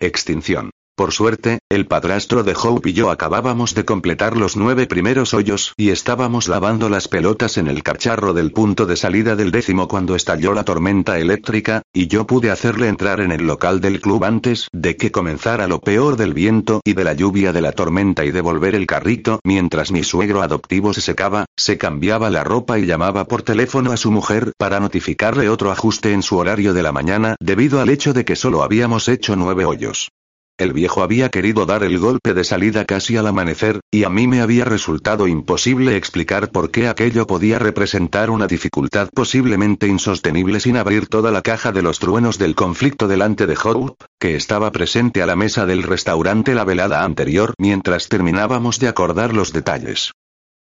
extinción. Por suerte, el padrastro de Hope y yo acabábamos de completar los nueve primeros hoyos y estábamos lavando las pelotas en el cacharro del punto de salida del décimo cuando estalló la tormenta eléctrica, y yo pude hacerle entrar en el local del club antes de que comenzara lo peor del viento y de la lluvia de la tormenta y devolver el carrito mientras mi suegro adoptivo se secaba, se cambiaba la ropa y llamaba por teléfono a su mujer para notificarle otro ajuste en su horario de la mañana debido al hecho de que solo habíamos hecho nueve hoyos. El viejo había querido dar el golpe de salida casi al amanecer, y a mí me había resultado imposible explicar por qué aquello podía representar una dificultad posiblemente insostenible sin abrir toda la caja de los truenos del conflicto delante de Hope, que estaba presente a la mesa del restaurante la velada anterior mientras terminábamos de acordar los detalles.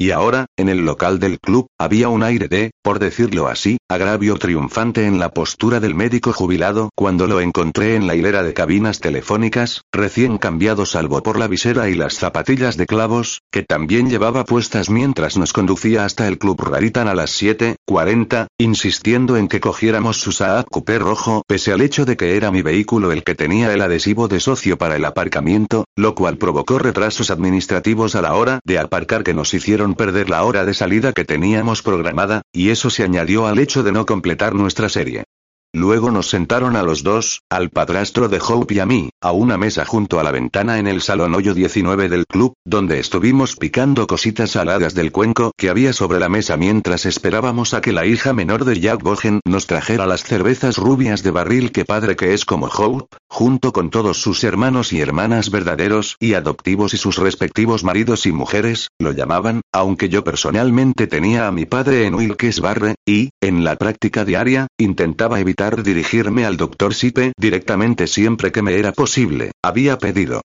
Y ahora, en el local del club, había un aire de, por decirlo así, agravio triunfante en la postura del médico jubilado cuando lo encontré en la hilera de cabinas telefónicas, recién cambiado salvo por la visera y las zapatillas de clavos, que también llevaba puestas mientras nos conducía hasta el club Raritan a las 7.40, insistiendo en que cogiéramos su Saab Coupé rojo, pese al hecho de que era mi vehículo el que tenía el adhesivo de socio para el aparcamiento, lo cual provocó retrasos administrativos a la hora de aparcar que nos hicieron perder la hora de salida que teníamos programada, y eso se añadió al hecho de no completar nuestra serie. Luego nos sentaron a los dos, al padrastro de Hope y a mí, a una mesa junto a la ventana en el salón hoyo 19 del club, donde estuvimos picando cositas saladas del cuenco que había sobre la mesa mientras esperábamos a que la hija menor de Jack Bogen nos trajera las cervezas rubias de barril que padre que es como Hope, junto con todos sus hermanos y hermanas verdaderos y adoptivos y sus respectivos maridos y mujeres, lo llamaban, aunque yo personalmente tenía a mi padre en Wilkes Barre, y, en la práctica diaria, intentaba evitar dirigirme al doctor Sipe directamente siempre que me era posible, había pedido.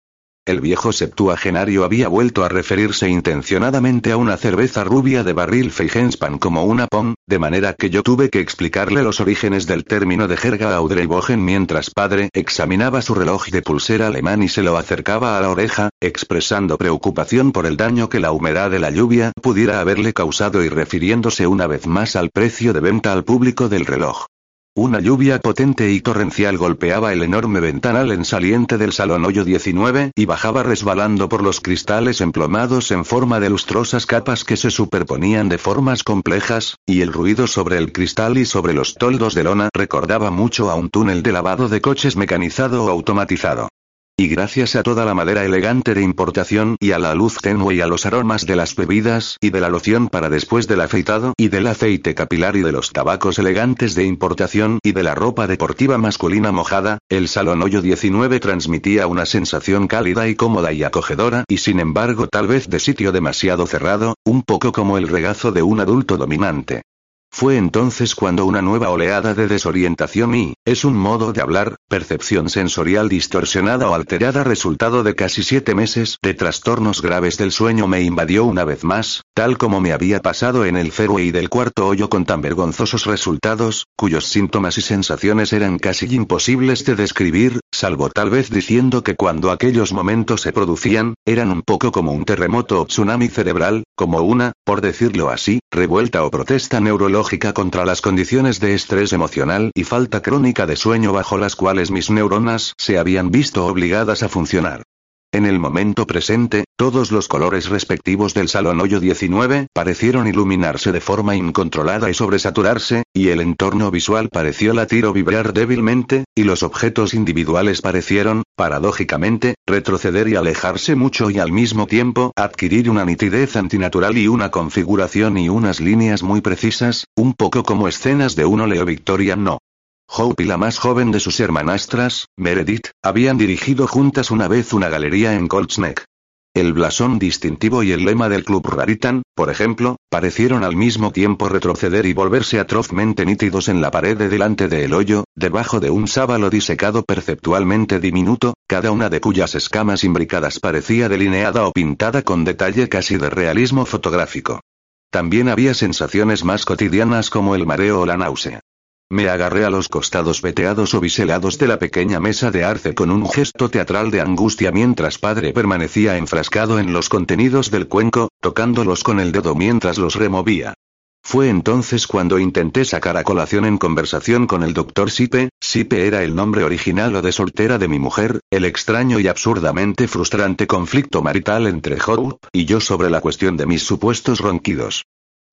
El viejo septuagenario había vuelto a referirse intencionadamente a una cerveza rubia de barril Feigenspan como una POM, de manera que yo tuve que explicarle los orígenes del término de jerga Audrey Bogen mientras padre examinaba su reloj de pulsera alemán y se lo acercaba a la oreja, expresando preocupación por el daño que la humedad de la lluvia pudiera haberle causado y refiriéndose una vez más al precio de venta al público del reloj. Una lluvia potente y torrencial golpeaba el enorme ventanal en saliente del salón hoyo 19 y bajaba resbalando por los cristales emplomados en forma de lustrosas capas que se superponían de formas complejas, y el ruido sobre el cristal y sobre los toldos de lona recordaba mucho a un túnel de lavado de coches mecanizado o automatizado. Y gracias a toda la madera elegante de importación y a la luz tenue y a los aromas de las bebidas y de la loción para después del afeitado y del aceite capilar y de los tabacos elegantes de importación y de la ropa deportiva masculina mojada, el salón hoyo 19 transmitía una sensación cálida y cómoda y acogedora y sin embargo tal vez de sitio demasiado cerrado, un poco como el regazo de un adulto dominante. Fue entonces cuando una nueva oleada de desorientación y, es un modo de hablar, percepción sensorial distorsionada o alterada resultado de casi siete meses de trastornos graves del sueño me invadió una vez más, tal como me había pasado en el fairway del cuarto hoyo con tan vergonzosos resultados, cuyos síntomas y sensaciones eran casi imposibles de describir, salvo tal vez diciendo que cuando aquellos momentos se producían, eran un poco como un terremoto o tsunami cerebral, como una, por decirlo así, revuelta o protesta neurológica contra las condiciones de estrés emocional y falta crónica de sueño bajo las cuales mis neuronas se habían visto obligadas a funcionar. En el momento presente, todos los colores respectivos del salón hoyo 19 parecieron iluminarse de forma incontrolada y sobresaturarse, y el entorno visual pareció latir o vibrar débilmente, y los objetos individuales parecieron, paradójicamente, retroceder y alejarse mucho y al mismo tiempo adquirir una nitidez antinatural y una configuración y unas líneas muy precisas, un poco como escenas de un óleo victoriano. Hope y la más joven de sus hermanastras, Meredith, habían dirigido juntas una vez una galería en Colts. El blasón distintivo y el lema del Club Raritan, por ejemplo, parecieron al mismo tiempo retroceder y volverse atrozmente nítidos en la pared de delante del hoyo, debajo de un sábalo disecado perceptualmente diminuto, cada una de cuyas escamas imbricadas parecía delineada o pintada con detalle casi de realismo fotográfico. También había sensaciones más cotidianas como el mareo o la náusea. Me agarré a los costados veteados o biselados de la pequeña mesa de arce con un gesto teatral de angustia mientras padre permanecía enfrascado en los contenidos del cuenco, tocándolos con el dedo mientras los removía. Fue entonces cuando intenté sacar a colación en conversación con el doctor Sipe, Sipe era el nombre original o de soltera de mi mujer, el extraño y absurdamente frustrante conflicto marital entre Hope y yo sobre la cuestión de mis supuestos ronquidos.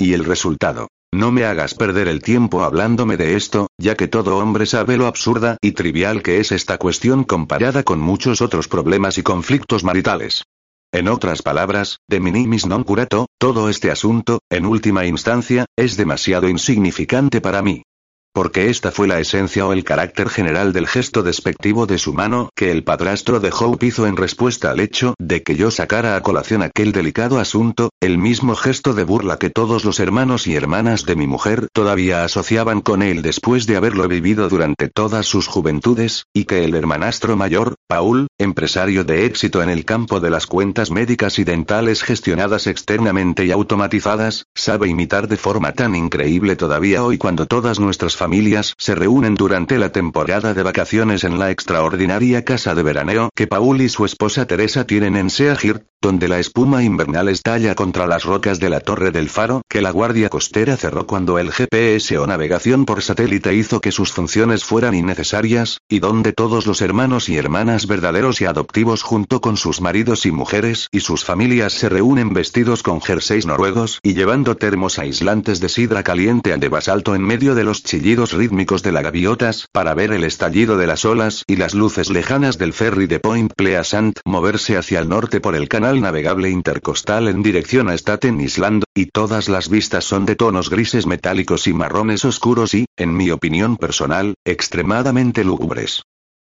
Y el resultado. No me hagas perder el tiempo hablándome de esto, ya que todo hombre sabe lo absurda y trivial que es esta cuestión comparada con muchos otros problemas y conflictos maritales. En otras palabras, de minimis non curato, todo este asunto, en última instancia, es demasiado insignificante para mí. Porque esta fue la esencia o el carácter general del gesto despectivo de su mano que el padrastro de Hope hizo en respuesta al hecho de que yo sacara a colación aquel delicado asunto, el mismo gesto de burla que todos los hermanos y hermanas de mi mujer todavía asociaban con él después de haberlo vivido durante todas sus juventudes, y que el hermanastro mayor, Paul, empresario de éxito en el campo de las cuentas médicas y dentales gestionadas externamente y automatizadas, sabe imitar de forma tan increíble todavía hoy cuando todas nuestras familias se reúnen durante la temporada de vacaciones en la extraordinaria casa de veraneo que Paul y su esposa Teresa tienen en Seahir, donde la espuma invernal estalla contra las rocas de la torre del faro que la guardia costera cerró cuando el GPS o navegación por satélite hizo que sus funciones fueran innecesarias, y donde todos los hermanos y hermanas verdaderos y adoptivos junto con sus maridos y mujeres y sus familias se reúnen vestidos con jerseys noruegos y llevando termos aislantes de sidra caliente de basalto en medio de los chillidos rítmicos de las gaviotas, para ver el estallido de las olas y las luces lejanas del ferry de Point Pleasant moverse hacia el norte por el canal navegable intercostal en dirección a Staten Island, y todas las vistas son de tonos grises metálicos y marrones oscuros y, en mi opinión personal, extremadamente lúgubres.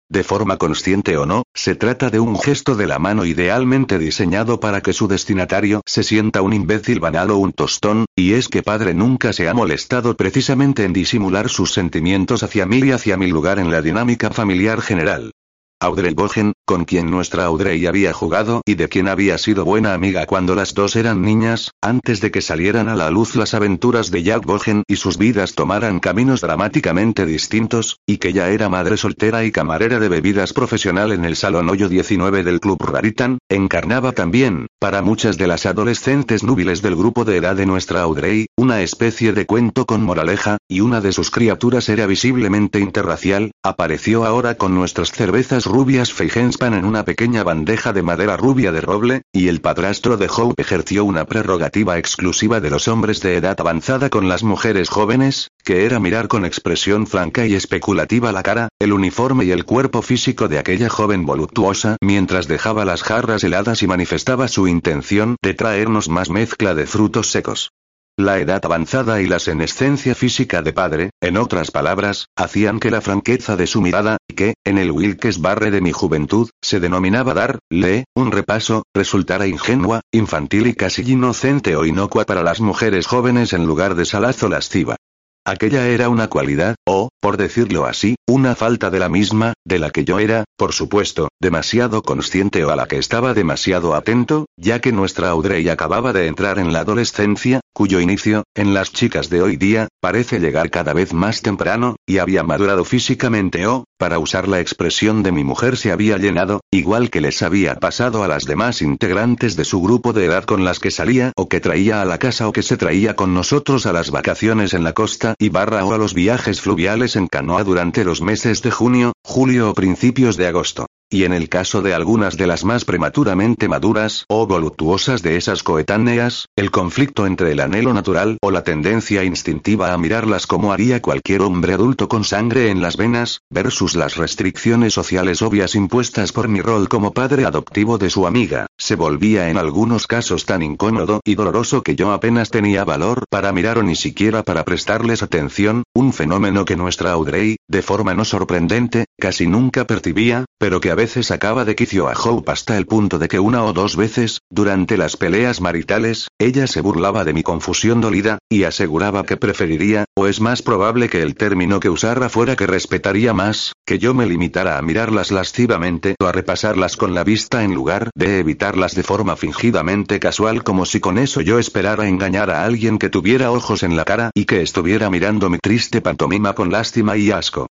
De forma consciente o no, se trata de un gesto de la mano idealmente diseñado para que su destinatario se sienta un imbécil banal o un tostón, y es que padre nunca se ha molestado precisamente en disimular sus sentimientos hacia mí y hacia mi lugar en la dinámica familiar general. Audrey Bogen, con quien nuestra Audrey había jugado y de quien había sido buena amiga cuando las dos eran niñas, antes de que salieran a la luz las aventuras de Jack Bogen y sus vidas tomaran caminos dramáticamente distintos, y que ya era madre soltera y camarera de bebidas profesional en el Salón Hoyo 19 del Club Raritan, encarnaba también, para muchas de las adolescentes núbiles del grupo de edad de nuestra Audrey, una especie de cuento con moraleja, y una de sus criaturas era visiblemente interracial, apareció ahora con nuestras cervezas rubias Feigenspan en una pequeña bandeja de madera rubia de roble, y el padrastro de Hope ejerció una prerrogativa exclusiva de los hombres de edad avanzada con las mujeres jóvenes, que era mirar con expresión franca y especulativa la cara, el uniforme y el cuerpo físico de aquella joven voluptuosa mientras dejaba las jarras heladas y manifestaba su intención de traernos más mezcla de frutos secos. La edad avanzada y la senescencia física de padre, en otras palabras, hacían que la franqueza de su mirada, que, en el Wilkes Barre de mi juventud, se denominaba dar, le, un repaso, resultara ingenua, infantil y casi inocente o inocua para las mujeres jóvenes en lugar de salazo lasciva. Aquella era una cualidad, o, por decirlo así, una falta de la misma, de la que yo era, por supuesto, demasiado consciente o a la que estaba demasiado atento, ya que nuestra Audrey acababa de entrar en la adolescencia, cuyo inicio, en las chicas de hoy día, parece llegar cada vez más temprano, y había madurado físicamente o, para usar la expresión de mi mujer se había llenado, igual que les había pasado a las demás integrantes de su grupo de edad con las que salía o que traía a la casa o que se traía con nosotros a las vacaciones en la costa y barra o a los viajes fluviales en canoa durante los meses de junio, julio o principios de agosto. Y en el caso de algunas de las más prematuramente maduras o voluptuosas de esas coetáneas, el conflicto entre el anhelo natural o la tendencia instintiva a mirarlas como haría cualquier hombre adulto con sangre en las venas, versus las restricciones sociales obvias impuestas por mi rol como padre adoptivo de su amiga, se volvía en algunos casos tan incómodo y doloroso que yo apenas tenía valor para mirar o ni siquiera para prestarles atención, un fenómeno que nuestra Audrey, de forma no sorprendente, casi nunca percibía, pero que veces sacaba de quicio a Hope hasta el punto de que una o dos veces, durante las peleas maritales, ella se burlaba de mi confusión dolida, y aseguraba que preferiría, o es más probable que el término que usara fuera que respetaría más, que yo me limitara a mirarlas lascivamente o a repasarlas con la vista en lugar de evitarlas de forma fingidamente casual como si con eso yo esperara engañar a alguien que tuviera ojos en la cara y que estuviera mirando mi triste pantomima con lástima y asco.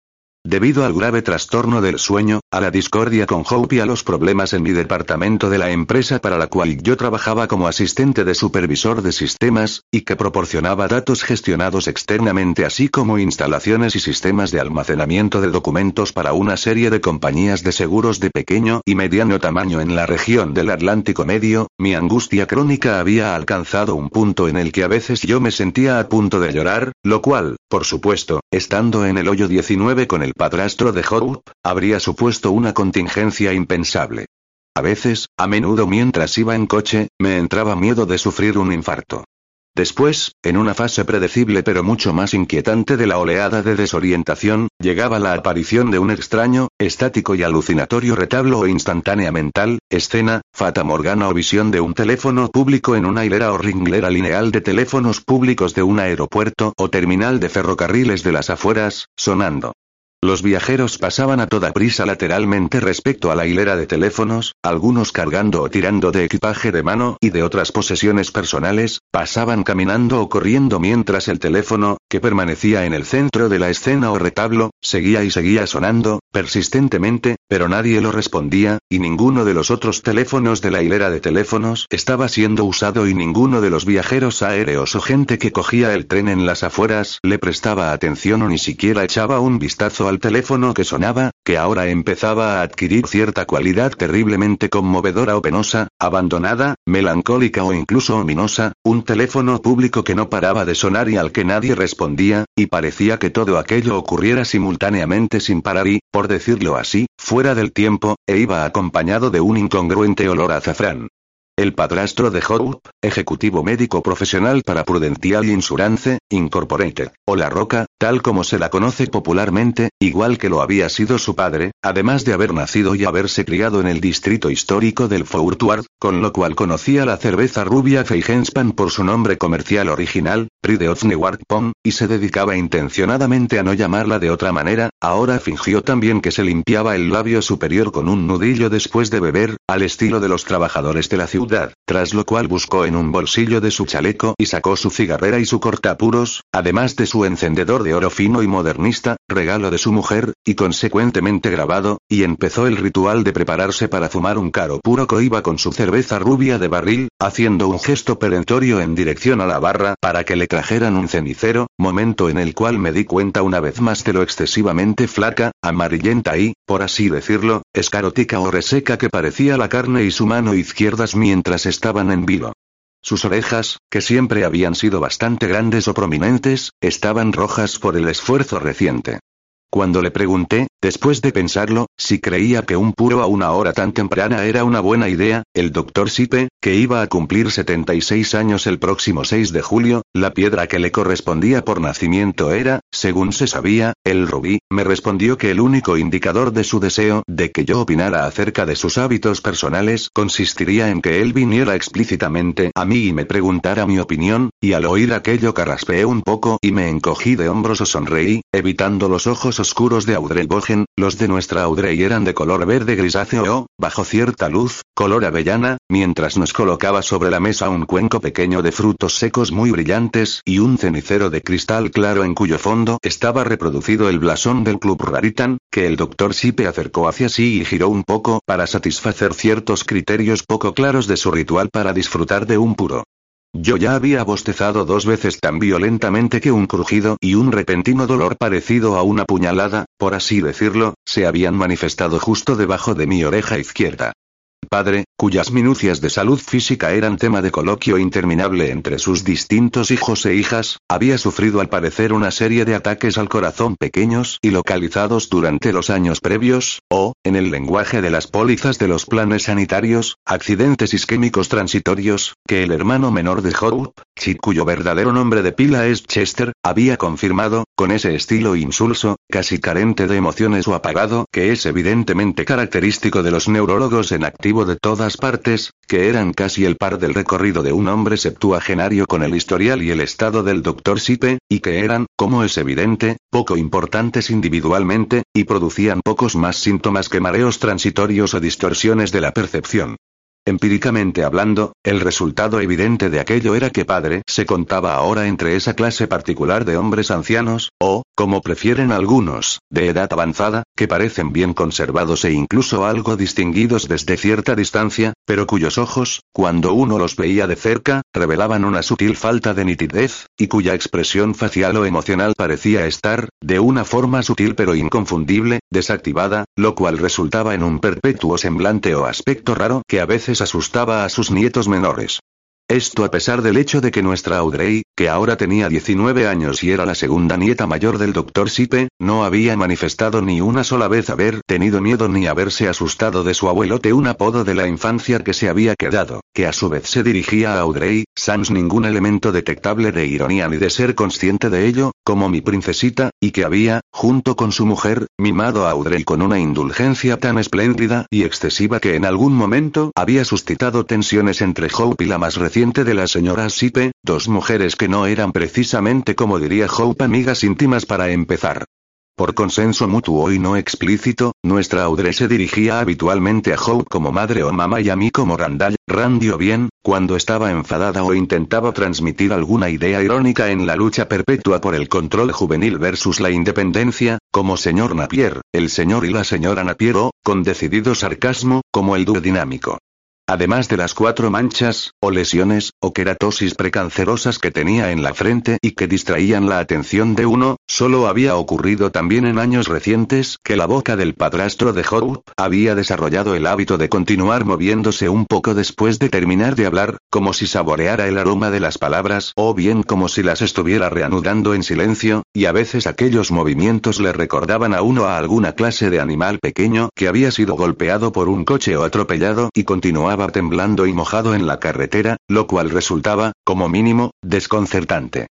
Debido al grave trastorno del sueño, a la discordia con Hope y a los problemas en mi departamento de la empresa para la cual yo trabajaba como asistente de supervisor de sistemas, y que proporcionaba datos gestionados externamente así como instalaciones y sistemas de almacenamiento de documentos para una serie de compañías de seguros de pequeño y mediano tamaño en la región del Atlántico Medio, mi angustia crónica había alcanzado un punto en el que a veces yo me sentía a punto de llorar, lo cual, por supuesto, estando en el hoyo 19 con el padrastro de Hope, habría supuesto una contingencia impensable. A veces, a menudo mientras iba en coche, me entraba miedo de sufrir un infarto. Después, en una fase predecible pero mucho más inquietante de la oleada de desorientación, llegaba la aparición de un extraño, estático y alucinatorio retablo o instantánea mental, escena, fata morgana o visión de un teléfono público en una hilera o ringlera lineal de teléfonos públicos de un aeropuerto o terminal de ferrocarriles de las afueras, sonando. Los viajeros pasaban a toda prisa lateralmente respecto a la hilera de teléfonos, algunos cargando o tirando de equipaje de mano y de otras posesiones personales, pasaban caminando o corriendo mientras el teléfono, que permanecía en el centro de la escena o retablo, seguía y seguía sonando, persistentemente, pero nadie lo respondía, y ninguno de los otros teléfonos de la hilera de teléfonos estaba siendo usado y ninguno de los viajeros aéreos o gente que cogía el tren en las afueras le prestaba atención o ni siquiera echaba un vistazo al teléfono que sonaba, que ahora empezaba a adquirir cierta cualidad terriblemente conmovedora o penosa, abandonada, melancólica o incluso ominosa, un teléfono público que no paraba de sonar y al que nadie respondía, y parecía que todo aquello ocurriera simultáneamente sin parar y, por decirlo así, fuera del tiempo, e iba acompañado de un incongruente olor a azafrán. El padrastro de Hope, ejecutivo médico profesional para Prudential Insurance, Incorporated, o La Roca, tal como se la conoce popularmente, igual que lo había sido su padre, además de haber nacido y haberse criado en el distrito histórico del Fort con lo cual conocía la cerveza rubia Feigenspan por su nombre comercial original, Pride of Newark Pond, y se dedicaba intencionadamente a no llamarla de otra manera, ahora fingió también que se limpiaba el labio superior con un nudillo después de beber, al estilo de los trabajadores de la ciudad tras lo cual buscó en un bolsillo de su chaleco y sacó su cigarrera y su cortapuros, además de su encendedor de oro fino y modernista, regalo de su mujer, y consecuentemente grabado, y empezó el ritual de prepararse para fumar un caro puro que iba con su cerveza rubia de barril, haciendo un gesto perentorio en dirección a la barra para que le trajeran un cenicero, momento en el cual me di cuenta una vez más de lo excesivamente flaca, amarillenta y, por así decirlo, escarótica o reseca que parecía la carne y su mano izquierda mientras estaban en vilo. Sus orejas, que siempre habían sido bastante grandes o prominentes, estaban rojas por el esfuerzo reciente. Cuando le pregunté, después de pensarlo, si creía que un puro a una hora tan temprana era una buena idea, el doctor Sipe, que iba a cumplir 76 años el próximo 6 de julio, la piedra que le correspondía por nacimiento era, según se sabía, el rubí, me respondió que el único indicador de su deseo de que yo opinara acerca de sus hábitos personales consistiría en que él viniera explícitamente a mí y me preguntara mi opinión, y al oír aquello carraspeé un poco y me encogí de hombros o sonreí, evitando los ojos oscuros de Audrey Bogen, los de nuestra Audrey eran de color verde grisáceo o, bajo cierta luz, color avellana, mientras nos colocaba sobre la mesa un cuenco pequeño de frutos secos muy brillantes y un cenicero de cristal claro en cuyo fondo estaba reproducido el blasón del Club Raritan, que el doctor Sipe acercó hacia sí y giró un poco para satisfacer ciertos criterios poco claros de su ritual para disfrutar de un puro. Yo ya había bostezado dos veces tan violentamente que un crujido y un repentino dolor parecido a una puñalada, por así decirlo, se habían manifestado justo debajo de mi oreja izquierda padre, cuyas minucias de salud física eran tema de coloquio interminable entre sus distintos hijos e hijas, había sufrido al parecer una serie de ataques al corazón pequeños y localizados durante los años previos, o, en el lenguaje de las pólizas de los planes sanitarios, accidentes isquémicos transitorios, que el hermano menor de Hope, Chip cuyo verdadero nombre de pila es Chester, había confirmado, con ese estilo insulso, casi carente de emociones o apagado, que es evidentemente característico de los neurólogos en activo de todas partes, que eran casi el par del recorrido de un hombre septuagenario con el historial y el estado del doctor Sipe, y que eran, como es evidente, poco importantes individualmente, y producían pocos más síntomas que mareos transitorios o distorsiones de la percepción. Empíricamente hablando, el resultado evidente de aquello era que padre se contaba ahora entre esa clase particular de hombres ancianos, o, como prefieren algunos, de edad avanzada, que parecen bien conservados e incluso algo distinguidos desde cierta distancia, pero cuyos ojos, cuando uno los veía de cerca, revelaban una sutil falta de nitidez, y cuya expresión facial o emocional parecía estar, de una forma sutil pero inconfundible, desactivada, lo cual resultaba en un perpetuo semblante o aspecto raro que a veces asustaba a sus nietos menores. Esto a pesar del hecho de que nuestra Audrey, que ahora tenía 19 años y era la segunda nieta mayor del Dr. Sipe, no había manifestado ni una sola vez haber tenido miedo ni haberse asustado de su abuelote un apodo de la infancia que se había quedado, que a su vez se dirigía a Audrey, sans ningún elemento detectable de ironía ni de ser consciente de ello, como mi princesita, y que había, junto con su mujer, mimado a Audrey con una indulgencia tan espléndida y excesiva que en algún momento había suscitado tensiones entre Hope y la más reciente de la señora Sipe, dos mujeres que no eran precisamente como diría Hope amigas íntimas para empezar. Por consenso mutuo y no explícito, nuestra Audrey se dirigía habitualmente a Hope como madre o mamá y a mí como Randall, Randy o bien, cuando estaba enfadada o intentaba transmitir alguna idea irónica en la lucha perpetua por el control juvenil versus la independencia, como señor Napier, el señor y la señora Napier o, con decidido sarcasmo, como el dúo dinámico. Además de las cuatro manchas, o lesiones, o queratosis precancerosas que tenía en la frente y que distraían la atención de uno, solo había ocurrido también en años recientes que la boca del padrastro de Hope había desarrollado el hábito de continuar moviéndose un poco después de terminar de hablar, como si saboreara el aroma de las palabras o bien como si las estuviera reanudando en silencio, y a veces aquellos movimientos le recordaban a uno a alguna clase de animal pequeño que había sido golpeado por un coche o atropellado y continuaba temblando y mojado en la carretera, lo cual resultaba, como mínimo, desconcertante.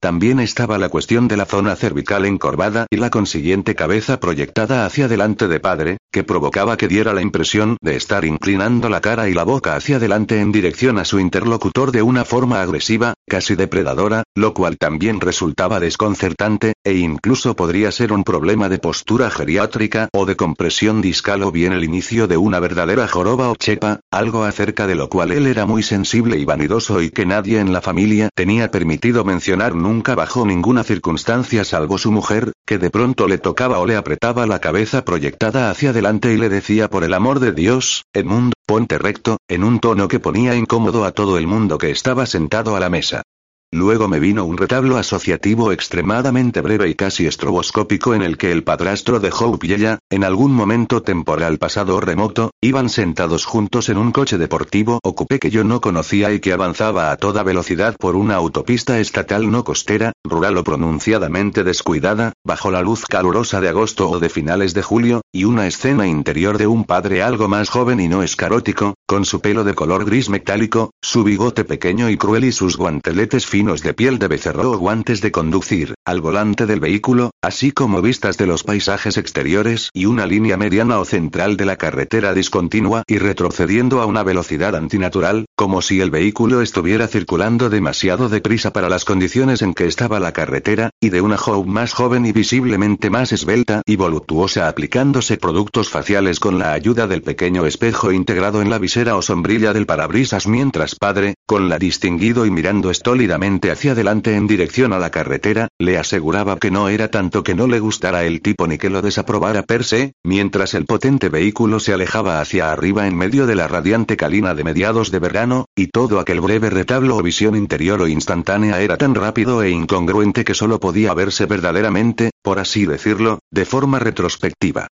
También estaba la cuestión de la zona cervical encorvada y la consiguiente cabeza proyectada hacia adelante de padre, que provocaba que diera la impresión de estar inclinando la cara y la boca hacia adelante en dirección a su interlocutor de una forma agresiva, casi depredadora, lo cual también resultaba desconcertante, e incluso podría ser un problema de postura geriátrica o de compresión discal o bien el inicio de una verdadera joroba o chepa, algo acerca de lo cual él era muy sensible y vanidoso y que nadie en la familia tenía permitido mencionar nunca bajo ninguna circunstancia salvo su mujer, que de pronto le tocaba o le apretaba la cabeza proyectada hacia adelante y le decía por el amor de Dios, Edmund, ponte recto, en un tono que ponía incómodo a todo el mundo que estaba sentado a la mesa. Luego me vino un retablo asociativo extremadamente breve y casi estroboscópico en el que el padrastro de Hope y ella, en algún momento temporal pasado o remoto, iban sentados juntos en un coche deportivo o coupé que yo no conocía y que avanzaba a toda velocidad por una autopista estatal no costera, rural o pronunciadamente descuidada, bajo la luz calurosa de agosto o de finales de julio, y una escena interior de un padre algo más joven y no escarótico, con su pelo de color gris metálico, su bigote pequeño y cruel y sus guanteletes de piel de becerro o guantes de conducir, al volante del vehículo, así como vistas de los paisajes exteriores y una línea mediana o central de la carretera discontinua y retrocediendo a una velocidad antinatural, como si el vehículo estuviera circulando demasiado deprisa para las condiciones en que estaba la carretera, y de una Hope más joven y visiblemente más esbelta y voluptuosa aplicándose productos faciales con la ayuda del pequeño espejo integrado en la visera o sombrilla del parabrisas mientras padre, con la distinguido y mirando estólidamente hacia adelante en dirección a la carretera, le aseguraba que no era tanto que no le gustara el tipo ni que lo desaprobara per se, mientras el potente vehículo se alejaba hacia arriba en medio de la radiante calina de mediados de verano, y todo aquel breve retablo o visión interior o instantánea era tan rápido e incongruente que solo podía verse verdaderamente, por así decirlo, de forma retrospectiva.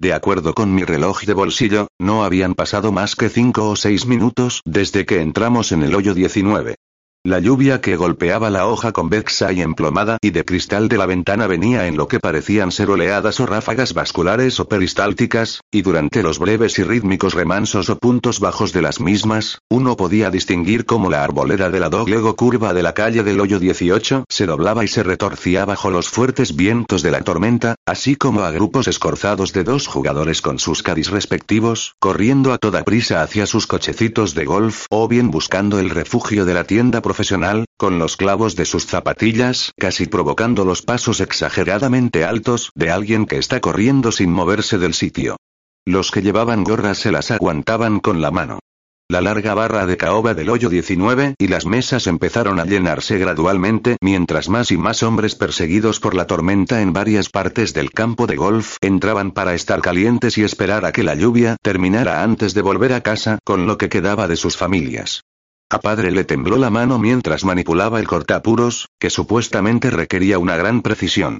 De acuerdo con mi reloj de bolsillo, no habían pasado más que cinco o seis minutos desde que entramos en el hoyo 19. La lluvia que golpeaba la hoja convexa y emplomada y de cristal de la ventana venía en lo que parecían ser oleadas o ráfagas vasculares o peristálticas, y durante los breves y rítmicos remansos o puntos bajos de las mismas, uno podía distinguir cómo la arboleda de la doglego curva de la calle del hoyo 18 se doblaba y se retorcía bajo los fuertes vientos de la tormenta, así como a grupos escorzados de dos jugadores con sus cadis respectivos, corriendo a toda prisa hacia sus cochecitos de golf o bien buscando el refugio de la tienda profesional, con los clavos de sus zapatillas casi provocando los pasos exageradamente altos de alguien que está corriendo sin moverse del sitio. Los que llevaban gorras se las aguantaban con la mano. la larga barra de caoba del hoyo 19 y las mesas empezaron a llenarse gradualmente mientras más y más hombres perseguidos por la tormenta en varias partes del campo de golf entraban para estar calientes y esperar a que la lluvia terminara antes de volver a casa con lo que quedaba de sus familias. A padre le tembló la mano mientras manipulaba el cortapuros, que supuestamente requería una gran precisión.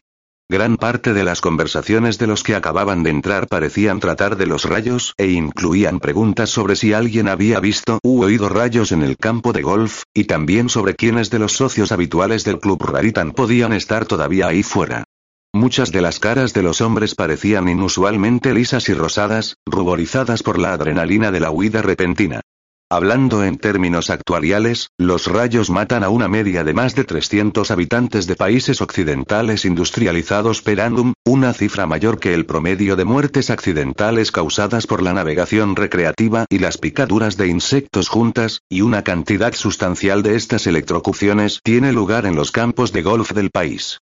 Gran parte de las conversaciones de los que acababan de entrar parecían tratar de los rayos e incluían preguntas sobre si alguien había visto u oído rayos en el campo de golf, y también sobre quiénes de los socios habituales del club Raritan podían estar todavía ahí fuera. Muchas de las caras de los hombres parecían inusualmente lisas y rosadas, ruborizadas por la adrenalina de la huida repentina. Hablando en términos actuariales, los rayos matan a una media de más de 300 habitantes de países occidentales industrializados per annum, una cifra mayor que el promedio de muertes accidentales causadas por la navegación recreativa y las picaduras de insectos juntas, y una cantidad sustancial de estas electrocuciones tiene lugar en los campos de golf del país.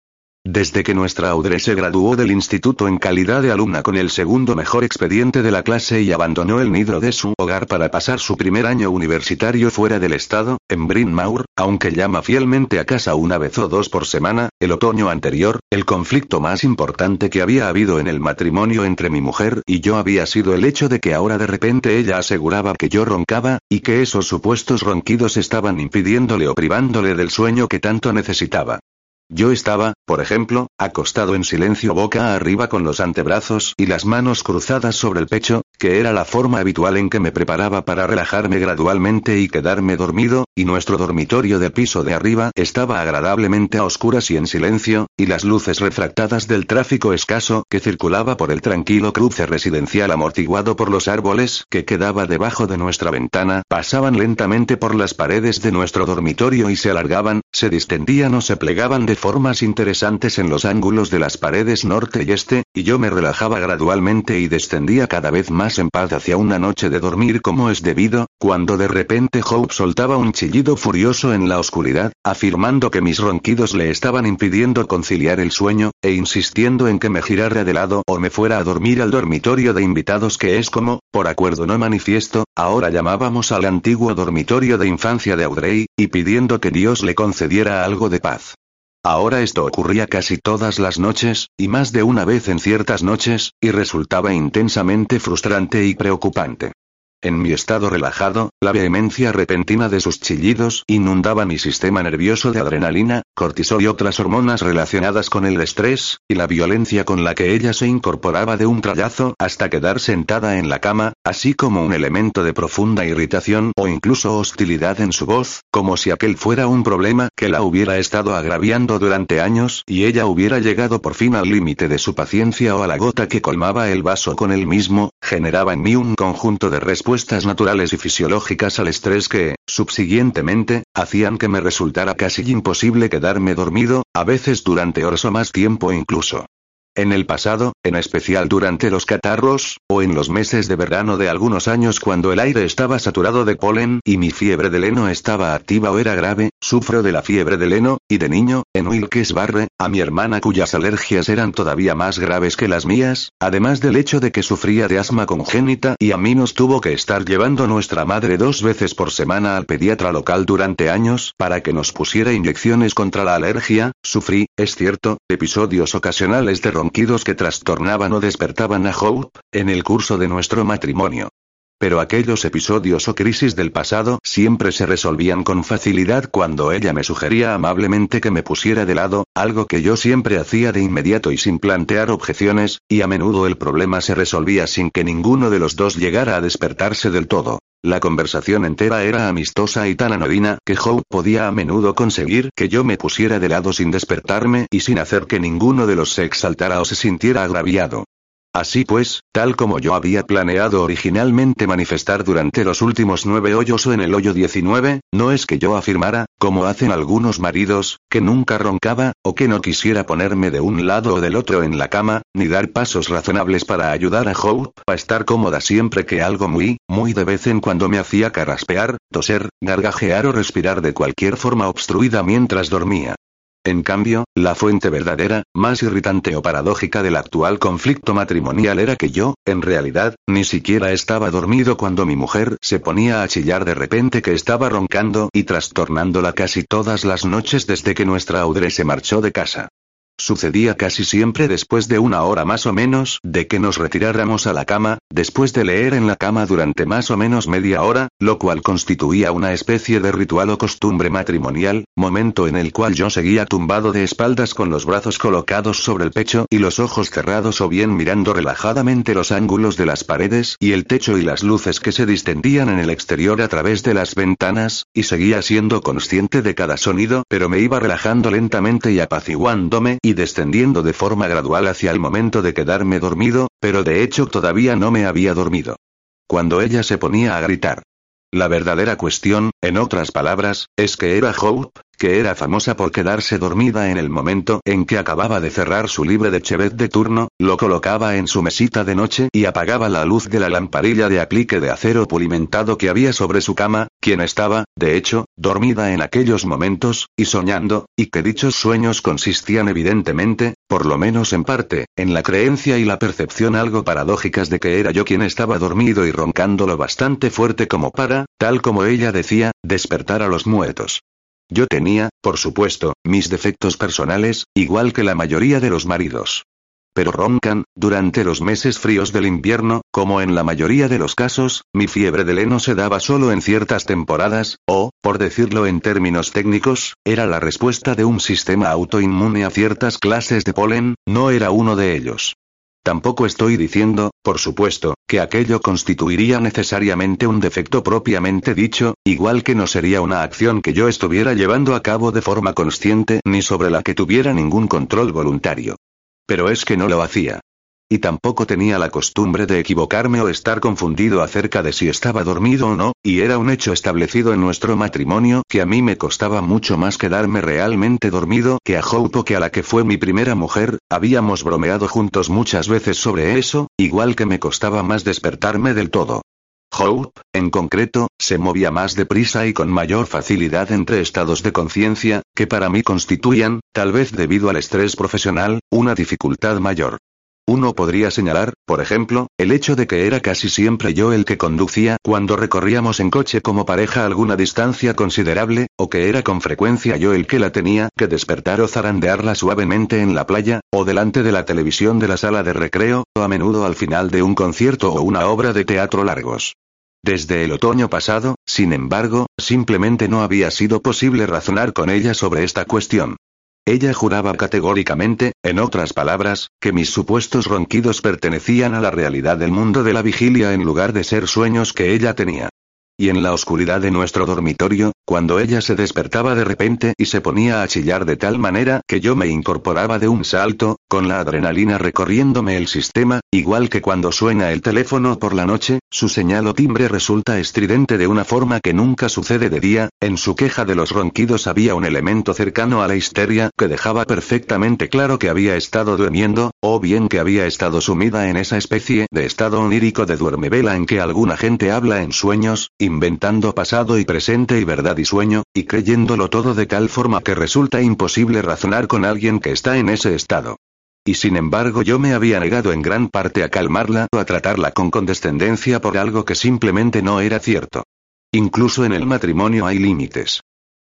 Desde que nuestra Audrey se graduó del instituto en calidad de alumna con el segundo mejor expediente de la clase y abandonó el nido de su hogar para pasar su primer año universitario fuera del estado, en Bryn Mawr, aunque llama fielmente a casa una vez o dos por semana, el otoño anterior, el conflicto más importante que había habido en el matrimonio entre mi mujer y yo había sido el hecho de que ahora de repente ella aseguraba que yo roncaba, y que esos supuestos ronquidos estaban impidiéndole o privándole del sueño que tanto necesitaba. Yo estaba, por ejemplo, acostado en silencio boca arriba con los antebrazos y las manos cruzadas sobre el pecho, que era la forma habitual en que me preparaba para relajarme gradualmente y quedarme dormido, y nuestro dormitorio de piso de arriba estaba agradablemente a oscuras y en silencio, y las luces refractadas del tráfico escaso que circulaba por el tranquilo cruce residencial amortiguado por los árboles que quedaba debajo de nuestra ventana, pasaban lentamente por las paredes de nuestro dormitorio y se alargaban, se distendían o se plegaban de formas interesantes en los ángulos de las paredes norte y este, y yo me relajaba gradualmente y descendía cada vez más en paz hacia una noche de dormir como es debido, cuando de repente Hope soltaba un chillido furioso en la oscuridad, afirmando que mis ronquidos le estaban impidiendo conciliar el sueño, e insistiendo en que me girara de lado o me fuera a dormir al dormitorio de invitados que es como, por acuerdo no manifiesto, ahora llamábamos al antiguo dormitorio de infancia de Audrey, y pidiendo que Dios le concediera algo de paz. Ahora esto ocurría casi todas las noches, y más de una vez en ciertas noches, y resultaba intensamente frustrante y preocupante. En mi estado relajado, la vehemencia repentina de sus chillidos inundaba mi sistema nervioso de adrenalina, cortisol y otras hormonas relacionadas con el estrés, y la violencia con la que ella se incorporaba de un trayazo hasta quedar sentada en la cama, así como un elemento de profunda irritación o incluso hostilidad en su voz, como si aquel fuera un problema que la hubiera estado agraviando durante años y ella hubiera llegado por fin al límite de su paciencia o a la gota que colmaba el vaso con él mismo, generaba en mí un conjunto de respuestas respuestas naturales y fisiológicas al estrés que, subsiguientemente, hacían que me resultara casi imposible quedarme dormido, a veces durante horas o más tiempo incluso. En el pasado, en especial durante los catarros, o en los meses de verano de algunos años cuando el aire estaba saturado de polen y mi fiebre de leno estaba activa o era grave, sufro de la fiebre de leno, y de niño, en Wilkes Barre, a mi hermana cuyas alergias eran todavía más graves que las mías, además del hecho de que sufría de asma congénita y a mí nos tuvo que estar llevando nuestra madre dos veces por semana al pediatra local durante años para que nos pusiera inyecciones contra la alergia, sufrí, es cierto, episodios ocasionales de que trastornaban o despertaban a Hope, en el curso de nuestro matrimonio. Pero aquellos episodios o crisis del pasado siempre se resolvían con facilidad cuando ella me sugería amablemente que me pusiera de lado, algo que yo siempre hacía de inmediato y sin plantear objeciones, y a menudo el problema se resolvía sin que ninguno de los dos llegara a despertarse del todo. La conversación entera era amistosa y tan anodina que Hope podía a menudo conseguir que yo me pusiera de lado sin despertarme y sin hacer que ninguno de los se exaltara o se sintiera agraviado. Así pues, tal como yo había planeado originalmente manifestar durante los últimos nueve hoyos o en el hoyo 19, no es que yo afirmara, como hacen algunos maridos, que nunca roncaba, o que no quisiera ponerme de un lado o del otro en la cama, ni dar pasos razonables para ayudar a Hope a estar cómoda siempre que algo muy, muy de vez en cuando me hacía carraspear, toser, gargajear o respirar de cualquier forma obstruida mientras dormía. En cambio, la fuente verdadera, más irritante o paradójica del actual conflicto matrimonial era que yo, en realidad, ni siquiera estaba dormido cuando mi mujer se ponía a chillar de repente que estaba roncando y trastornándola casi todas las noches desde que nuestra Audrey se marchó de casa. Sucedía casi siempre después de una hora más o menos de que nos retiráramos a la cama, después de leer en la cama durante más o menos media hora, lo cual constituía una especie de ritual o costumbre matrimonial, momento en el cual yo seguía tumbado de espaldas con los brazos colocados sobre el pecho y los ojos cerrados o bien mirando relajadamente los ángulos de las paredes y el techo y las luces que se distendían en el exterior a través de las ventanas, y seguía siendo consciente de cada sonido, pero me iba relajando lentamente y apaciguándome, y descendiendo de forma gradual hacia el momento de quedarme dormido, pero de hecho todavía no me había dormido. Cuando ella se ponía a gritar. La verdadera cuestión, en otras palabras, es que era Hope, que era famosa por quedarse dormida en el momento en que acababa de cerrar su libre de Chevet de turno, lo colocaba en su mesita de noche y apagaba la luz de la lamparilla de aplique de acero pulimentado que había sobre su cama, quien estaba, de hecho, dormida en aquellos momentos, y soñando, y que dichos sueños consistían evidentemente, por lo menos en parte, en la creencia y la percepción algo paradójicas de que era yo quien estaba dormido y roncando lo bastante fuerte como para, tal como ella decía, despertar a los muertos. Yo tenía, por supuesto, mis defectos personales, igual que la mayoría de los maridos. Pero roncan, durante los meses fríos del invierno, como en la mayoría de los casos, mi fiebre de leno se daba solo en ciertas temporadas, o, por decirlo en términos técnicos, era la respuesta de un sistema autoinmune a ciertas clases de polen, no era uno de ellos. Tampoco estoy diciendo, por supuesto, que aquello constituiría necesariamente un defecto propiamente dicho, igual que no sería una acción que yo estuviera llevando a cabo de forma consciente ni sobre la que tuviera ningún control voluntario. Pero es que no lo hacía. Y tampoco tenía la costumbre de equivocarme o estar confundido acerca de si estaba dormido o no, y era un hecho establecido en nuestro matrimonio que a mí me costaba mucho más quedarme realmente dormido que a Hope que a la que fue mi primera mujer, habíamos bromeado juntos muchas veces sobre eso, igual que me costaba más despertarme del todo. Hope, en concreto, se movía más deprisa y con mayor facilidad entre estados de conciencia, que para mí constituían, tal vez debido al estrés profesional, una dificultad mayor. Uno podría señalar, por ejemplo, el hecho de que era casi siempre yo el que conducía cuando recorríamos en coche como pareja alguna distancia considerable, o que era con frecuencia yo el que la tenía que despertar o zarandearla suavemente en la playa, o delante de la televisión de la sala de recreo, o a menudo al final de un concierto o una obra de teatro largos. Desde el otoño pasado, sin embargo, simplemente no había sido posible razonar con ella sobre esta cuestión. Ella juraba categóricamente, en otras palabras, que mis supuestos ronquidos pertenecían a la realidad del mundo de la vigilia en lugar de ser sueños que ella tenía. Y en la oscuridad de nuestro dormitorio, cuando ella se despertaba de repente y se ponía a chillar de tal manera que yo me incorporaba de un salto, con la adrenalina recorriéndome el sistema, igual que cuando suena el teléfono por la noche, su señal o timbre resulta estridente de una forma que nunca sucede de día, en su queja de los ronquidos había un elemento cercano a la histeria que dejaba perfectamente claro que había estado durmiendo, o bien que había estado sumida en esa especie de estado onírico de duermevela en que alguna gente habla en sueños, inventando pasado y presente y verdad y sueño, y creyéndolo todo de tal forma que resulta imposible razonar con alguien que está en ese estado. Y sin embargo yo me había negado en gran parte a calmarla o a tratarla con condescendencia por algo que simplemente no era cierto. Incluso en el matrimonio hay límites.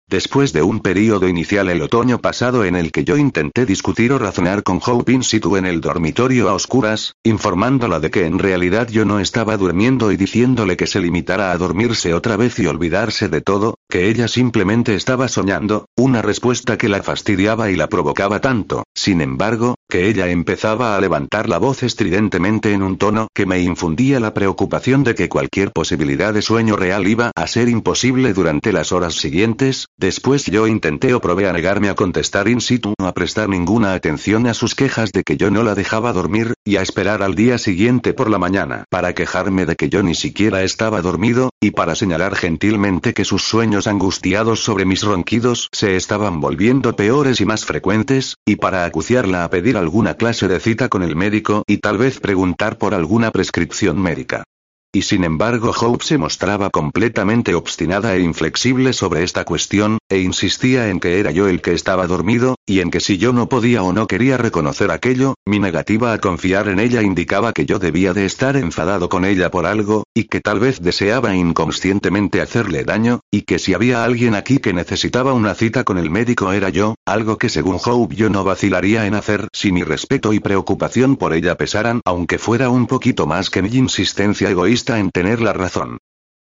Después de un período inicial el otoño pasado en el que yo intenté discutir o razonar con Hope in situ en el dormitorio a oscuras, informándola de que en realidad yo no estaba durmiendo y diciéndole que se limitara a dormirse otra vez y olvidarse de todo, que ella simplemente estaba soñando, una respuesta que la fastidiaba y la provocaba tanto, sin embargo, que ella empezaba a levantar la voz estridentemente en un tono que me infundía la preocupación de que cualquier posibilidad de sueño real iba a ser imposible durante las horas siguientes, Después yo intenté o probé a negarme a contestar in situ, a prestar ninguna atención a sus quejas de que yo no la dejaba dormir, y a esperar al día siguiente por la mañana para quejarme de que yo ni siquiera estaba dormido, y para señalar gentilmente que sus sueños angustiados sobre mis ronquidos se estaban volviendo peores y más frecuentes, y para acuciarla a pedir alguna clase de cita con el médico y tal vez preguntar por alguna prescripción médica. Y sin embargo Hope se mostraba completamente obstinada e inflexible sobre esta cuestión, e insistía en que era yo el que estaba dormido, y en que si yo no podía o no quería reconocer aquello, mi negativa a confiar en ella indicaba que yo debía de estar enfadado con ella por algo, y que tal vez deseaba inconscientemente hacerle daño, y que si había alguien aquí que necesitaba una cita con el médico era yo, algo que según Hope yo no vacilaría en hacer si mi respeto y preocupación por ella pesaran, aunque fuera un poquito más que mi insistencia egoísta en tener la razón.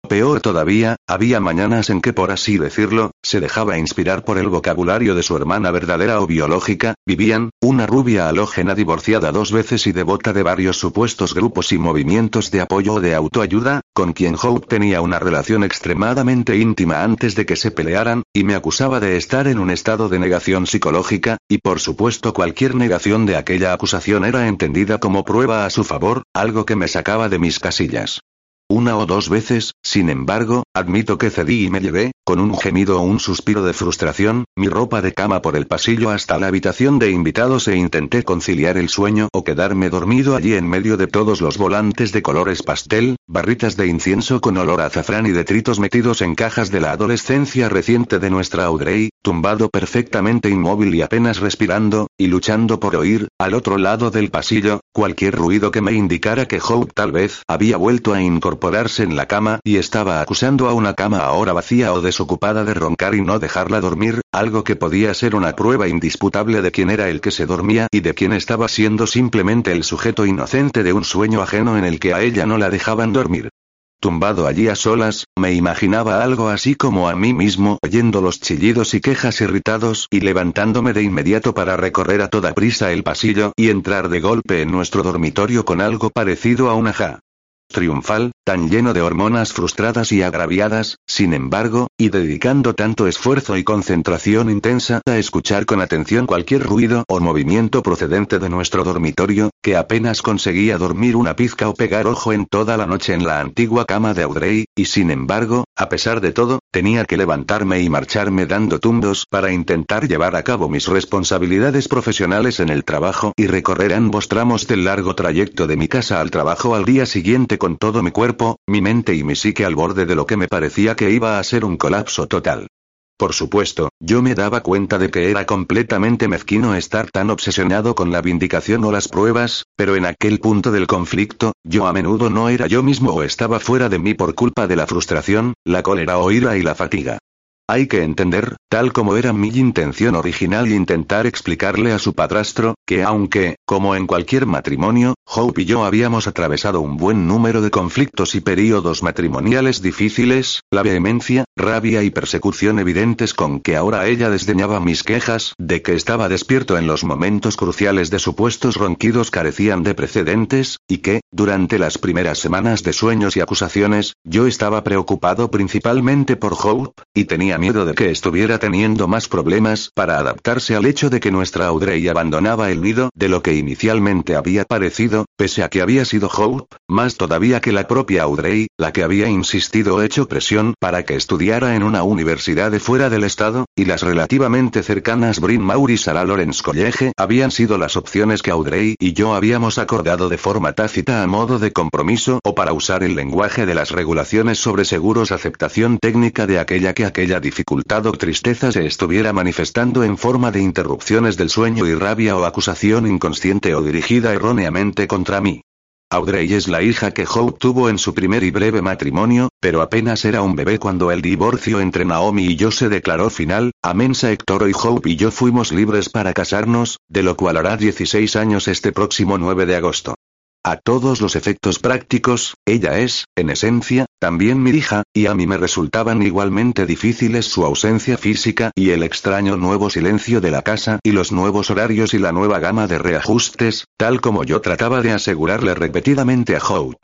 Peor todavía, había mañanas en que por así decirlo, se dejaba inspirar por el vocabulario de su hermana verdadera o biológica, Vivian, una rubia halógena divorciada dos veces y devota de varios supuestos grupos y movimientos de apoyo o de autoayuda, con quien Hope tenía una relación extremadamente íntima antes de que se pelearan, y me acusaba de estar en un estado de negación psicológica, y por supuesto cualquier negación de aquella acusación era entendida como prueba a su favor, algo que me sacaba de mis casillas. Una o dos veces, sin embargo, admito que cedí y me llevé, con un gemido o un suspiro de frustración, mi ropa de cama por el pasillo hasta la habitación de invitados e intenté conciliar el sueño o quedarme dormido allí en medio de todos los volantes de colores pastel, barritas de incienso con olor a azafrán y detritos metidos en cajas de la adolescencia reciente de nuestra Audrey, tumbado perfectamente inmóvil y apenas respirando, y luchando por oír, al otro lado del pasillo, cualquier ruido que me indicara que Hope tal vez había vuelto a incorporarse en la cama y estaba acusando a una cama ahora vacía o desocupada de roncar y no dejarla dormir, algo que podía ser una prueba indisputable de quién era el que se dormía y de quién estaba siendo simplemente el sujeto inocente de un sueño ajeno en el que a ella no la dejaban dormir. Tumbado allí a solas, me imaginaba algo así como a mí mismo oyendo los chillidos y quejas irritados y levantándome de inmediato para recorrer a toda prisa el pasillo y entrar de golpe en nuestro dormitorio con algo parecido a una ja triunfal, tan lleno de hormonas frustradas y agraviadas, sin embargo, y dedicando tanto esfuerzo y concentración intensa a escuchar con atención cualquier ruido o movimiento procedente de nuestro dormitorio, que apenas conseguía dormir una pizca o pegar ojo en toda la noche en la antigua cama de Audrey, y sin embargo, a pesar de todo, tenía que levantarme y marcharme dando tumbos para intentar llevar a cabo mis responsabilidades profesionales en el trabajo y recorrer ambos tramos del largo trayecto de mi casa al trabajo al día siguiente con todo mi cuerpo, mi mente y mi psique al borde de lo que me parecía que iba a ser un colapso total. Por supuesto, yo me daba cuenta de que era completamente mezquino estar tan obsesionado con la vindicación o las pruebas, pero en aquel punto del conflicto, yo a menudo no era yo mismo o estaba fuera de mí por culpa de la frustración, la cólera o ira y la fatiga. Hay que entender, tal como era mi intención original intentar explicarle a su padrastro, que aunque, como en cualquier matrimonio, Hope y yo habíamos atravesado un buen número de conflictos y períodos matrimoniales difíciles, la vehemencia, rabia y persecución evidentes con que ahora ella desdeñaba mis quejas de que estaba despierto en los momentos cruciales de supuestos ronquidos carecían de precedentes, y que, durante las primeras semanas de sueños y acusaciones, yo estaba preocupado principalmente por Hope, y tenía miedo de que estuviera teniendo más problemas para adaptarse al hecho de que nuestra Audrey abandonaba el nido de lo que inicialmente había parecido, pese a que había sido Hope, más todavía que la propia Audrey, la que había insistido o hecho presión para que estudiara en una universidad de fuera del estado, y las relativamente cercanas Bryn Mawr y Sarah Lawrence College habían sido las opciones que Audrey y yo habíamos acordado de forma tácita a modo de compromiso o para usar el lenguaje de las regulaciones sobre seguros aceptación técnica de aquella que aquella dificultad o tristeza se estuviera manifestando en forma de interrupciones del sueño y rabia o acusación inconsciente o dirigida erróneamente contra mí. Audrey es la hija que Hope tuvo en su primer y breve matrimonio, pero apenas era un bebé cuando el divorcio entre Naomi y yo se declaró final, Amensa Héctor y Hope y yo fuimos libres para casarnos, de lo cual hará 16 años este próximo 9 de agosto. A todos los efectos prácticos, ella es, en esencia, también mi hija, y a mí me resultaban igualmente difíciles su ausencia física y el extraño nuevo silencio de la casa y los nuevos horarios y la nueva gama de reajustes, tal como yo trataba de asegurarle repetidamente a Hope.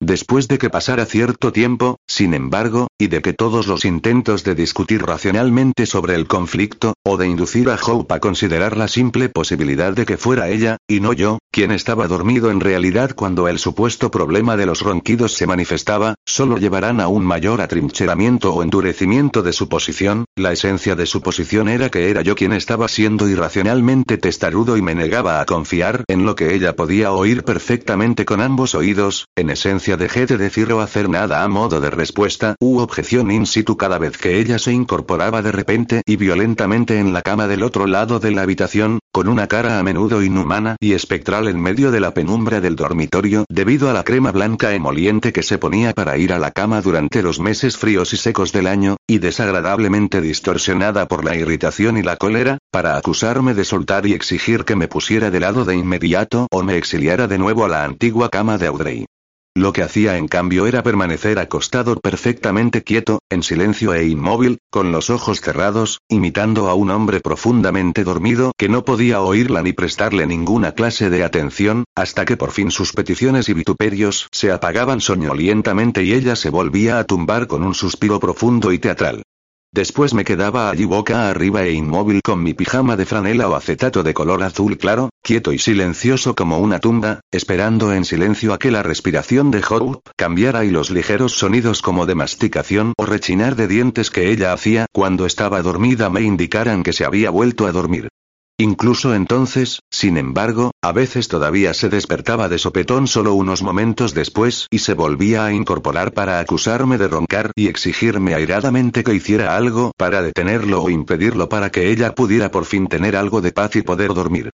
Después de que pasara cierto tiempo, sin embargo, y de que todos los intentos de discutir racionalmente sobre el conflicto, o de inducir a Hope a considerar la simple posibilidad de que fuera ella, y no yo, quien estaba dormido en realidad cuando el supuesto problema de los ronquidos se manifestaba, solo llevarán a un mayor atrincheramiento o endurecimiento de su posición, la esencia de su posición era que era yo quien estaba siendo irracionalmente testarudo y me negaba a confiar en lo que ella podía oír perfectamente con ambos oídos, en esencia dejé de decir o hacer nada a modo de respuesta u objeción in situ cada vez que ella se incorporaba de repente y violentamente en la cama del otro lado de la habitación, con una cara a menudo inhumana y espectral en medio de la penumbra del dormitorio debido a la crema blanca emoliente que se ponía para ir a la cama durante los meses fríos y secos del año, y desagradablemente distorsionada por la irritación y la cólera, para acusarme de soltar y exigir que me pusiera de lado de inmediato o me exiliara de nuevo a la antigua cama de Audrey. Lo que hacía en cambio era permanecer acostado perfectamente quieto, en silencio e inmóvil, con los ojos cerrados, imitando a un hombre profundamente dormido que no podía oírla ni prestarle ninguna clase de atención, hasta que por fin sus peticiones y vituperios se apagaban soñolientamente y ella se volvía a tumbar con un suspiro profundo y teatral. Después me quedaba allí boca arriba e inmóvil con mi pijama de franela o acetato de color azul claro, quieto y silencioso como una tumba, esperando en silencio a que la respiración de Hope cambiara y los ligeros sonidos como de masticación o rechinar de dientes que ella hacía cuando estaba dormida me indicaran que se había vuelto a dormir. Incluso entonces, sin embargo, a veces todavía se despertaba de sopetón solo unos momentos después y se volvía a incorporar para acusarme de roncar y exigirme airadamente que hiciera algo para detenerlo o impedirlo para que ella pudiera por fin tener algo de paz y poder dormir.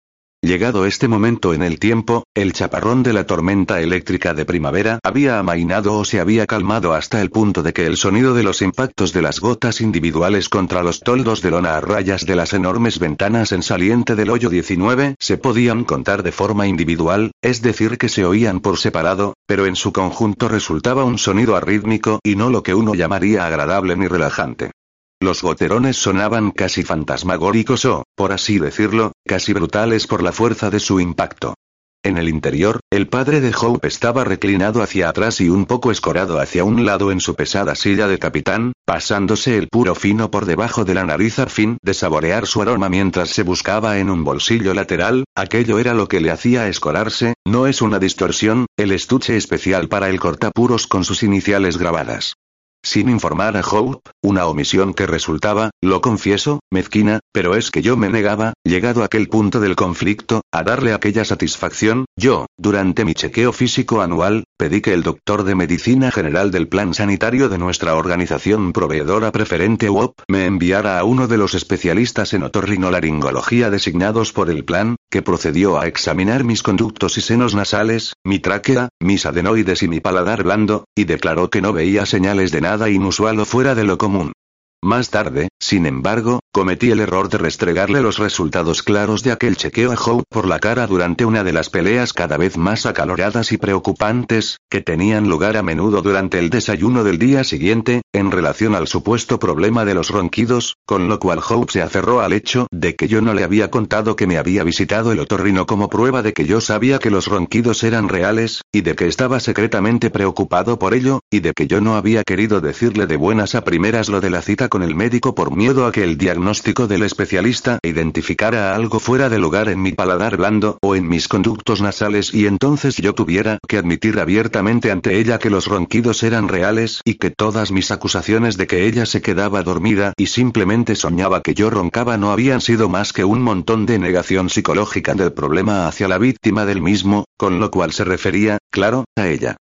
Llegado este momento en el tiempo, el chaparrón de la tormenta eléctrica de primavera había amainado o se había calmado hasta el punto de que el sonido de los impactos de las gotas individuales contra los toldos de lona a rayas de las enormes ventanas en saliente del hoyo 19 se podían contar de forma individual, es decir que se oían por separado, pero en su conjunto resultaba un sonido arrítmico y no lo que uno llamaría agradable ni relajante. Los goterones sonaban casi fantasmagóricos o, por así decirlo, casi brutales por la fuerza de su impacto. En el interior, el padre de Hope estaba reclinado hacia atrás y un poco escorado hacia un lado en su pesada silla de capitán, pasándose el puro fino por debajo de la nariz a fin de saborear su aroma mientras se buscaba en un bolsillo lateral, aquello era lo que le hacía escorarse, no es una distorsión, el estuche especial para el cortapuros con sus iniciales grabadas sin informar a Hope, una omisión que resultaba, lo confieso, mezquina, pero es que yo me negaba, llegado a aquel punto del conflicto, a darle aquella satisfacción, yo, durante mi chequeo físico anual, pedí que el doctor de medicina general del plan sanitario de nuestra organización proveedora preferente UOP me enviara a uno de los especialistas en otorrinolaringología designados por el plan, que procedió a examinar mis conductos y senos nasales, mi tráquea, mis adenoides y mi paladar blando, y declaró que no veía señales de nada inusual o fuera de lo común. Más tarde, sin embargo, cometí el error de restregarle los resultados claros de aquel chequeo a Hope por la cara durante una de las peleas cada vez más acaloradas y preocupantes, que tenían lugar a menudo durante el desayuno del día siguiente, en relación al supuesto problema de los ronquidos, con lo cual Hope se aferró al hecho de que yo no le había contado que me había visitado el otorrino como prueba de que yo sabía que los ronquidos eran reales, y de que estaba secretamente preocupado por ello, y de que yo no había querido decirle de buenas a primeras lo de la cita con el médico por miedo a que el diagnóstico del especialista identificara algo fuera de lugar en mi paladar blando o en mis conductos nasales y entonces yo tuviera que admitir abiertamente ante ella que los ronquidos eran reales y que todas mis acusaciones de que ella se quedaba dormida y simplemente soñaba que yo roncaba no habían sido más que un montón de negación psicológica del problema hacia la víctima del mismo, con lo cual se refería, claro, a ella.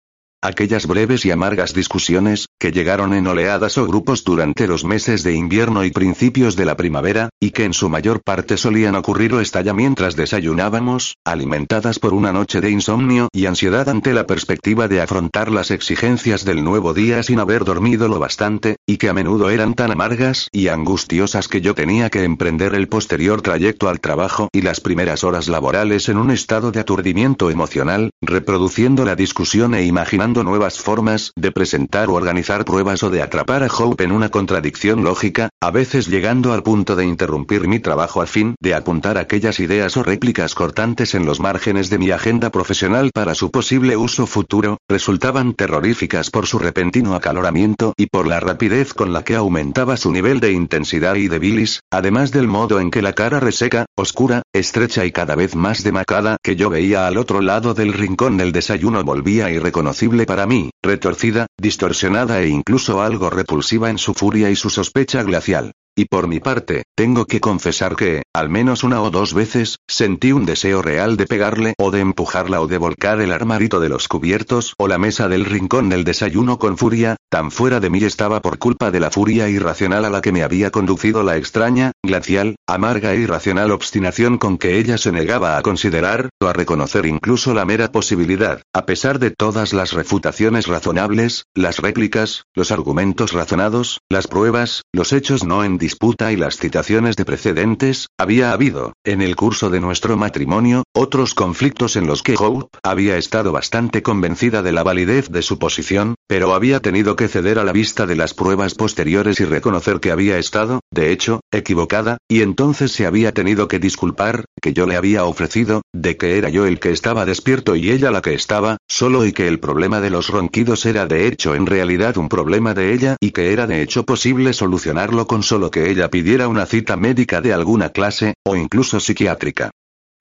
Aquellas breves y amargas discusiones, que llegaron en oleadas o grupos durante los meses de invierno y principios de la primavera, y que en su mayor parte solían ocurrir o estallar mientras desayunábamos, alimentadas por una noche de insomnio y ansiedad ante la perspectiva de afrontar las exigencias del nuevo día sin haber dormido lo bastante, y que a menudo eran tan amargas y angustiosas que yo tenía que emprender el posterior trayecto al trabajo y las primeras horas laborales en un estado de aturdimiento emocional, reproduciendo la discusión e imaginando nuevas formas de presentar o organizar pruebas o de atrapar a Hope en una contradicción lógica, a veces llegando al punto de interrumpir mi trabajo a fin de apuntar aquellas ideas o réplicas cortantes en los márgenes de mi agenda profesional para su posible uso futuro, resultaban terroríficas por su repentino acaloramiento y por la rapidez con la que aumentaba su nivel de intensidad y de bilis, además del modo en que la cara reseca, oscura, estrecha y cada vez más demacada que yo veía al otro lado del rincón del desayuno volvía irreconocible para mí, retorcida, distorsionada e incluso algo repulsiva en su furia y su sospecha glacial. Y por mi parte, tengo que confesar que, al menos una o dos veces, sentí un deseo real de pegarle o de empujarla o de volcar el armarito de los cubiertos o la mesa del rincón del desayuno con furia, tan fuera de mí estaba por culpa de la furia irracional a la que me había conducido la extraña, glacial, amarga e irracional obstinación con que ella se negaba a considerar, o a reconocer incluso la mera posibilidad, a pesar de todas las refutaciones razonables, las réplicas, los argumentos razonados, las pruebas, los hechos no en disputa y las citaciones de precedentes, había habido, en el curso de nuestro matrimonio, otros conflictos en los que Hope había estado bastante convencida de la validez de su posición, pero había tenido que ceder a la vista de las pruebas posteriores y reconocer que había estado, de hecho, equivocada, y entonces se había tenido que disculpar, que yo le había ofrecido, de que era yo el que estaba despierto y ella la que estaba, solo y que el problema de los ronquidos era de hecho en realidad un problema de ella y que era de hecho posible solucionarlo con solo que ella pidiera una cita médica de alguna clase, o incluso psiquiátrica.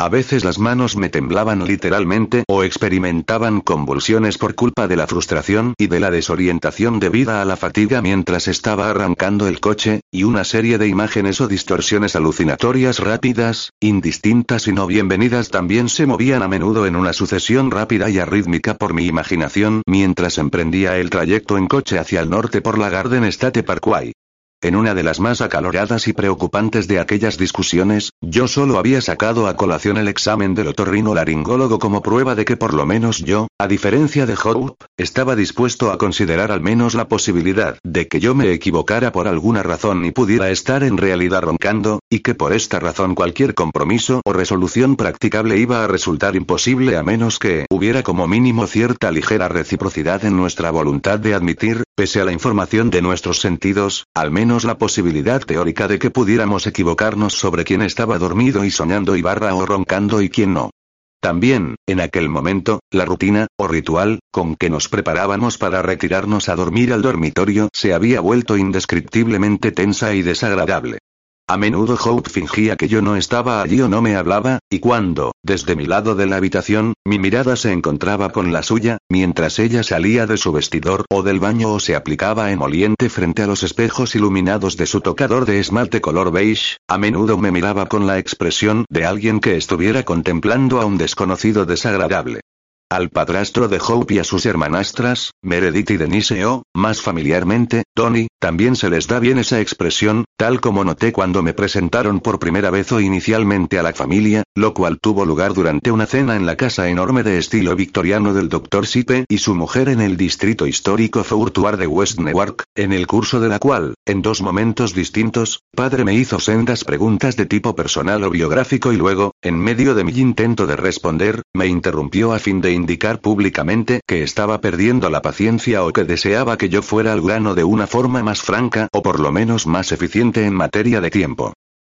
A veces las manos me temblaban literalmente o experimentaban convulsiones por culpa de la frustración y de la desorientación debida a la fatiga mientras estaba arrancando el coche, y una serie de imágenes o distorsiones alucinatorias rápidas, indistintas y no bienvenidas también se movían a menudo en una sucesión rápida y arrítmica por mi imaginación mientras emprendía el trayecto en coche hacia el norte por la Garden State Parkway. En una de las más acaloradas y preocupantes de aquellas discusiones, yo solo había sacado a colación el examen del otorrino laringólogo como prueba de que por lo menos yo, a diferencia de Hope, estaba dispuesto a considerar al menos la posibilidad de que yo me equivocara por alguna razón y pudiera estar en realidad roncando, y que por esta razón cualquier compromiso o resolución practicable iba a resultar imposible a menos que hubiera como mínimo cierta ligera reciprocidad en nuestra voluntad de admitir, pese a la información de nuestros sentidos, al menos la posibilidad teórica de que pudiéramos equivocarnos sobre quién estaba dormido y soñando y barra o roncando y quién no. También, en aquel momento, la rutina, o ritual, con que nos preparábamos para retirarnos a dormir al dormitorio se había vuelto indescriptiblemente tensa y desagradable. A menudo Hope fingía que yo no estaba allí o no me hablaba, y cuando, desde mi lado de la habitación, mi mirada se encontraba con la suya, mientras ella salía de su vestidor o del baño o se aplicaba emoliente frente a los espejos iluminados de su tocador de esmalte color beige, a menudo me miraba con la expresión de alguien que estuviera contemplando a un desconocido desagradable. Al padrastro de Hope y a sus hermanastras, Meredith y Denise o, más familiarmente, Tony, también se les da bien esa expresión, tal como noté cuando me presentaron por primera vez o inicialmente a la familia, lo cual tuvo lugar durante una cena en la casa enorme de estilo victoriano del Dr. Sipe y su mujer en el distrito histórico Fourtuar de West Newark, en el curso de la cual, en dos momentos distintos, padre me hizo sendas preguntas de tipo personal o biográfico y luego, en medio de mi intento de responder, me interrumpió a fin de indicar públicamente que estaba perdiendo la paciencia o que deseaba que yo fuera al grano de una forma más franca o por lo menos más eficiente en materia de tiempo.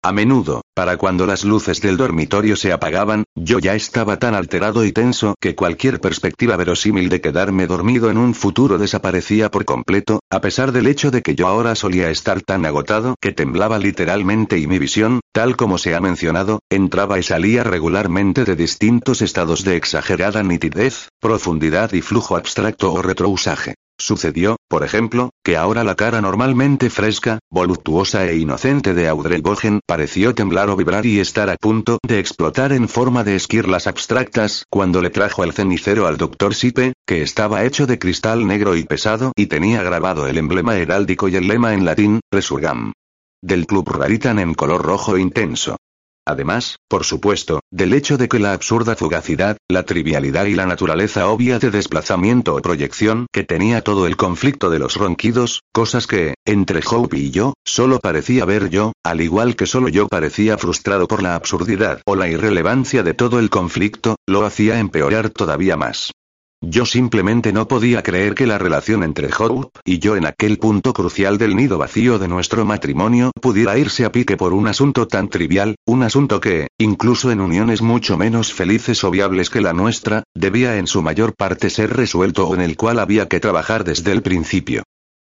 A menudo, para cuando las luces del dormitorio se apagaban, yo ya estaba tan alterado y tenso que cualquier perspectiva verosímil de quedarme dormido en un futuro desaparecía por completo, a pesar del hecho de que yo ahora solía estar tan agotado que temblaba literalmente y mi visión, tal como se ha mencionado, entraba y salía regularmente de distintos estados de exagerada nitidez, profundidad y flujo abstracto o retrousaje. Sucedió, por ejemplo, que ahora la cara normalmente fresca, voluptuosa e inocente de Audrey Bogen pareció temblar o vibrar y estar a punto de explotar en forma de esquirlas abstractas cuando le trajo el cenicero al doctor Sipe, que estaba hecho de cristal negro y pesado y tenía grabado el emblema heráldico y el lema en latín, Resurgam. Del Club Raritan en color rojo intenso. Además, por supuesto, del hecho de que la absurda fugacidad, la trivialidad y la naturaleza obvia de desplazamiento o proyección que tenía todo el conflicto de los ronquidos, cosas que, entre Hope y yo, solo parecía ver yo, al igual que solo yo parecía frustrado por la absurdidad o la irrelevancia de todo el conflicto, lo hacía empeorar todavía más. Yo simplemente no podía creer que la relación entre Hope y yo en aquel punto crucial del nido vacío de nuestro matrimonio pudiera irse a pique por un asunto tan trivial, un asunto que, incluso en uniones mucho menos felices o viables que la nuestra, debía en su mayor parte ser resuelto o en el cual había que trabajar desde el principio.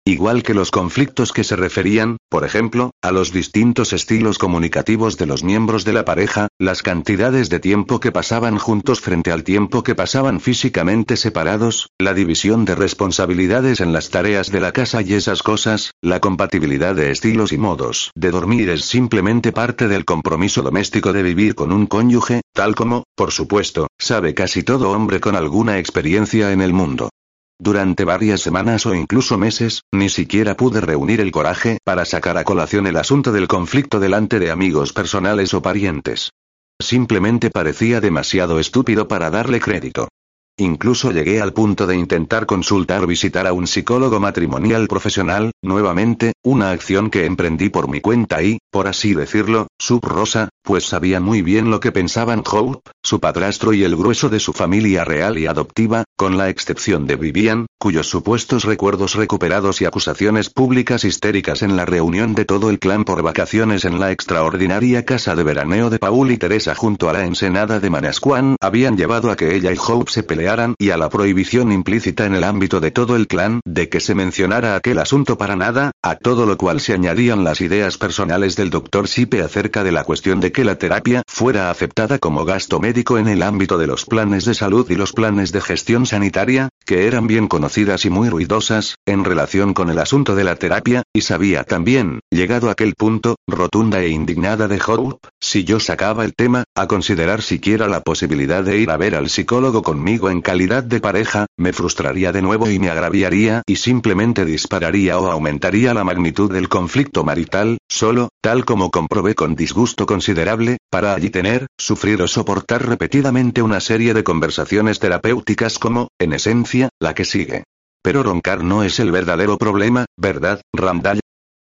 Igual que los conflictos que se referían, por ejemplo, a los distintos estilos comunicativos de los miembros de la pareja, las cantidades de tiempo que pasaban juntos frente al tiempo que pasaban físicamente separados, la división de responsabilidades en las tareas de la casa y esas cosas, la compatibilidad de estilos y modos de dormir es simplemente parte del compromiso doméstico de vivir con un cónyuge, tal como, por supuesto, sabe casi todo hombre con alguna experiencia en el mundo. Durante varias semanas o incluso meses, ni siquiera pude reunir el coraje para sacar a colación el asunto del conflicto delante de amigos personales o parientes. Simplemente parecía demasiado estúpido para darle crédito. Incluso llegué al punto de intentar consultar o visitar a un psicólogo matrimonial profesional, nuevamente, una acción que emprendí por mi cuenta y, por así decirlo, sub rosa, pues sabía muy bien lo que pensaban Hope, su padrastro y el grueso de su familia real y adoptiva, con la excepción de Vivian, cuyos supuestos recuerdos recuperados y acusaciones públicas histéricas en la reunión de todo el clan por vacaciones en la extraordinaria casa de veraneo de Paul y Teresa junto a la ensenada de Manasquan habían llevado a que ella y Hope se pelearan y a la prohibición implícita en el ámbito de todo el clan de que se mencionara aquel asunto para nada, a todo lo cual se añadían las ideas personales del Dr. Sipe acerca de la cuestión de que la terapia fuera aceptada como gasto médico en el ámbito de los planes de salud y los planes de gestión sanitaria, que eran bien conocidas y muy ruidosas, en relación con el asunto de la terapia, y sabía también, llegado a aquel punto, rotunda e indignada de Hope, si yo sacaba el tema, a considerar siquiera la posibilidad de ir a ver al psicólogo conmigo en calidad de pareja, me frustraría de nuevo y me agraviaría y simplemente dispararía o aumentaría la magnitud del conflicto marital, solo, tal como comprobé con disgusto considerable, para allí tener, sufrir o soportar repetidamente una serie de conversaciones terapéuticas como, en esencia, la que sigue. Pero roncar no es el verdadero problema, ¿verdad, Randall?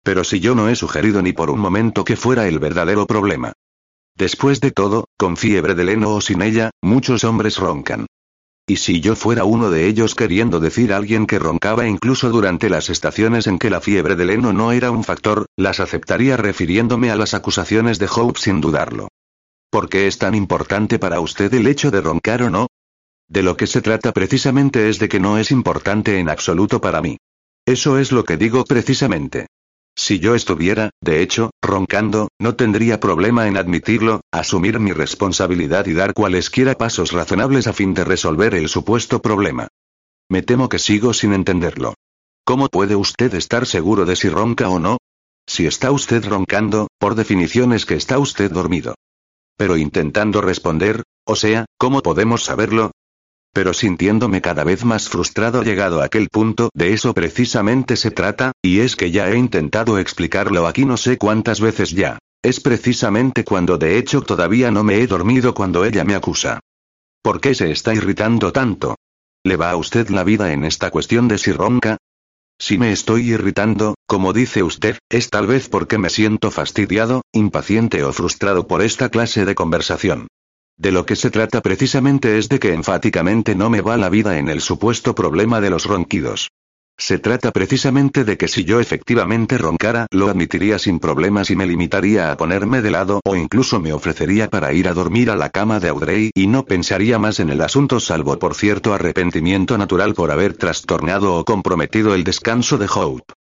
Pero si yo no he sugerido ni por un momento que fuera el verdadero problema. Después de todo, con fiebre de leno o sin ella, muchos hombres roncan. Y si yo fuera uno de ellos queriendo decir a alguien que roncaba incluso durante las estaciones en que la fiebre del heno no era un factor, las aceptaría refiriéndome a las acusaciones de Hope sin dudarlo. ¿Por qué es tan importante para usted el hecho de roncar o no? De lo que se trata precisamente es de que no es importante en absoluto para mí. Eso es lo que digo precisamente. Si yo estuviera, de hecho, roncando, no tendría problema en admitirlo, asumir mi responsabilidad y dar cualesquiera pasos razonables a fin de resolver el supuesto problema. Me temo que sigo sin entenderlo. ¿Cómo puede usted estar seguro de si ronca o no? Si está usted roncando, por definición es que está usted dormido. Pero intentando responder, o sea, ¿cómo podemos saberlo? Pero sintiéndome cada vez más frustrado llegado a aquel punto, de eso precisamente se trata, y es que ya he intentado explicarlo aquí no sé cuántas veces ya. Es precisamente cuando de hecho todavía no me he dormido cuando ella me acusa. ¿Por qué se está irritando tanto? ¿Le va a usted la vida en esta cuestión de si ronca? Si me estoy irritando, como dice usted, es tal vez porque me siento fastidiado, impaciente o frustrado por esta clase de conversación. De lo que se trata precisamente es de que enfáticamente no me va la vida en el supuesto problema de los ronquidos. Se trata precisamente de que si yo efectivamente roncara, lo admitiría sin problemas y me limitaría a ponerme de lado o incluso me ofrecería para ir a dormir a la cama de Audrey y no pensaría más en el asunto salvo por cierto arrepentimiento natural por haber trastornado o comprometido el descanso de Hope.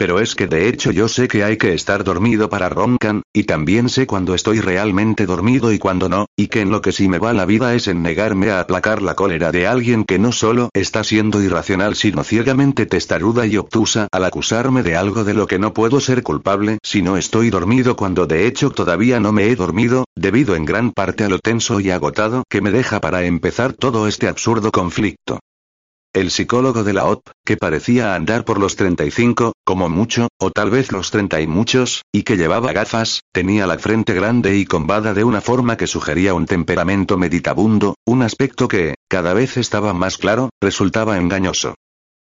Pero es que de hecho yo sé que hay que estar dormido para roncan, y también sé cuando estoy realmente dormido y cuando no, y que en lo que sí me va la vida es en negarme a aplacar la cólera de alguien que no solo está siendo irracional sino ciegamente testaruda y obtusa al acusarme de algo de lo que no puedo ser culpable si no estoy dormido cuando de hecho todavía no me he dormido, debido en gran parte a lo tenso y agotado que me deja para empezar todo este absurdo conflicto. El psicólogo de la OP, que parecía andar por los 35, como mucho, o tal vez los 30 y muchos, y que llevaba gafas, tenía la frente grande y combada de una forma que sugería un temperamento meditabundo, un aspecto que, cada vez estaba más claro, resultaba engañoso.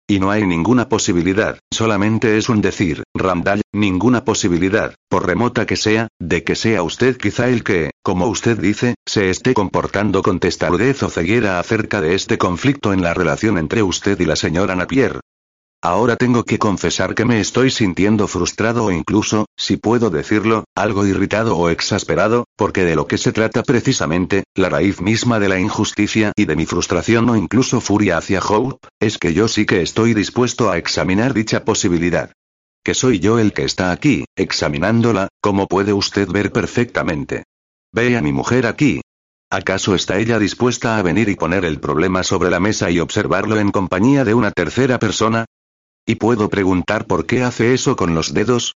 Y no hay ninguna posibilidad, solamente es un decir, Randall, ninguna posibilidad, por remota que sea, de que sea usted quizá el que, como usted dice, se esté comportando con testarudez o ceguera acerca de este conflicto en la relación entre usted y la señora Napier. Ahora tengo que confesar que me estoy sintiendo frustrado o incluso, si puedo decirlo, algo irritado o exasperado, porque de lo que se trata precisamente, la raíz misma de la injusticia y de mi frustración o incluso furia hacia Hope, es que yo sí que estoy dispuesto a examinar dicha posibilidad. Que soy yo el que está aquí, examinándola, como puede usted ver perfectamente. Ve a mi mujer aquí. ¿Acaso está ella dispuesta a venir y poner el problema sobre la mesa y observarlo en compañía de una tercera persona? ¿Y puedo preguntar por qué hace eso con los dedos?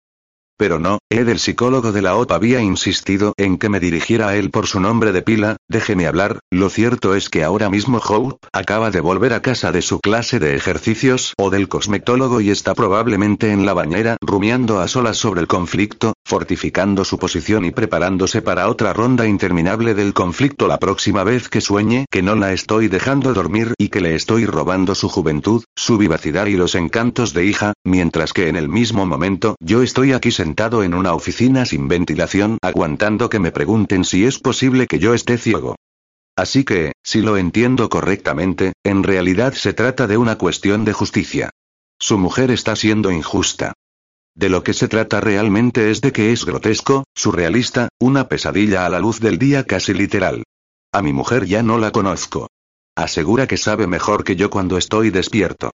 Pero no, Ed el psicólogo de la OP había insistido en que me dirigiera a él por su nombre de pila, déjeme hablar, lo cierto es que ahora mismo Hope acaba de volver a casa de su clase de ejercicios o del cosmetólogo y está probablemente en la bañera rumiando a solas sobre el conflicto, fortificando su posición y preparándose para otra ronda interminable del conflicto la próxima vez que sueñe que no la estoy dejando dormir y que le estoy robando su juventud, su vivacidad y los encantos de hija, mientras que en el mismo momento yo estoy aquí sentado en una oficina sin ventilación, aguantando que me pregunten si es posible que yo esté ciego. Así que, si lo entiendo correctamente, en realidad se trata de una cuestión de justicia. Su mujer está siendo injusta. De lo que se trata realmente es de que es grotesco, surrealista, una pesadilla a la luz del día casi literal. A mi mujer ya no la conozco. Asegura que sabe mejor que yo cuando estoy despierto.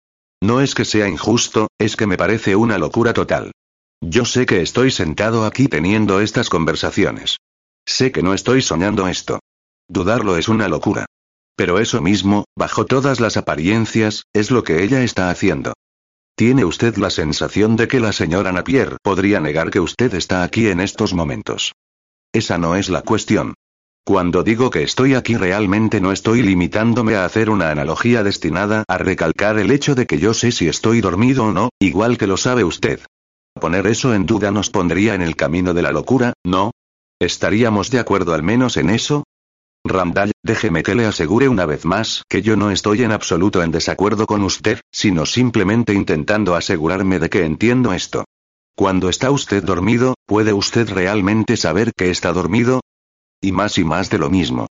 No es que sea injusto, es que me parece una locura total. Yo sé que estoy sentado aquí teniendo estas conversaciones. Sé que no estoy soñando esto. Dudarlo es una locura. Pero eso mismo, bajo todas las apariencias, es lo que ella está haciendo. ¿Tiene usted la sensación de que la señora Napier podría negar que usted está aquí en estos momentos? Esa no es la cuestión. Cuando digo que estoy aquí realmente no estoy limitándome a hacer una analogía destinada a recalcar el hecho de que yo sé si estoy dormido o no, igual que lo sabe usted. Poner eso en duda nos pondría en el camino de la locura, ¿no? ¿Estaríamos de acuerdo al menos en eso? Randall, déjeme que le asegure una vez más que yo no estoy en absoluto en desacuerdo con usted, sino simplemente intentando asegurarme de que entiendo esto. Cuando está usted dormido, ¿puede usted realmente saber que está dormido? Y más y más de lo mismo.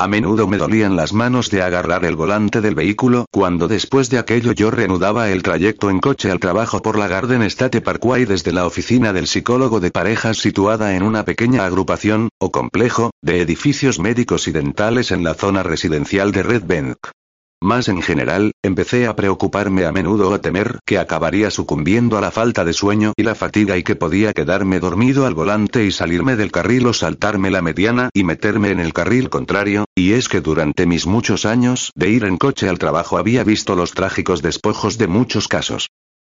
A menudo me dolían las manos de agarrar el volante del vehículo cuando después de aquello yo reanudaba el trayecto en coche al trabajo por la Garden State Parkway desde la oficina del psicólogo de parejas situada en una pequeña agrupación, o complejo, de edificios médicos y dentales en la zona residencial de Red Bank. Más en general, empecé a preocuparme a menudo a temer que acabaría sucumbiendo a la falta de sueño y la fatiga y que podía quedarme dormido al volante y salirme del carril o saltarme la mediana y meterme en el carril contrario, y es que durante mis muchos años de ir en coche al trabajo había visto los trágicos despojos de muchos casos.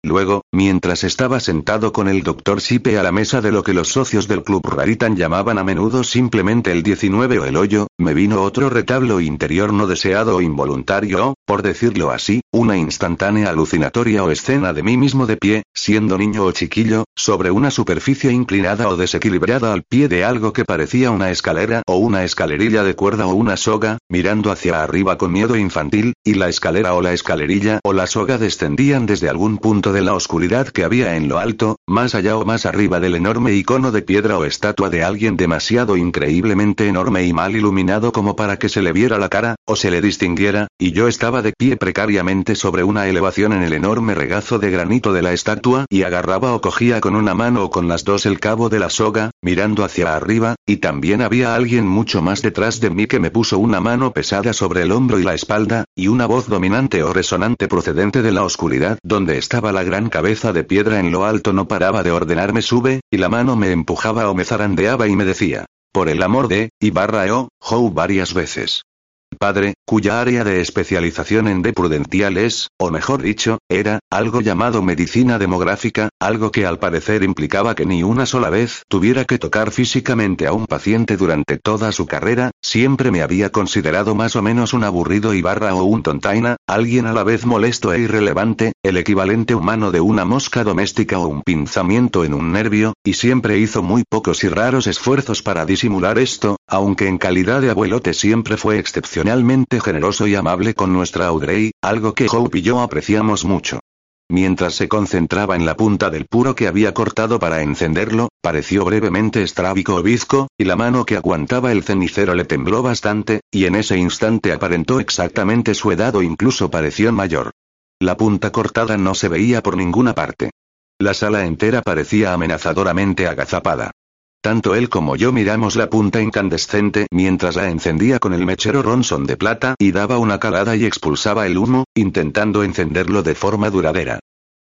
Luego, mientras estaba sentado con el doctor Sipe a la mesa de lo que los socios del Club Raritan llamaban a menudo simplemente el 19 o el hoyo, me vino otro retablo interior no deseado o involuntario, o, por decirlo así, una instantánea alucinatoria o escena de mí mismo de pie, siendo niño o chiquillo, sobre una superficie inclinada o desequilibrada al pie de algo que parecía una escalera o una escalerilla de cuerda o una soga, mirando hacia arriba con miedo infantil, y la escalera o la escalerilla o la soga descendían desde algún punto de la oscuridad que había en lo alto, más allá o más arriba del enorme icono de piedra o estatua de alguien demasiado increíblemente enorme y mal iluminado como para que se le viera la cara, o se le distinguiera, y yo estaba de pie precariamente sobre una elevación en el enorme regazo de granito de la estatua y agarraba o cogía con una mano o con las dos el cabo de la soga, mirando hacia arriba, y también había alguien mucho más detrás de mí que me puso una mano pesada sobre el hombro y la espalda, y una voz dominante o resonante procedente de la oscuridad donde estaba la gran cabeza de piedra en lo alto no paraba de ordenarme sube, y la mano me empujaba o me zarandeaba y me decía, por el amor de, y barra o, Joe varias veces padre, cuya área de especialización en D prudencial es, o mejor dicho, era, algo llamado medicina demográfica, algo que al parecer implicaba que ni una sola vez tuviera que tocar físicamente a un paciente durante toda su carrera, siempre me había considerado más o menos un aburrido y barra o un tontaina, alguien a la vez molesto e irrelevante, el equivalente humano de una mosca doméstica o un pinzamiento en un nervio, y siempre hizo muy pocos y raros esfuerzos para disimular esto, aunque en calidad de abuelote siempre fue excepcional generoso y amable con nuestra Audrey, algo que Hope y yo apreciamos mucho. Mientras se concentraba en la punta del puro que había cortado para encenderlo, pareció brevemente estrábico o bizco, y la mano que aguantaba el cenicero le tembló bastante, y en ese instante aparentó exactamente su edad o incluso pareció mayor. La punta cortada no se veía por ninguna parte. La sala entera parecía amenazadoramente agazapada. Tanto él como yo miramos la punta incandescente mientras la encendía con el mechero Ronson de plata y daba una calada y expulsaba el humo, intentando encenderlo de forma duradera.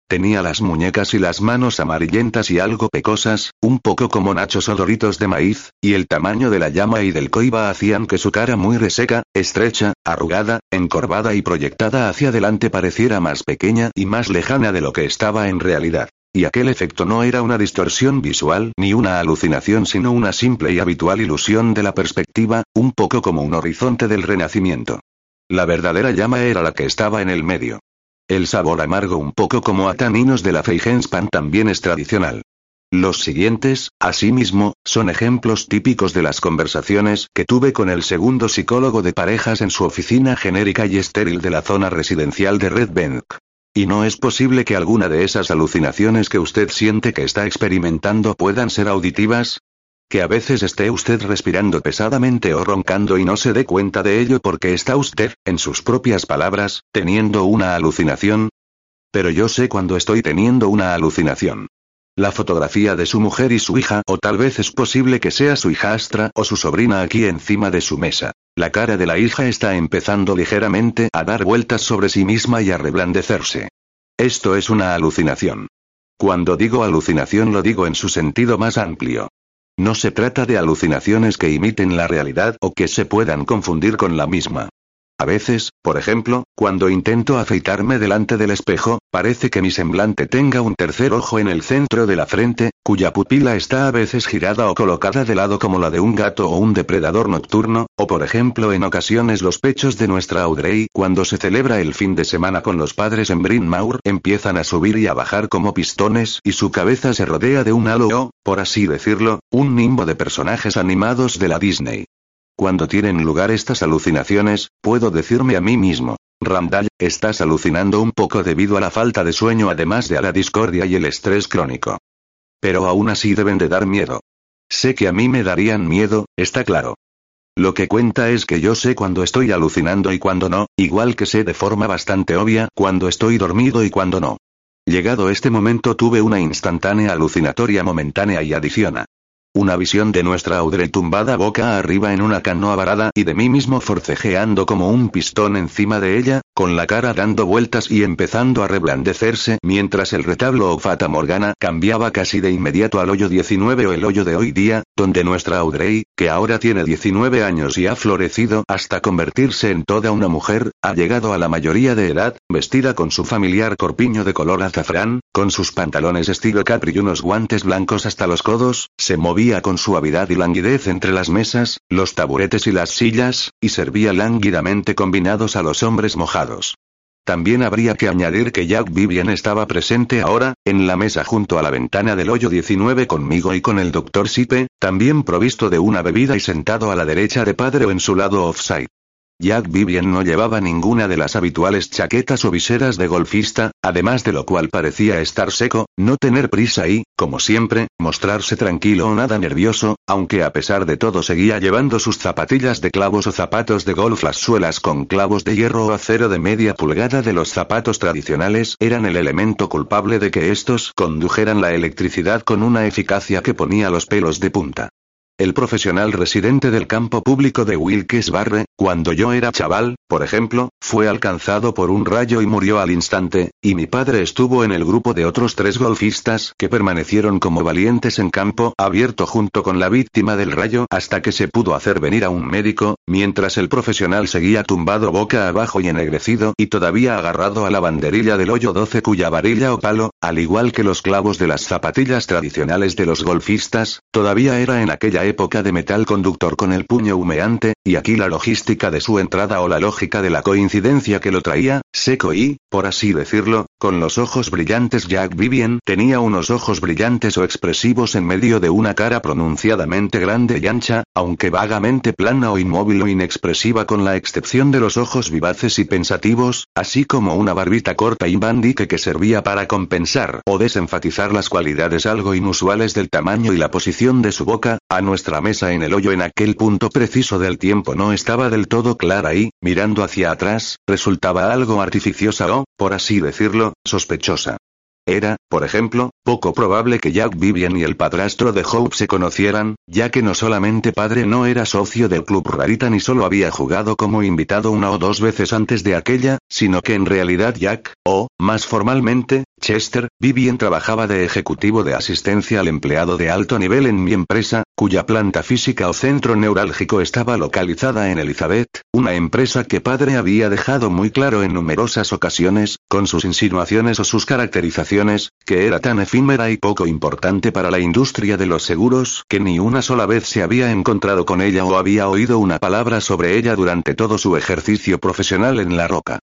Tenía las muñecas y las manos amarillentas y algo pecosas, un poco como nachos o doritos de maíz, y el tamaño de la llama y del coiba hacían que su cara muy reseca, estrecha, arrugada, encorvada y proyectada hacia adelante pareciera más pequeña y más lejana de lo que estaba en realidad. Y aquel efecto no era una distorsión visual ni una alucinación sino una simple y habitual ilusión de la perspectiva, un poco como un horizonte del renacimiento. La verdadera llama era la que estaba en el medio. El sabor amargo un poco como a taninos de la Feigenspan también es tradicional. Los siguientes, asimismo, son ejemplos típicos de las conversaciones que tuve con el segundo psicólogo de parejas en su oficina genérica y estéril de la zona residencial de Red Bank. Y no es posible que alguna de esas alucinaciones que usted siente que está experimentando puedan ser auditivas. Que a veces esté usted respirando pesadamente o roncando y no se dé cuenta de ello porque está usted, en sus propias palabras, teniendo una alucinación. Pero yo sé cuando estoy teniendo una alucinación. La fotografía de su mujer y su hija, o tal vez es posible que sea su hijastra o su sobrina aquí encima de su mesa. La cara de la hija está empezando ligeramente a dar vueltas sobre sí misma y a reblandecerse. Esto es una alucinación. Cuando digo alucinación lo digo en su sentido más amplio. No se trata de alucinaciones que imiten la realidad o que se puedan confundir con la misma. A veces, por ejemplo, cuando intento afeitarme delante del espejo, parece que mi semblante tenga un tercer ojo en el centro de la frente, cuya pupila está a veces girada o colocada de lado como la de un gato o un depredador nocturno, o por ejemplo en ocasiones los pechos de nuestra Audrey cuando se celebra el fin de semana con los padres en Bryn Mawr empiezan a subir y a bajar como pistones y su cabeza se rodea de un halo o, por así decirlo, un nimbo de personajes animados de la Disney. Cuando tienen lugar estas alucinaciones, puedo decirme a mí mismo, Randall, estás alucinando un poco debido a la falta de sueño además de a la discordia y el estrés crónico. Pero aún así deben de dar miedo. Sé que a mí me darían miedo, está claro. Lo que cuenta es que yo sé cuando estoy alucinando y cuando no, igual que sé de forma bastante obvia cuando estoy dormido y cuando no. Llegado este momento tuve una instantánea alucinatoria momentánea y adiciona. Una visión de nuestra Audrey tumbada boca arriba en una canoa varada y de mí mismo forcejeando como un pistón encima de ella, con la cara dando vueltas y empezando a reblandecerse mientras el retablo o Fata Morgana cambiaba casi de inmediato al hoyo 19 o el hoyo de hoy día, donde nuestra Audrey, que ahora tiene 19 años y ha florecido hasta convertirse en toda una mujer, ha llegado a la mayoría de edad, vestida con su familiar corpiño de color azafrán, con sus pantalones estilo capri y unos guantes blancos hasta los codos, se movía con suavidad y languidez entre las mesas, los taburetes y las sillas, y servía lánguidamente combinados a los hombres mojados. También habría que añadir que Jack Vivian estaba presente ahora, en la mesa junto a la ventana del hoyo 19 conmigo y con el doctor Sipe, también provisto de una bebida y sentado a la derecha de padre o en su lado offside. Jack Vivian no llevaba ninguna de las habituales chaquetas o viseras de golfista, además de lo cual parecía estar seco, no tener prisa y, como siempre, mostrarse tranquilo o nada nervioso, aunque a pesar de todo seguía llevando sus zapatillas de clavos o zapatos de golf. Las suelas con clavos de hierro o acero de media pulgada de los zapatos tradicionales eran el elemento culpable de que estos condujeran la electricidad con una eficacia que ponía los pelos de punta. El profesional residente del campo público de Wilkes Barre, cuando yo era chaval, por ejemplo, fue alcanzado por un rayo y murió al instante, y mi padre estuvo en el grupo de otros tres golfistas que permanecieron como valientes en campo abierto junto con la víctima del rayo hasta que se pudo hacer venir a un médico, mientras el profesional seguía tumbado boca abajo y ennegrecido y todavía agarrado a la banderilla del hoyo 12 cuya varilla o palo, al igual que los clavos de las zapatillas tradicionales de los golfistas, todavía era en aquella época de metal conductor con el puño humeante, y aquí la logística de su entrada o la lógica de la coincidencia que lo traía, seco y, por así decirlo, con los ojos brillantes Jack Vivian tenía unos ojos brillantes o expresivos en medio de una cara pronunciadamente grande y ancha, aunque vagamente plana o inmóvil o inexpresiva con la excepción de los ojos vivaces y pensativos, así como una barbita corta y bandique que servía para compensar o desenfatizar las cualidades algo inusuales del tamaño y la posición de su boca, a nuestra mesa en el hoyo en aquel punto preciso del tiempo no estaba del todo clara y, mirando hacia atrás, resultaba algo artificiosa o, por así decirlo, sospechosa. Era, por ejemplo, poco probable que Jack Vivian y el padrastro de Hope se conocieran, ya que no solamente padre no era socio del Club Rarita ni solo había jugado como invitado una o dos veces antes de aquella, sino que en realidad Jack, o, más formalmente, Chester, Vivian trabajaba de ejecutivo de asistencia al empleado de alto nivel en mi empresa, cuya planta física o centro neurálgico estaba localizada en Elizabeth, una empresa que padre había dejado muy claro en numerosas ocasiones, con sus insinuaciones o sus caracterizaciones, que era tan efímera y poco importante para la industria de los seguros que ni una sola vez se había encontrado con ella o había oído una palabra sobre ella durante todo su ejercicio profesional en la roca.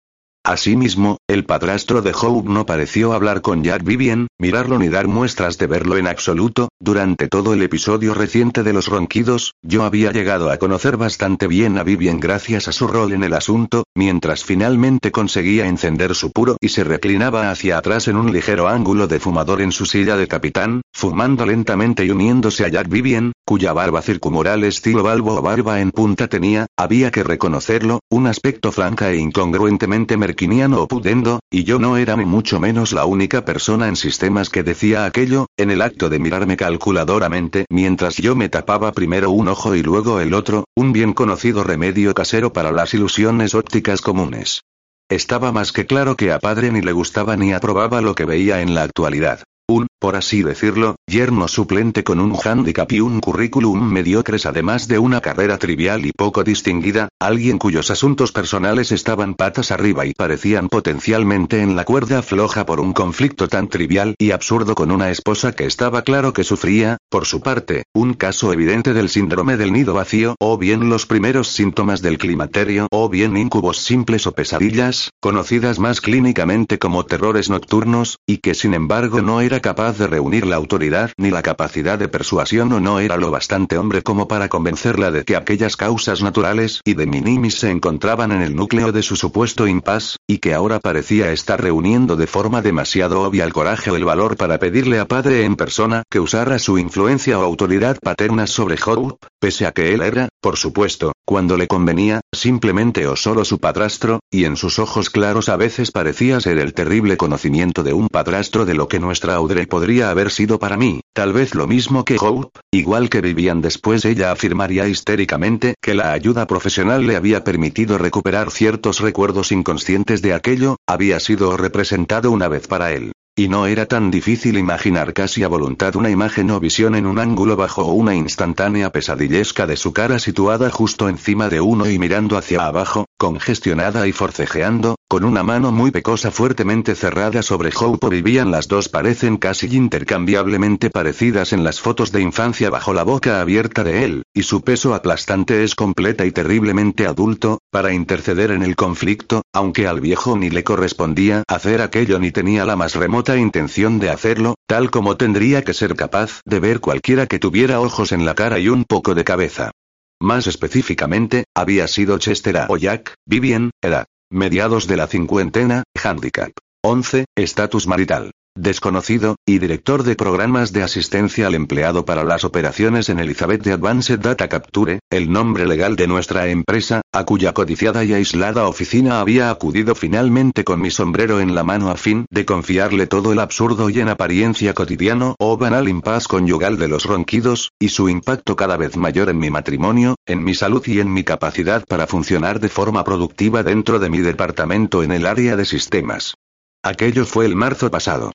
Asimismo, el padrastro de Hope no pareció hablar con Jack Vivian, mirarlo ni dar muestras de verlo en absoluto, durante todo el episodio reciente de los ronquidos, yo había llegado a conocer bastante bien a Vivian gracias a su rol en el asunto, mientras finalmente conseguía encender su puro y se reclinaba hacia atrás en un ligero ángulo de fumador en su silla de capitán, fumando lentamente y uniéndose a Jack Vivian, cuya barba circumoral estilo balbo o barba en punta tenía, había que reconocerlo, un aspecto franca e incongruentemente merquiniano o pudendo, y yo no era ni mucho menos la única persona en sistemas que decía aquello, en el acto de mirarme calculadoramente mientras yo me tapaba primero un ojo y luego el otro, un bien conocido remedio casero para las ilusiones ópticas comunes. Estaba más que claro que a padre ni le gustaba ni aprobaba lo que veía en la actualidad un, por así decirlo, yerno suplente con un handicap y un currículum mediocres además de una carrera trivial y poco distinguida, alguien cuyos asuntos personales estaban patas arriba y parecían potencialmente en la cuerda floja por un conflicto tan trivial y absurdo con una esposa que estaba claro que sufría, por su parte, un caso evidente del síndrome del nido vacío o bien los primeros síntomas del climaterio o bien incubos simples o pesadillas, conocidas más clínicamente como terrores nocturnos, y que sin embargo no era capaz de reunir la autoridad ni la capacidad de persuasión o no era lo bastante hombre como para convencerla de que aquellas causas naturales y de minimis se encontraban en el núcleo de su supuesto impas, y que ahora parecía estar reuniendo de forma demasiado obvia el coraje o el valor para pedirle a padre en persona que usara su influencia o autoridad paterna sobre Hope, pese a que él era, por supuesto, cuando le convenía, simplemente o solo su padrastro, y en sus ojos claros a veces parecía ser el terrible conocimiento de un padrastro de lo que nuestra Audrey podría haber sido para mí, tal vez lo mismo que Hope, igual que vivían después ella afirmaría histéricamente que la ayuda profesional le había permitido recuperar ciertos recuerdos inconscientes de aquello, había sido representado una vez para él. Y no era tan difícil imaginar casi a voluntad una imagen o visión en un ángulo bajo una instantánea pesadillesca de su cara situada justo encima de uno y mirando hacia abajo, congestionada y forcejeando, con una mano muy pecosa fuertemente cerrada sobre Hope vivían las dos parecen casi intercambiablemente parecidas en las fotos de infancia bajo la boca abierta de él, y su peso aplastante es completa y terriblemente adulto, para interceder en el conflicto, aunque al viejo ni le correspondía hacer aquello ni tenía la más remota intención de hacerlo, tal como tendría que ser capaz de ver cualquiera que tuviera ojos en la cara y un poco de cabeza. Más específicamente, había sido Chester A. Jack, Vivian, edad. Mediados de la cincuentena, handicap. 11, estatus marital desconocido, y director de programas de asistencia al empleado para las operaciones en Elizabeth de Advanced Data Capture, el nombre legal de nuestra empresa, a cuya codiciada y aislada oficina había acudido finalmente con mi sombrero en la mano a fin de confiarle todo el absurdo y en apariencia cotidiano o banal impas conyugal de los ronquidos, y su impacto cada vez mayor en mi matrimonio, en mi salud y en mi capacidad para funcionar de forma productiva dentro de mi departamento en el área de sistemas. Aquello fue el marzo pasado.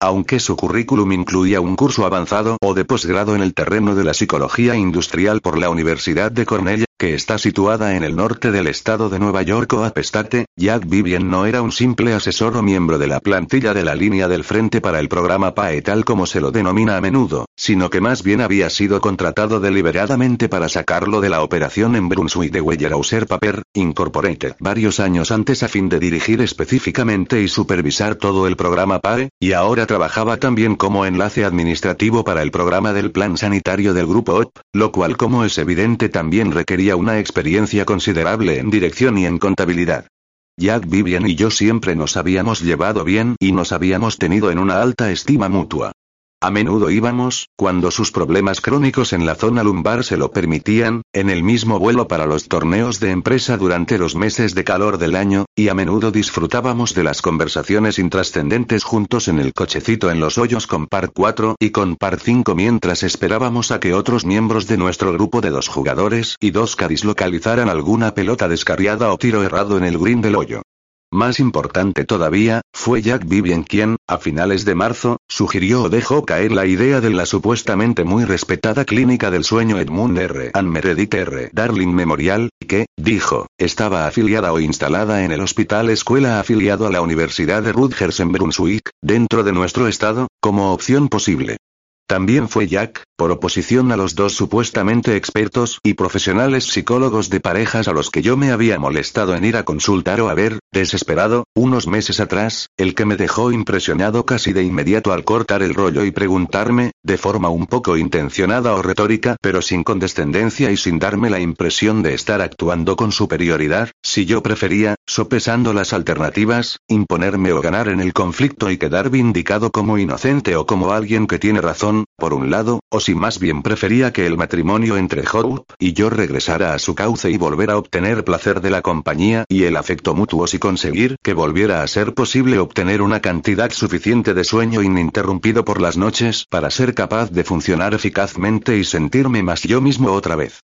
Aunque su currículum incluía un curso avanzado o de posgrado en el terreno de la psicología industrial por la Universidad de Cornell, que está situada en el norte del estado de Nueva York o apestate, Jack Vivian no era un simple asesor o miembro de la plantilla de la línea del frente para el programa PAE tal como se lo denomina a menudo, sino que más bien había sido contratado deliberadamente para sacarlo de la operación en Brunswick de Weyerhaeuser Paper, Incorporated varios años antes a fin de dirigir específicamente y supervisar todo el programa PAE, y ahora trabajaba también como enlace administrativo para el programa del plan sanitario del grupo OP, lo cual como es evidente también requería una experiencia considerable en dirección y en contabilidad. Jack Vivian y yo siempre nos habíamos llevado bien y nos habíamos tenido en una alta estima mutua. A menudo íbamos, cuando sus problemas crónicos en la zona lumbar se lo permitían, en el mismo vuelo para los torneos de empresa durante los meses de calor del año, y a menudo disfrutábamos de las conversaciones intrascendentes juntos en el cochecito en los hoyos con par 4 y con par 5 mientras esperábamos a que otros miembros de nuestro grupo de dos jugadores y dos cadis localizaran alguna pelota descarriada o tiro errado en el green del hoyo. Más importante todavía, fue Jack Vivian quien, a finales de marzo, sugirió o dejó caer la idea de la supuestamente muy respetada clínica del sueño Edmund R. and Meredith R. Darling Memorial, que, dijo, estaba afiliada o instalada en el hospital escuela afiliado a la Universidad de Rutgers en Brunswick, dentro de nuestro estado, como opción posible. También fue Jack, por oposición a los dos supuestamente expertos y profesionales psicólogos de parejas a los que yo me había molestado en ir a consultar o a ver, desesperado, unos meses atrás, el que me dejó impresionado casi de inmediato al cortar el rollo y preguntarme, de forma un poco intencionada o retórica, pero sin condescendencia y sin darme la impresión de estar actuando con superioridad, si yo prefería, sopesando las alternativas, imponerme o ganar en el conflicto y quedar vindicado como inocente o como alguien que tiene razón por un lado, o si más bien prefería que el matrimonio entre Hope y yo regresara a su cauce y volver a obtener placer de la compañía y el afecto mutuo y conseguir que volviera a ser posible obtener una cantidad suficiente de sueño ininterrumpido por las noches para ser capaz de funcionar eficazmente y sentirme más yo mismo otra vez.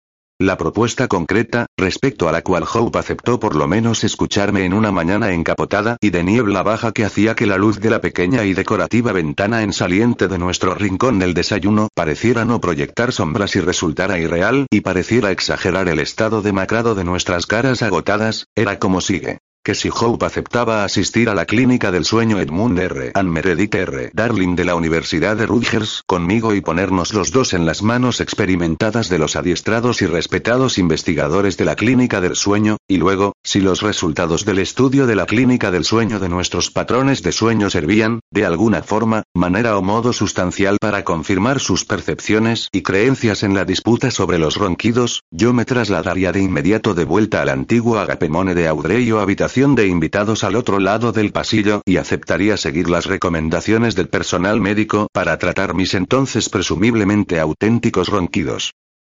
La propuesta concreta, respecto a la cual Hope aceptó por lo menos escucharme en una mañana encapotada y de niebla baja que hacía que la luz de la pequeña y decorativa ventana en saliente de nuestro rincón del desayuno pareciera no proyectar sombras y resultara irreal y pareciera exagerar el estado demacrado de nuestras caras agotadas, era como sigue que si Hope aceptaba asistir a la clínica del sueño Edmund R. and Meredith R. Darling de la Universidad de Rutgers conmigo y ponernos los dos en las manos experimentadas de los adiestrados y respetados investigadores de la clínica del sueño, y luego, si los resultados del estudio de la clínica del sueño de nuestros patrones de sueño servían, de alguna forma, manera o modo sustancial para confirmar sus percepciones y creencias en la disputa sobre los ronquidos, yo me trasladaría de inmediato de vuelta al antiguo agapemone de Audrey o habitación de invitados al otro lado del pasillo y aceptaría seguir las recomendaciones del personal médico para tratar mis entonces presumiblemente auténticos ronquidos.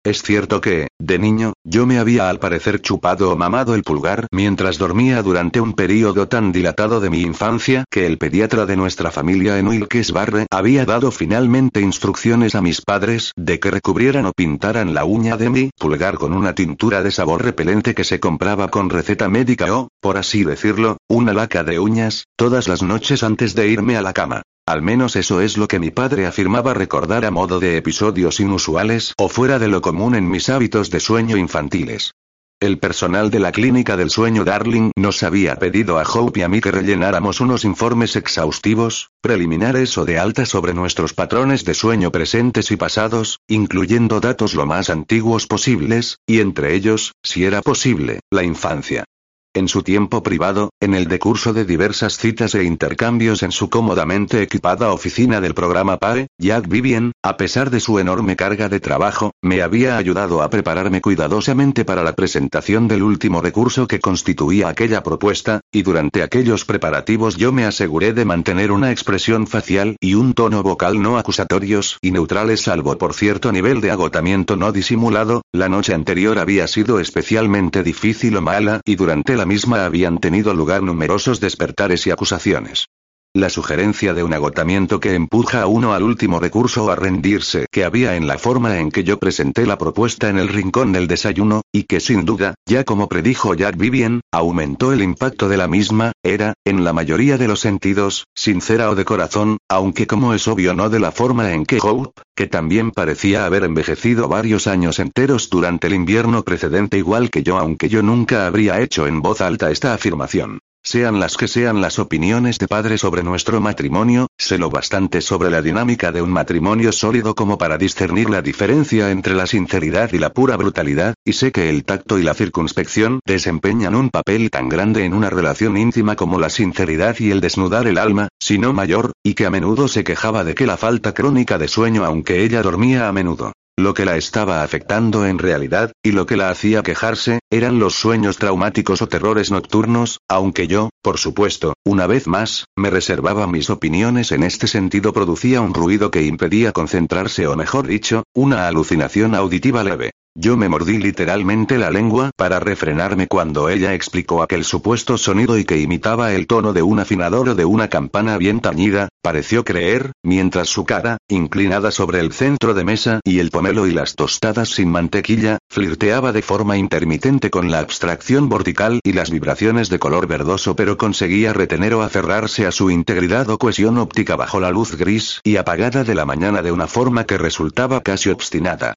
Es cierto que, de niño, yo me había al parecer chupado o mamado el pulgar mientras dormía durante un período tan dilatado de mi infancia que el pediatra de nuestra familia en Wilkes-Barre había dado finalmente instrucciones a mis padres de que recubrieran o pintaran la uña de mi pulgar con una tintura de sabor repelente que se compraba con receta médica o, por así decirlo, una laca de uñas, todas las noches antes de irme a la cama. Al menos eso es lo que mi padre afirmaba recordar a modo de episodios inusuales o fuera de lo común en mis hábitos de sueño infantiles. El personal de la clínica del sueño Darling nos había pedido a Hope y a mí que rellenáramos unos informes exhaustivos, preliminares o de alta sobre nuestros patrones de sueño presentes y pasados, incluyendo datos lo más antiguos posibles, y entre ellos, si era posible, la infancia. En su tiempo privado, en el decurso de diversas citas e intercambios en su cómodamente equipada oficina del programa PAE, Jack Vivian, a pesar de su enorme carga de trabajo, me había ayudado a prepararme cuidadosamente para la presentación del último recurso que constituía aquella propuesta, y durante aquellos preparativos yo me aseguré de mantener una expresión facial y un tono vocal no acusatorios y neutrales salvo por cierto nivel de agotamiento no disimulado, la noche anterior había sido especialmente difícil o mala y durante la misma habían tenido lugar numerosos despertares y acusaciones. La sugerencia de un agotamiento que empuja a uno al último recurso a rendirse que había en la forma en que yo presenté la propuesta en el rincón del desayuno, y que sin duda, ya como predijo Jack Vivian, aumentó el impacto de la misma, era, en la mayoría de los sentidos, sincera o de corazón, aunque como es obvio no de la forma en que Hope, que también parecía haber envejecido varios años enteros durante el invierno precedente igual que yo aunque yo nunca habría hecho en voz alta esta afirmación. Sean las que sean las opiniones de padre sobre nuestro matrimonio, sé lo bastante sobre la dinámica de un matrimonio sólido como para discernir la diferencia entre la sinceridad y la pura brutalidad, y sé que el tacto y la circunspección desempeñan un papel tan grande en una relación íntima como la sinceridad y el desnudar el alma, si no mayor, y que a menudo se quejaba de que la falta crónica de sueño aunque ella dormía a menudo Lo que la estaba afectando en realidad, y lo que la hacía quejarse, eran los sueños traumáticos o terrores nocturnos, aunque yo, por supuesto, una vez más, me reservaba mis opiniones en este sentido producía un ruido que impedía concentrarse o mejor dicho, una alucinación auditiva leve. Yo me mordí literalmente la lengua para refrenarme cuando ella explicó aquel supuesto sonido y que imitaba el tono de un afinador o de una campana bien tañida, pareció creer, mientras su cara, inclinada sobre el centro de mesa y el pomelo y las tostadas sin mantequilla, flirteaba de forma intermitente con la abstracción vertical y las vibraciones de color verdoso pero conseguía retener o aferrarse a su integridad o cohesión óptica bajo la luz gris y apagada de la mañana de una forma que resultaba casi obstinada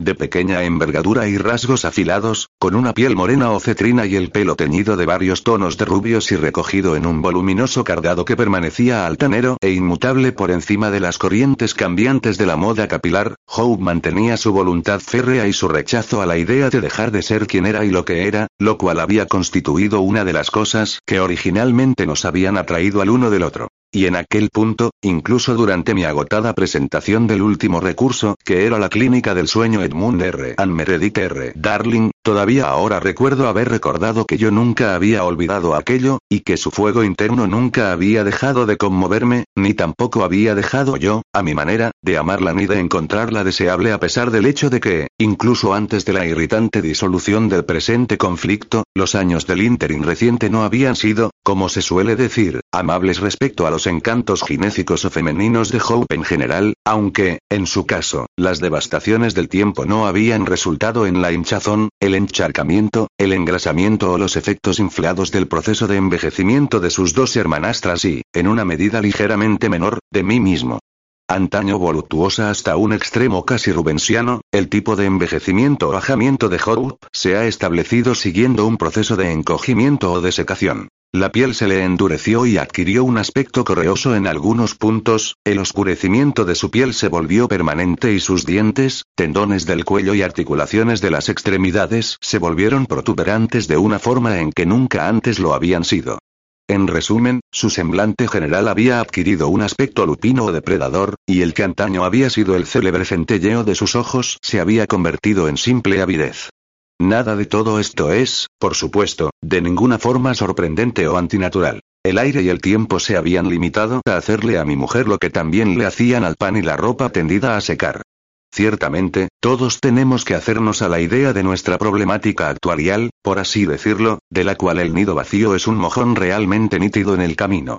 de pequeña envergadura y rasgos afilados, con una piel morena o cetrina y el pelo teñido de varios tonos de rubios y recogido en un voluminoso cardado que permanecía altanero e inmutable por encima de las corrientes cambiantes de la moda capilar, Hope mantenía su voluntad férrea y su rechazo a la idea de dejar de ser quien era y lo que era, lo cual había constituido una de las cosas que originalmente nos habían atraído al uno del otro. Y en aquel punto, incluso durante mi agotada presentación del último recurso, que era la clínica del sueño Edmund R. and Meredith R. Darling, todavía ahora recuerdo haber recordado que yo nunca había olvidado aquello, y que su fuego interno nunca había dejado de conmoverme, ni tampoco había dejado yo, a mi manera, de amarla ni de encontrarla deseable a pesar del hecho de que, incluso antes de la irritante disolución del presente conflicto, los años del ínterin reciente no habían sido, como se suele decir, amables respecto a los encantos ginécicos o femeninos de Hope en general, aunque, en su caso, las devastaciones del tiempo no habían resultado en la hinchazón, el encharcamiento, el engrasamiento o los efectos inflados del proceso de envejecimiento de sus dos hermanastras y, en una medida ligeramente menor, de mí mismo. Antaño voluptuosa hasta un extremo casi rubensiano, el tipo de envejecimiento o bajamiento de Hope se ha establecido siguiendo un proceso de encogimiento o desecación. La piel se le endureció y adquirió un aspecto correoso en algunos puntos, el oscurecimiento de su piel se volvió permanente y sus dientes, tendones del cuello y articulaciones de las extremidades se volvieron protuberantes de una forma en que nunca antes lo habían sido. En resumen, su semblante general había adquirido un aspecto lupino o depredador, y el que antaño había sido el célebre centelleo de sus ojos se había convertido en simple avidez. Nada de todo esto es, por supuesto, de ninguna forma sorprendente o antinatural. El aire y el tiempo se habían limitado a hacerle a mi mujer lo que también le hacían al pan y la ropa tendida a secar. Ciertamente, todos tenemos que hacernos a la idea de nuestra problemática actuarial, por así decirlo, de la cual el nido vacío es un mojón realmente nítido en el camino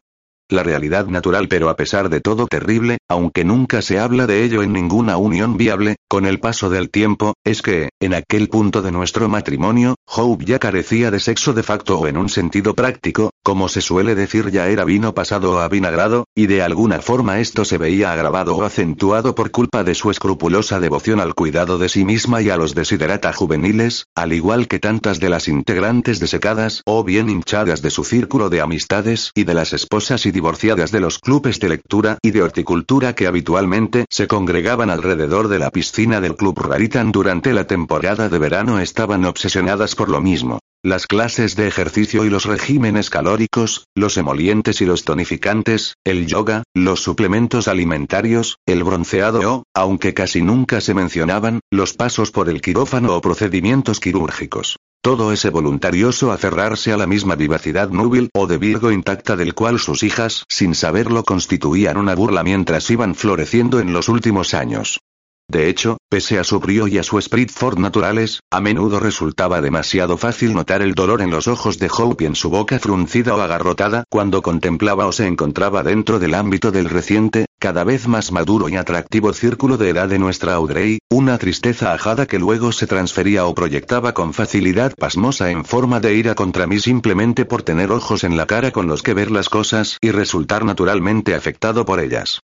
la realidad natural pero a pesar de todo terrible, aunque nunca se habla de ello en ninguna unión viable, con el paso del tiempo, es que, en aquel punto de nuestro matrimonio, Hope ya carecía de sexo de facto o en un sentido práctico, como se suele decir ya era vino pasado o avinagrado, y de alguna forma esto se veía agravado o acentuado por culpa de su escrupulosa devoción al cuidado de sí misma y a los desiderata juveniles, al igual que tantas de las integrantes desecadas o bien hinchadas de su círculo de amistades y de las esposas y divorciadas de los clubes de lectura y de horticultura que habitualmente se congregaban alrededor de la piscina del Club Raritan durante la temporada de verano estaban obsesionadas por lo mismo. Las clases de ejercicio y los regímenes calóricos, los emolientes y los tonificantes, el yoga, los suplementos alimentarios, el bronceado o, aunque casi nunca se mencionaban, los pasos por el quirófano o procedimientos quirúrgicos. Todo ese voluntarioso aferrarse a la misma vivacidad núbil o de Virgo intacta del cual sus hijas, sin saberlo, constituían una burla mientras iban floreciendo en los últimos años. De hecho, pese a su brío y a su esprit fort naturales, a menudo resultaba demasiado fácil notar el dolor en los ojos de Hope y en su boca fruncida o agarrotada cuando contemplaba o se encontraba dentro del ámbito del reciente, cada vez más maduro y atractivo círculo de edad de nuestra Audrey, una tristeza ajada que luego se transfería o proyectaba con facilidad pasmosa en forma de ira contra mí simplemente por tener ojos en la cara con los que ver las cosas y resultar naturalmente afectado por ellas.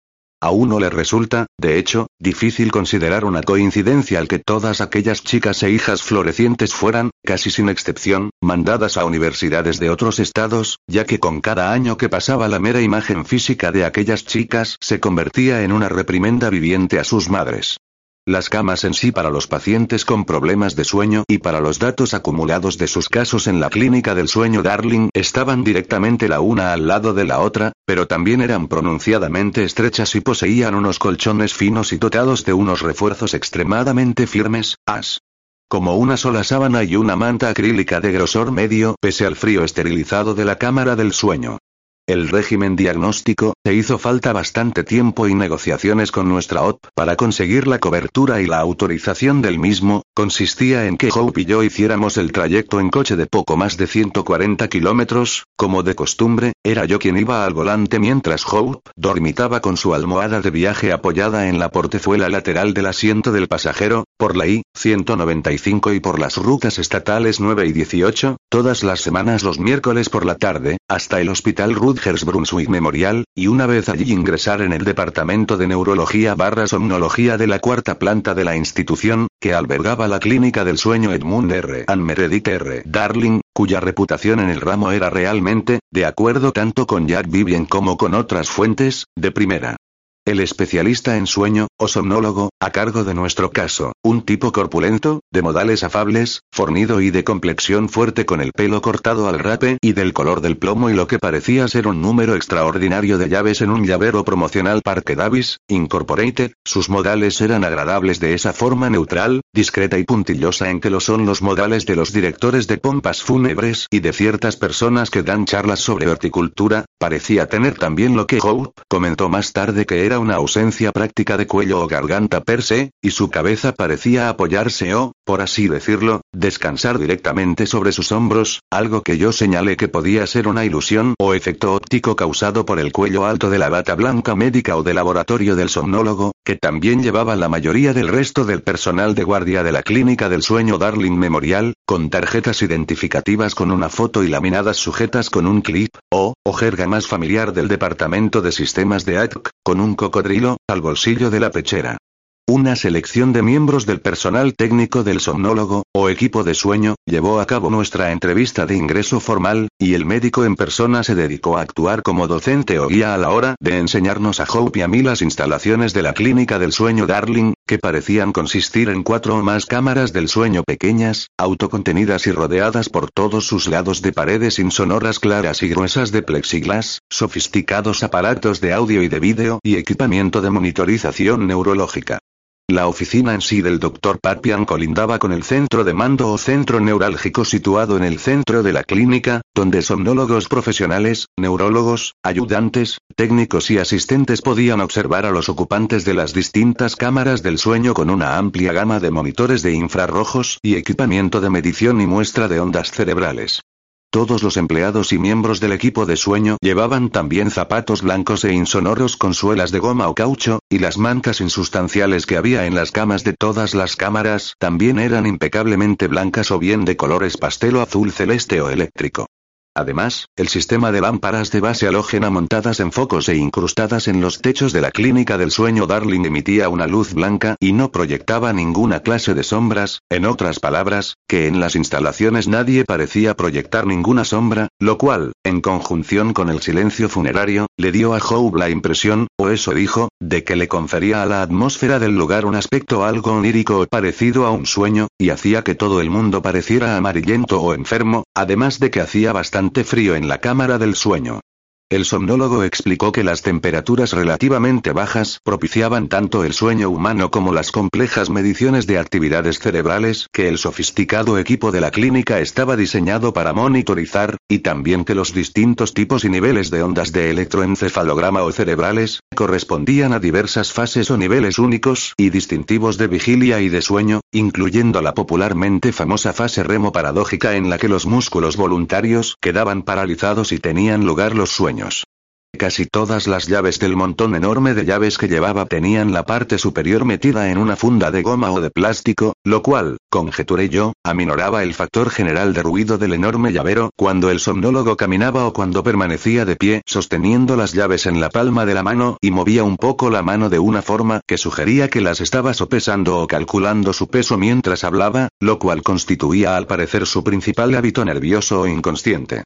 A uno le resulta, de hecho, difícil considerar una coincidencia al que todas aquellas chicas e hijas florecientes fueran, casi sin excepción, mandadas a universidades de otros estados, ya que con cada año que pasaba la mera imagen física de aquellas chicas se convertía en una reprimenda viviente a sus madres. Las camas en sí para los pacientes con problemas de sueño y para los datos acumulados de sus casos en la clínica del sueño Darling estaban directamente la una al lado de la otra, pero también eran pronunciadamente estrechas y poseían unos colchones finos y dotados de unos refuerzos extremadamente firmes, as como una sola sábana y una manta acrílica de grosor medio, pese al frío esterilizado de la cámara del sueño. El régimen diagnóstico, se hizo falta bastante tiempo y negociaciones con nuestra OP para conseguir la cobertura y la autorización del mismo, consistía en que Hope y yo hiciéramos el trayecto en coche de poco más de 140 kilómetros, como de costumbre, era yo quien iba al volante mientras Hope dormitaba con su almohada de viaje apoyada en la portezuela lateral del asiento del pasajero, por la I-195 y por las rutas estatales 9 y 18, todas las semanas los miércoles por la tarde, hasta el hospital Rutgers Brunswick Memorial, y una vez allí ingresar en el departamento de neurología barra somnología de la cuarta planta de la institución, que albergaba la clínica del sueño Edmund R. and Meredith R. Darling, cuya reputación en el ramo era realmente, de acuerdo tanto con Jack Vivien como con otras fuentes, de primera. El especialista en sueño, o somnólogo, a cargo de nuestro caso, un tipo corpulento, de modales afables, fornido y de complexión fuerte con el pelo cortado al rape y del color del plomo y lo que parecía ser un número extraordinario de llaves en un llavero promocional Parque Davis, Incorporated, sus modales eran agradables de esa forma neutral, discreta y puntillosa en que lo son los modales de los directores de pompas fúnebres y de ciertas personas que dan charlas sobre horticultura, parecía tener también lo que Hope comentó más tarde que era una ausencia práctica de cuello o garganta per se, y su cabeza parecía apoyarse o, por así decirlo, descansar directamente sobre sus hombros, algo que yo señalé que podía ser una ilusión o efecto óptico causado por el cuello alto de la bata blanca médica o de laboratorio del somnólogo, que también llevaba la mayoría del resto del personal de guardia de la clínica del sueño Darling Memorial, con tarjetas identificativas con una foto y laminadas sujetas con un clip, o, o jerga más familiar del departamento de sistemas de ATC, con un cocodrilo, al bolsillo de la pechera. Una selección de miembros del personal técnico del somnólogo, o equipo de sueño, llevó a cabo nuestra entrevista de ingreso formal, y el médico en persona se dedicó a actuar como docente o guía a la hora de enseñarnos a Hope y a mí las instalaciones de la clínica del sueño Darling, que parecían consistir en cuatro o más cámaras del sueño pequeñas, autocontenidas y rodeadas por todos sus lados de paredes insonoras claras y gruesas de plexiglas, sofisticados aparatos de audio y de vídeo y equipamiento de monitorización neurológica. La oficina en sí del Dr. Papian colindaba con el centro de mando o centro neurálgico situado en el centro de la clínica, donde somnólogos profesionales, neurólogos, ayudantes, técnicos y asistentes podían observar a los ocupantes de las distintas cámaras del sueño con una amplia gama de monitores de infrarrojos y equipamiento de medición y muestra de ondas cerebrales. Todos los empleados y miembros del equipo de sueño llevaban también zapatos blancos e insonoros con suelas de goma o caucho, y las mantas insustanciales que había en las camas de todas las cámaras también eran impecablemente blancas o bien de colores pastel o azul celeste o eléctrico. Además, el sistema de lámparas de base halógena montadas en focos e incrustadas en los techos de la clínica del sueño Darling emitía una luz blanca y no proyectaba ninguna clase de sombras, en otras palabras, que en las instalaciones nadie parecía proyectar ninguna sombra, lo cual, en conjunción con el silencio funerario, le dio a Howe la impresión, o eso dijo, de que le confería a la atmósfera del lugar un aspecto algo onírico o parecido a un sueño, y hacía que todo el mundo pareciera amarillento o enfermo, además de que hacía bastante frío en la cámara del sueño. El somnólogo explicó que las temperaturas relativamente bajas propiciaban tanto el sueño humano como las complejas mediciones de actividades cerebrales que el sofisticado equipo de la clínica estaba diseñado para monitorizar, y también que los distintos tipos y niveles de ondas de electroencefalograma o cerebrales correspondían a diversas fases o niveles únicos y distintivos de vigilia y de sueño, incluyendo la popularmente famosa fase remo paradójica en la que los músculos voluntarios quedaban paralizados y tenían lugar los sueños. Casi todas las llaves del montón enorme de llaves que llevaba tenían la parte superior metida en una funda de goma o de plástico, lo cual, conjeturé yo, aminoraba el factor general de ruido del enorme llavero cuando el somnólogo caminaba o cuando permanecía de pie sosteniendo las llaves en la palma de la mano y movía un poco la mano de una forma que sugería que las estaba sopesando o calculando su peso mientras hablaba, lo cual constituía al parecer su principal hábito nervioso o inconsciente.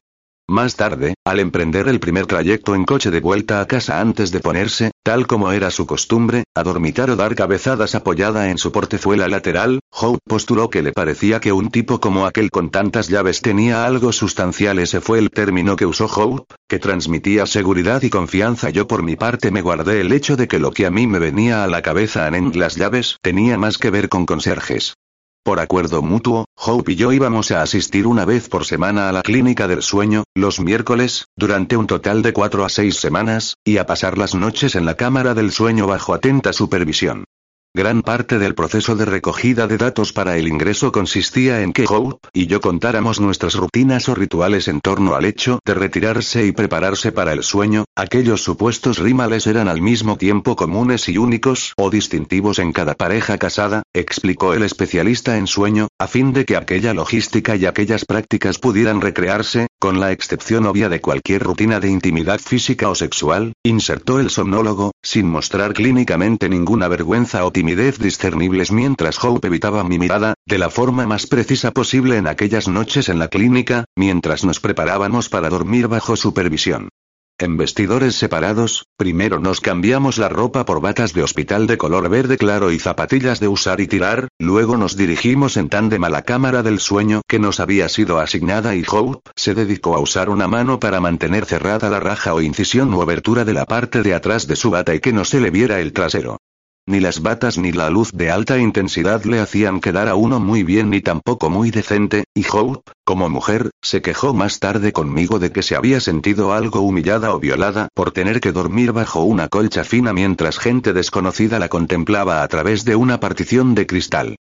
Más tarde, al emprender el primer trayecto en coche de vuelta a casa antes de ponerse, tal como era su costumbre, a dormitar o dar cabezadas apoyada en su portezuela lateral, Hope postuló que le parecía que un tipo como aquel con tantas llaves tenía algo sustancial. Ese fue el término que usó Hope, que transmitía seguridad y confianza. Yo por mi parte me guardé el hecho de que lo que a mí me venía a la cabeza en las llaves tenía más que ver con conserjes. Por acuerdo mutuo, Hope y yo íbamos a asistir una vez por semana a la clínica del sueño, los miércoles, durante un total de cuatro a seis semanas, y a pasar las noches en la cámara del sueño bajo atenta supervisión. Gran parte del proceso de recogida de datos para el ingreso consistía en que Hope y yo contáramos nuestras rutinas o rituales en torno al hecho de retirarse y prepararse para el sueño, aquellos supuestos rímales eran al mismo tiempo comunes y únicos o distintivos en cada pareja casada, explicó el especialista en sueño, a fin de que aquella logística y aquellas prácticas pudieran recrearse, con la excepción obvia de cualquier rutina de intimidad física o sexual, insertó el somnólogo, sin mostrar clínicamente ninguna vergüenza o timidez discernibles mientras Hope evitaba mi mirada, de la forma más precisa posible en aquellas noches en la clínica, mientras nos preparábamos para dormir bajo supervisión. En vestidores separados, primero nos cambiamos la ropa por batas de hospital de color verde claro y zapatillas de usar y tirar, luego nos dirigimos en tándem a la cámara del sueño que nos había sido asignada y Hope se dedicó a usar una mano para mantener cerrada la raja o incisión u abertura de la parte de atrás de su bata y que no se le viera el trasero. Ni las batas ni la luz de alta intensidad le hacían quedar a uno muy bien ni tampoco muy decente, y Hope, como mujer, se quejó más tarde conmigo de que se había sentido algo humillada o violada por tener que dormir bajo una colcha fina mientras gente desconocida la contemplaba a través de una partición de cristal.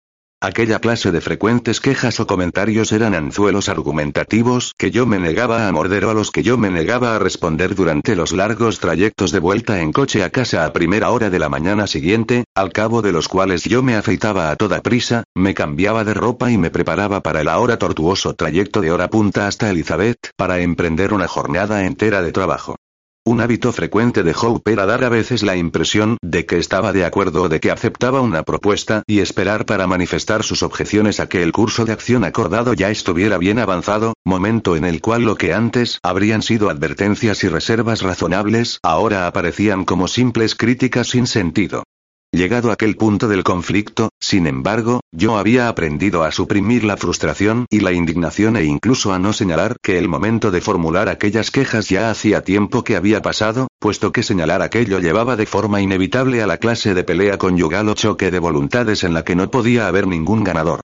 Aquella clase de frecuentes quejas o comentarios eran anzuelos argumentativos que yo me negaba a morder o a los que yo me negaba a responder durante los largos trayectos de vuelta en coche a casa a primera hora de la mañana siguiente, al cabo de los cuales yo me afeitaba a toda prisa, me cambiaba de ropa y me preparaba para el ahora tortuoso trayecto de hora punta hasta Elizabeth, para emprender una jornada entera de trabajo. Un hábito frecuente de Hope era dar a veces la impresión de que estaba de acuerdo o de que aceptaba una propuesta y esperar para manifestar sus objeciones a que el curso de acción acordado ya estuviera bien avanzado, momento en el cual lo que antes habrían sido advertencias y reservas razonables ahora aparecían como simples críticas sin sentido. Llegado aquel punto del conflicto, sin embargo, yo había aprendido a suprimir la frustración y la indignación e incluso a no señalar que el momento de formular aquellas quejas ya hacía tiempo que había pasado, puesto que señalar aquello llevaba de forma inevitable a la clase de pelea conyugal o choque de voluntades en la que no podía haber ningún ganador.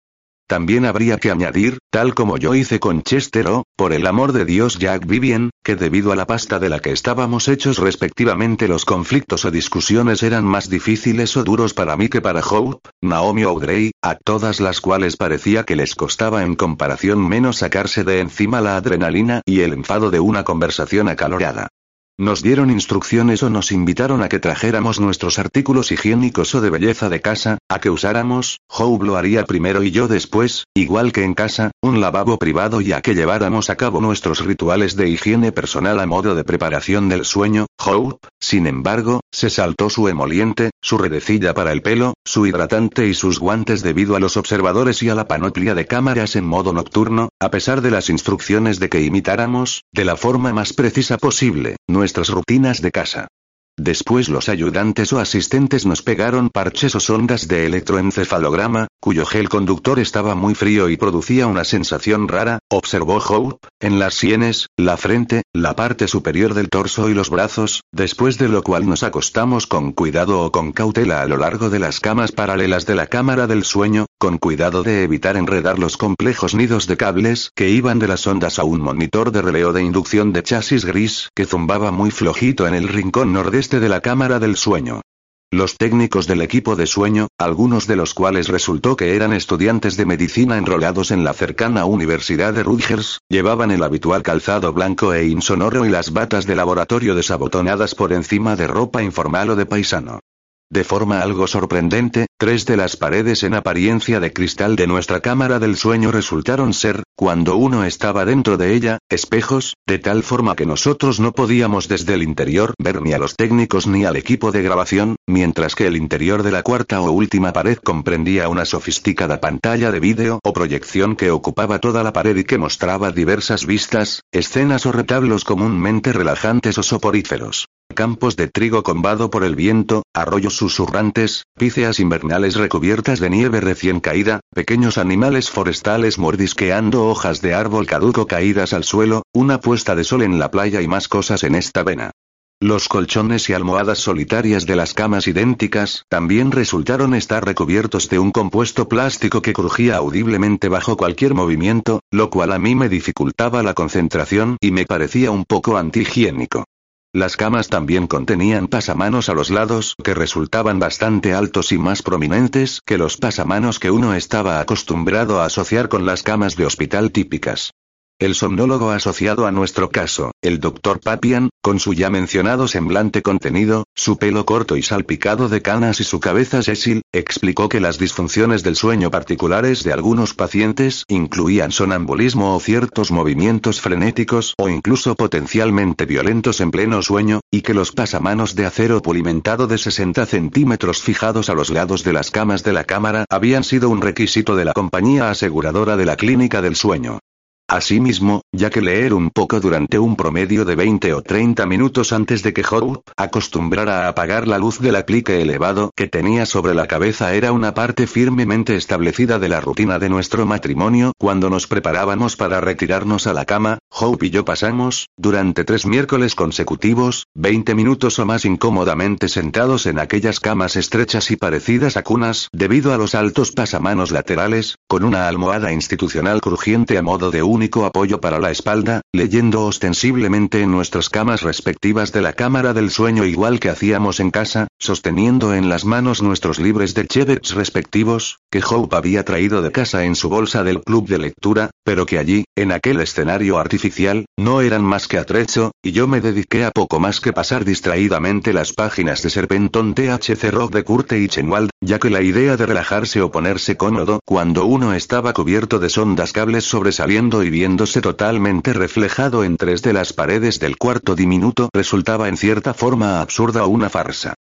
También habría que añadir, tal como yo hice con Chester o, por el amor de Dios Jack Vivian, que debido a la pasta de la que estábamos hechos respectivamente los conflictos o discusiones eran más difíciles o duros para mí que para Hope, Naomi Audrey, a todas las cuales parecía que les costaba en comparación menos sacarse de encima la adrenalina y el enfado de una conversación acalorada. Nos dieron instrucciones o nos invitaron a que trajéramos nuestros artículos higiénicos o de belleza de casa, a que usáramos, Hope lo haría primero y yo después, igual que en casa, un lavabo privado y a que lleváramos a cabo nuestros rituales de higiene personal a modo de preparación del sueño. Hope, sin embargo, se saltó su emoliente, su redecilla para el pelo, su hidratante y sus guantes debido a los observadores y a la panoplia de cámaras en modo nocturno, a pesar de las instrucciones de que imitáramos, de la forma más precisa posible, nuestras rutinas de casa. Después los ayudantes o asistentes nos pegaron parches o sondas de electroencefalograma, cuyo gel conductor estaba muy frío y producía una sensación rara, observó Hope, en las sienes, la frente, la parte superior del torso y los brazos, después de lo cual nos acostamos con cuidado o con cautela a lo largo de las camas paralelas de la cámara del sueño, con cuidado de evitar enredar los complejos nidos de cables que iban de las ondas a un monitor de releo de inducción de chasis gris que zumbaba muy flojito en el rincón nordeste de la cámara del sueño. Los técnicos del equipo de sueño, algunos de los cuales resultó que eran estudiantes de medicina enrolados en la cercana Universidad de Rutgers, llevaban el habitual calzado blanco e insonoro y las batas de laboratorio desabotonadas por encima de ropa informal o de paisano. De forma algo sorprendente, tres de las paredes en apariencia de cristal de nuestra cámara del sueño resultaron ser, cuando uno estaba dentro de ella, espejos, de tal forma que nosotros no podíamos desde el interior ver ni a los técnicos ni al equipo de grabación, mientras que el interior de la cuarta o última pared comprendía una sofisticada pantalla de vídeo o proyección que ocupaba toda la pared y que mostraba diversas vistas, escenas o retablos comúnmente relajantes o soporíferos. Campos de trigo combado por el viento, arroyos susurrantes, píceas invernales recubiertas de nieve recién caída, pequeños animales forestales mordisqueando hojas de árbol caduco caídas al suelo, una puesta de sol en la playa y más cosas en esta vena. Los colchones y almohadas solitarias de las camas idénticas también resultaron estar recubiertos de un compuesto plástico que crujía audiblemente bajo cualquier movimiento, lo cual a mí me dificultaba la concentración y me parecía un poco antihigiénico. Las camas también contenían pasamanos a los lados que resultaban bastante altos y más prominentes que los pasamanos que uno estaba acostumbrado a asociar con las camas de hospital típicas. El somnólogo asociado a nuestro caso, el doctor Papian, con su ya mencionado semblante contenido, su pelo corto y salpicado de canas y su cabeza sésil, explicó que las disfunciones del sueño particulares de algunos pacientes incluían sonambulismo o ciertos movimientos frenéticos o incluso potencialmente violentos en pleno sueño, y que los pasamanos de acero pulimentado de 60 centímetros fijados a los lados de las camas de la cámara habían sido un requisito de la compañía aseguradora de la clínica del sueño. Asimismo, ya que leer un poco durante un promedio de 20 o 30 minutos antes de que Hope acostumbrara a apagar la luz del aplique elevado que tenía sobre la cabeza era una parte firmemente establecida de la rutina de nuestro matrimonio cuando nos preparábamos para retirarnos a la cama, Hope y yo pasamos, durante tres miércoles consecutivos, 20 minutos o más incómodamente sentados en aquellas camas estrechas y parecidas a cunas debido a los altos pasamanos laterales, con una almohada institucional crujiente a modo de un único apoyo para la espalda, leyendo ostensiblemente en nuestras camas respectivas de la cámara del sueño igual que hacíamos en casa, sosteniendo en las manos nuestros libros de Chevets respectivos, que Hope había traído de casa en su bolsa del club de lectura, pero que allí, en aquel escenario artificial, no eran más que atrecho, y yo me dediqué a poco más que pasar distraídamente las páginas de Serpenton THC Rock de Curte y Chenwald, ya que la idea de relajarse o ponerse cómodo cuando uno estaba cubierto de sondas cables sobresaliendo y viéndose totalmente reflejado en tres de las paredes del cuarto diminuto resultaba en cierta forma absurda o una farsa.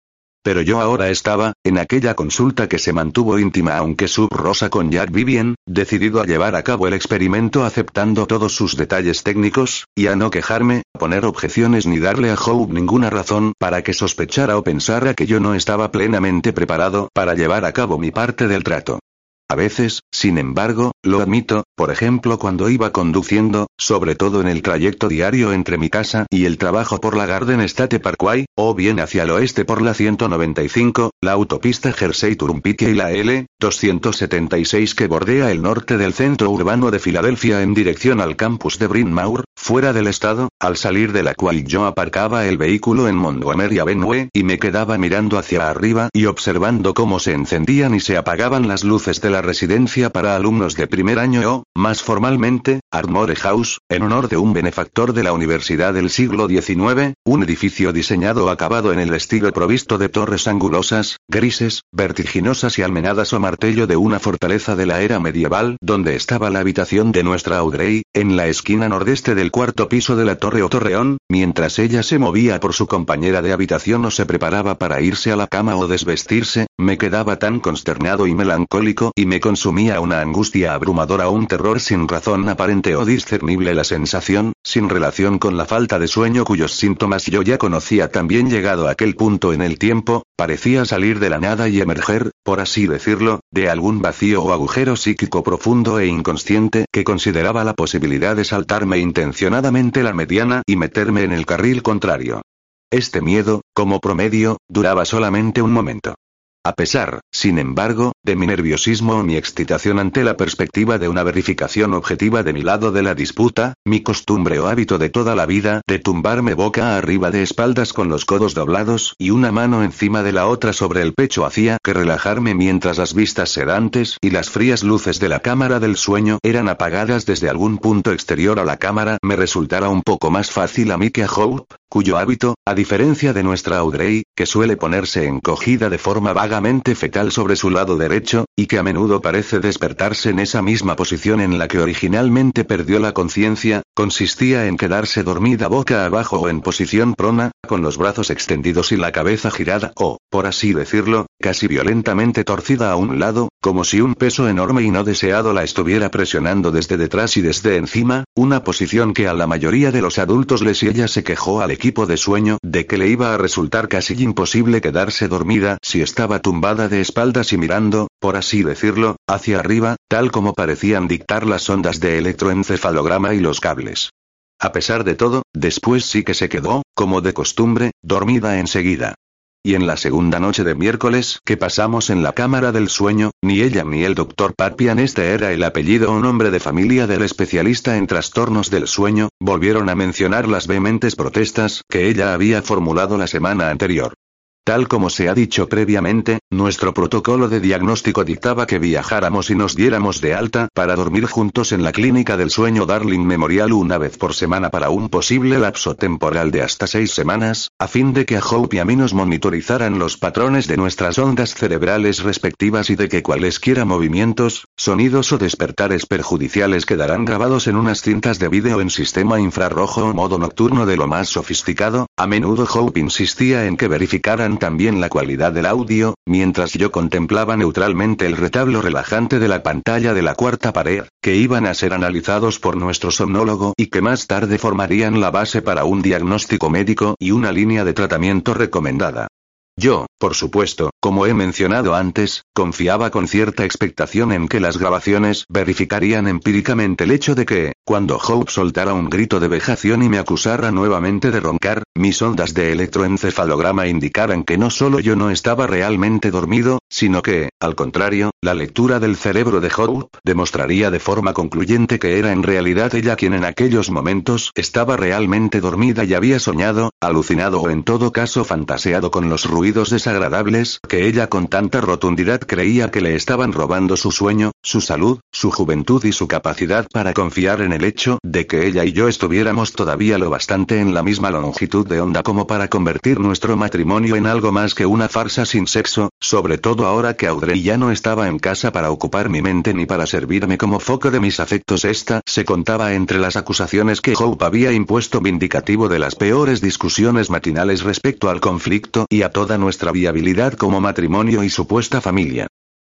Pero yo ahora estaba, en aquella consulta que se mantuvo íntima aunque sub-rosa con Jack Vivian, decidido a llevar a cabo el experimento aceptando todos sus detalles técnicos, y a no quejarme, poner objeciones ni darle a Hope ninguna razón para que sospechara o pensara que yo no estaba plenamente preparado para llevar a cabo mi parte del trato. A veces, sin embargo, lo admito, por ejemplo cuando iba conduciendo, sobre todo en el trayecto diario entre mi casa y el trabajo por la Garden State Parkway, o bien hacia el oeste por la 195, la autopista Jersey-Turnpike y la L-276 que bordea el norte del centro urbano de Filadelfia en dirección al campus de Bryn Mawr, fuera del estado, al salir de la cual yo aparcaba el vehículo en Montgomery Avenue y me quedaba mirando hacia arriba y observando cómo se encendían y se apagaban las luces de la residencia para alumnos de primer año o, más formalmente, Armore House, en honor de un benefactor de la Universidad del siglo XIX, un edificio diseñado acabado en el estilo provisto de torres angulosas, grises, vertiginosas y almenadas o martello de una fortaleza de la era medieval, donde estaba la habitación de nuestra Audrey, en la esquina nordeste del cuarto piso de la torre o torreón, mientras ella se movía por su compañera de habitación o se preparaba para irse a la cama o desvestirse, me quedaba tan consternado y melancólico y me consumía una angustia abrumadora un terror sin razón aparente o discernible la sensación, sin relación con la falta de sueño cuyos síntomas yo ya conocía también llegado a aquel punto en el tiempo, parecía salir de la nada y emerger, por así decirlo, de algún vacío o agujero psíquico profundo e inconsciente que consideraba la posibilidad de saltarme intencionadamente la mediana y meterme en el carril contrario. Este miedo, como promedio, duraba solamente un momento. A pesar, sin embargo, de mi nerviosismo o mi excitación ante la perspectiva de una verificación objetiva de mi lado de la disputa, mi costumbre o hábito de toda la vida de tumbarme boca arriba de espaldas con los codos doblados y una mano encima de la otra sobre el pecho hacía que relajarme mientras las vistas sedantes y las frías luces de la cámara del sueño eran apagadas desde algún punto exterior a la cámara me resultara un poco más fácil a mí que a Hope, cuyo hábito, a diferencia de nuestra Audrey, que suele ponerse encogida de forma vaga vagamente fetal sobre su lado derecho, y que a menudo parece despertarse en esa misma posición en la que originalmente perdió la conciencia, consistía en quedarse dormida boca abajo o en posición prona, con los brazos extendidos y la cabeza girada o, por así decirlo, casi violentamente torcida a un lado, como si un peso enorme y no deseado la estuviera presionando desde detrás y desde encima, una posición que a la mayoría de los adultos les y ella se quejó al equipo de sueño de que le iba a resultar casi imposible quedarse dormida si estaba tumbada de espaldas y mirando, por así decirlo, hacia arriba, tal como parecían dictar las ondas de electroencefalograma y los cables. A pesar de todo, después sí que se quedó, como de costumbre, dormida enseguida. Y en la segunda noche de miércoles que pasamos en la cámara del sueño, ni ella ni el doctor Papian, este era el apellido o nombre de familia del especialista en trastornos del sueño, volvieron a mencionar las vehementes protestas que ella había formulado la semana anterior. Tal como se ha dicho previamente, nuestro protocolo de diagnóstico dictaba que viajáramos y nos diéramos de alta para dormir juntos en la clínica del sueño Darling Memorial una vez por semana para un posible lapso temporal de hasta seis semanas, a fin de que a Hope y a mí nos monitorizaran los patrones de nuestras ondas cerebrales respectivas y de que cualesquiera movimientos, sonidos o despertares perjudiciales quedarán grabados en unas cintas de vídeo en sistema infrarrojo o modo nocturno de lo más sofisticado, a menudo Hope insistía en que verificaran también la cualidad del audio, mientras yo contemplaba neutralmente el retablo relajante de la pantalla de la cuarta pared, que iban a ser analizados por nuestro somnólogo y que más tarde formarían la base para un diagnóstico médico y una línea de tratamiento recomendada. Yo, por supuesto, como he mencionado antes, confiaba con cierta expectación en que las grabaciones verificarían empíricamente el hecho de que, cuando Hope soltara un grito de vejación y me acusara nuevamente de roncar, mis ondas de electroencefalograma indicaran que no solo yo no estaba realmente dormido, sino que, al contrario, la lectura del cerebro de Hope demostraría de forma concluyente que era en realidad ella quien en aquellos momentos estaba realmente dormida y había soñado, alucinado o en todo caso fantaseado con los ruidos desagradables que ella con tanta rotundidad creía que le estaban robando su sueño, su salud, su juventud y su capacidad para confiar en el hecho de que ella y yo estuviéramos todavía lo bastante en la misma longitud de onda como para convertir nuestro matrimonio en algo más que una farsa sin sexo, sobre todo ahora que Audrey ya no estaba en casa para ocupar mi mente ni para servirme como foco de mis afectos. Esta se contaba entre las acusaciones que Hope había impuesto vindicativo de las peores discusiones matinales respecto al conflicto y a toda nuestra viabilidad como matrimonio y supuesta familia.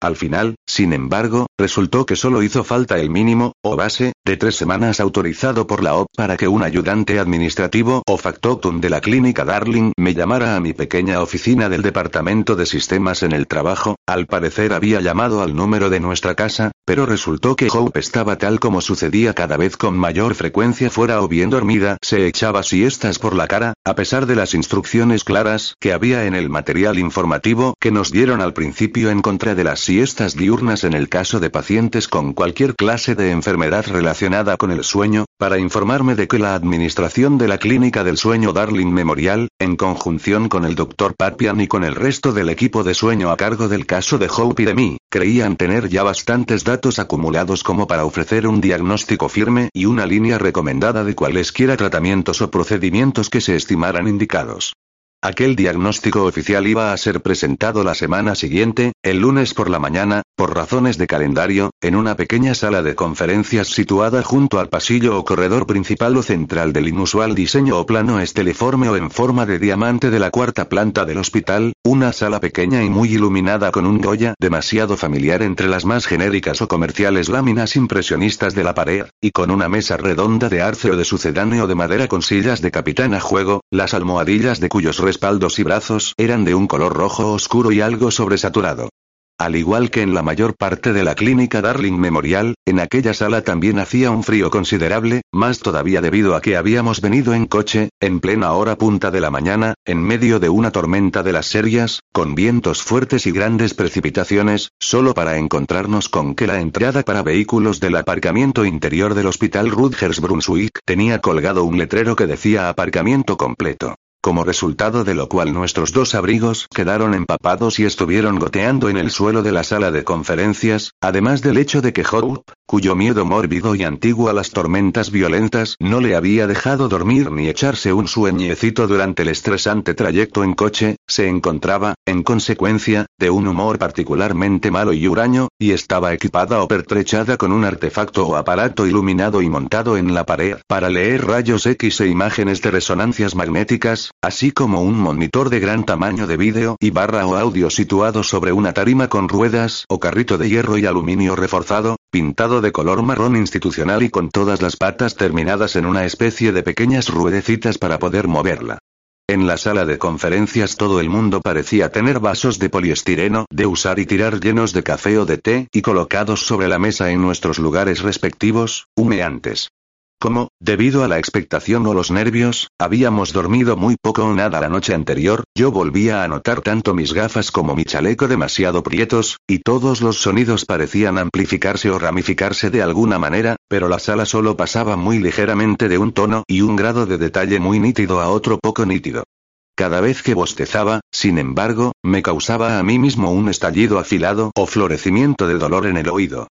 Al final, sin embargo, resultó que solo hizo falta el mínimo, o base, de tres semanas autorizado por la OP para que un ayudante administrativo o factotum de la clínica Darling me llamara a mi pequeña oficina del departamento de sistemas en el trabajo, al parecer había llamado al número de nuestra casa, pero resultó que Hope estaba tal como sucedía cada vez con mayor frecuencia fuera o bien dormida, se echaba siestas por la cara, a pesar de las instrucciones claras que había en el material informativo que nos dieron al principio en contra de las siestas diurnas en el caso de pacientes con cualquier clase de enfermedad relacionada con el sueño, para informarme de que la administración de la Clínica del Sueño Darling Memorial, en conjunción con el Dr. Papian y con el resto del equipo de sueño a cargo del caso de Hope y de mí, creían tener ya bastantes datos acumulados como para ofrecer un diagnóstico firme y una línea recomendada de cualesquiera tratamientos o procedimientos que se estimaran indicados. Aquel diagnóstico oficial iba a ser presentado la semana siguiente, el lunes por la mañana, por razones de calendario, en una pequeña sala de conferencias situada junto al pasillo o corredor principal o central del inusual diseño o plano esteliforme o en forma de diamante de la cuarta planta del hospital, una sala pequeña y muy iluminada con un Goya demasiado familiar entre las más genéricas o comerciales láminas impresionistas de la pared, y con una mesa redonda de arce o de sucedáneo de madera con sillas de capitán a juego, las almohadillas de cuyos espaldos y brazos eran de un color rojo oscuro y algo sobresaturado. Al igual que en la mayor parte de la clínica Darling Memorial, en aquella sala también hacía un frío considerable, más todavía debido a que habíamos venido en coche, en plena hora punta de la mañana, en medio de una tormenta de las serias, con vientos fuertes y grandes precipitaciones, solo para encontrarnos con que la entrada para vehículos del aparcamiento interior del hospital Rutgers Brunswick tenía colgado un letrero que decía aparcamiento completo. Como resultado de lo cual nuestros dos abrigos quedaron empapados y estuvieron goteando en el suelo de la sala de conferencias, además del hecho de que Hope, cuyo miedo mórbido y antiguo a las tormentas violentas no le había dejado dormir ni echarse un sueñecito durante el estresante trayecto en coche, se encontraba, en consecuencia, de un humor particularmente malo y huraño, y estaba equipada o pertrechada con un artefacto o aparato iluminado y montado en la pared para leer rayos X e imágenes de resonancias magnéticas, así como un monitor de gran tamaño de vídeo y barra o audio situado sobre una tarima con ruedas o carrito de hierro y aluminio reforzado, pintado de color marrón institucional y con todas las patas terminadas en una especie de pequeñas ruedecitas para poder moverla. En la sala de conferencias todo el mundo parecía tener vasos de poliestireno de usar y tirar llenos de café o de té y colocados sobre la mesa en nuestros lugares respectivos, humeantes. Como, debido a la expectación o los nervios, habíamos dormido muy poco o nada la noche anterior, yo volvía a notar tanto mis gafas como mi chaleco demasiado prietos, y todos los sonidos parecían amplificarse o ramificarse de alguna manera, pero la sala solo pasaba muy ligeramente de un tono y un grado de detalle muy nítido a otro poco nítido. Cada vez que bostezaba, sin embargo, me causaba a mí mismo un estallido afilado o florecimiento de dolor en el oído.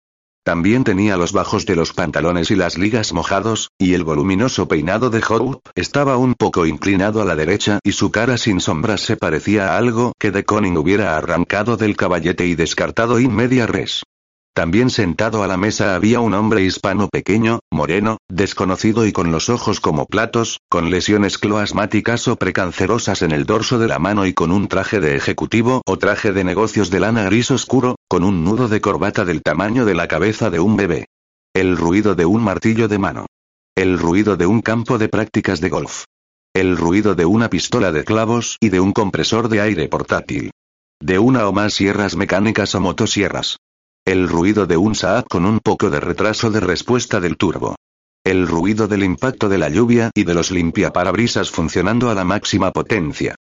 También tenía los bajos de los pantalones y las ligas mojados, y el voluminoso peinado de Hope estaba un poco inclinado a la derecha y su cara sin sombras se parecía a algo que de Conning hubiera arrancado del caballete y descartado in media res. También sentado a la mesa había un hombre hispano pequeño, moreno, desconocido y con los ojos como platos, con lesiones cloasmáticas o precancerosas en el dorso de la mano y con un traje de ejecutivo o traje de negocios de lana gris oscuro, con un nudo de corbata del tamaño de la cabeza de un bebé. El ruido de un martillo de mano. El ruido de un campo de prácticas de golf. El ruido de una pistola de clavos y de un compresor de aire portátil. De una o más sierras mecánicas o motosierras. El ruido de un Saab con un poco de retraso de respuesta del turbo. El ruido del impacto de la lluvia y de los limpiaparabrisas funcionando a la máxima potencia.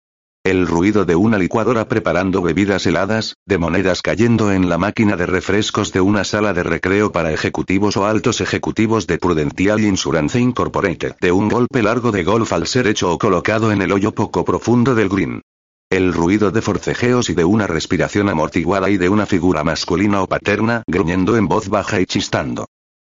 El ruido de una licuadora preparando bebidas heladas, de monedas cayendo en la máquina de refrescos de una sala de recreo para ejecutivos o altos ejecutivos de Prudential Insurance Incorporated, de un golpe largo de golf al ser hecho o colocado en el hoyo poco profundo del green. El ruido de forcejeos y de una respiración amortiguada y de una figura masculina o paterna gruñendo en voz baja y chistando.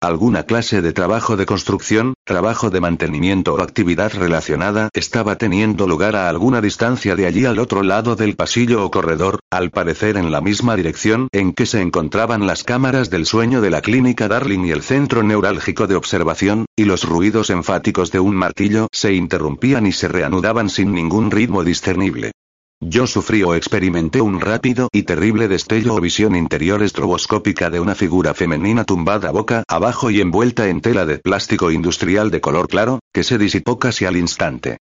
Alguna clase de trabajo de construcción, trabajo de mantenimiento o actividad relacionada estaba teniendo lugar a alguna distancia de allí al otro lado del pasillo o corredor, al parecer en la misma dirección en que se encontraban las cámaras del sueño de la clínica Darling y el centro neurálgico de observación, y los ruidos enfáticos de un martillo se interrumpían y se reanudaban sin ningún ritmo discernible. Yo sufrí o experimenté un rápido y terrible destello o visión interior estroboscópica de una figura femenina tumbada boca abajo y envuelta en tela de plástico industrial de color claro, que se disipó casi al instante.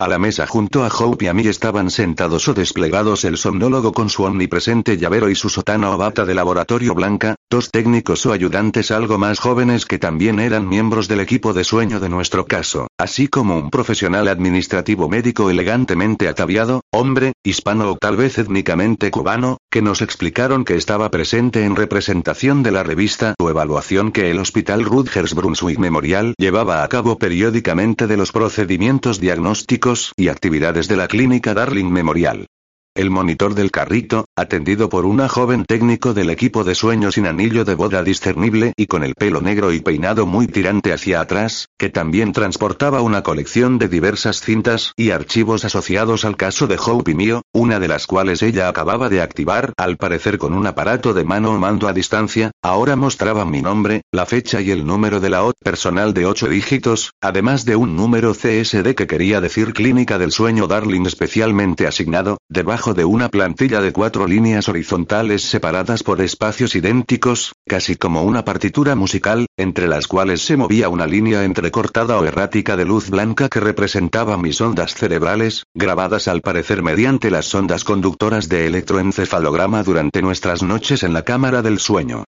A la mesa junto a Hope y a mí estaban sentados o desplegados el somnólogo con su omnipresente llavero y su sotana o bata de laboratorio blanca, dos técnicos o ayudantes algo más jóvenes que también eran miembros del equipo de sueño de nuestro caso, así como un profesional administrativo médico elegantemente ataviado, hombre, hispano o tal vez étnicamente cubano, que nos explicaron que estaba presente en representación de la revista o evaluación que el Hospital Rutgers Brunswick Memorial llevaba a cabo periódicamente de los procedimientos diagnósticos y actividades de la clínica Darling Memorial. El monitor del carrito, atendido por una joven técnico del equipo de sueño sin anillo de boda discernible y con el pelo negro y peinado muy tirante hacia atrás, que también transportaba una colección de diversas cintas y archivos asociados al caso de Hope y mío, una de las cuales ella acababa de activar, al parecer con un aparato de mano o mando a distancia, ahora mostraba mi nombre, la fecha y el número de la OT personal de 8 dígitos, además de un número CSD que quería decir Clínica del Sueño Darling especialmente asignado, debajo de una plantilla de cuatro líneas horizontales separadas por espacios idénticos, casi como una partitura musical, entre las cuales se movía una línea entrecortada o errática de luz blanca que representaba mis ondas cerebrales, grabadas al parecer mediante las ondas conductoras de electroencefalograma durante nuestras noches en la cámara del sueño.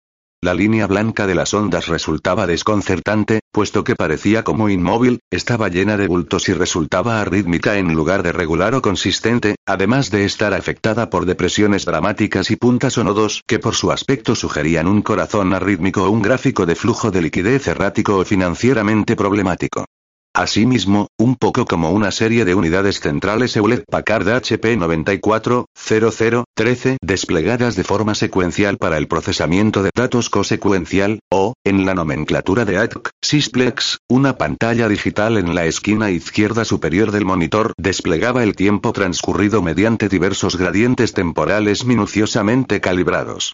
La línea blanca de las ondas resultaba desconcertante, puesto que parecía como inmóvil, estaba llena de bultos y resultaba arrítmica en lugar de regular o consistente, además de estar afectada por depresiones dramáticas y puntas o nodos que por su aspecto sugerían un corazón arrítmico o un gráfico de flujo de liquidez errático o financieramente problemático. Asimismo, un poco como una serie de unidades centrales Hewlett Packard HP 940013 desplegadas de forma secuencial para el procesamiento de datos cosecuencial, o, en la nomenclatura de ATC, Sysplex, una pantalla digital en la esquina izquierda superior del monitor desplegaba el tiempo transcurrido mediante diversos gradientes temporales minuciosamente calibrados.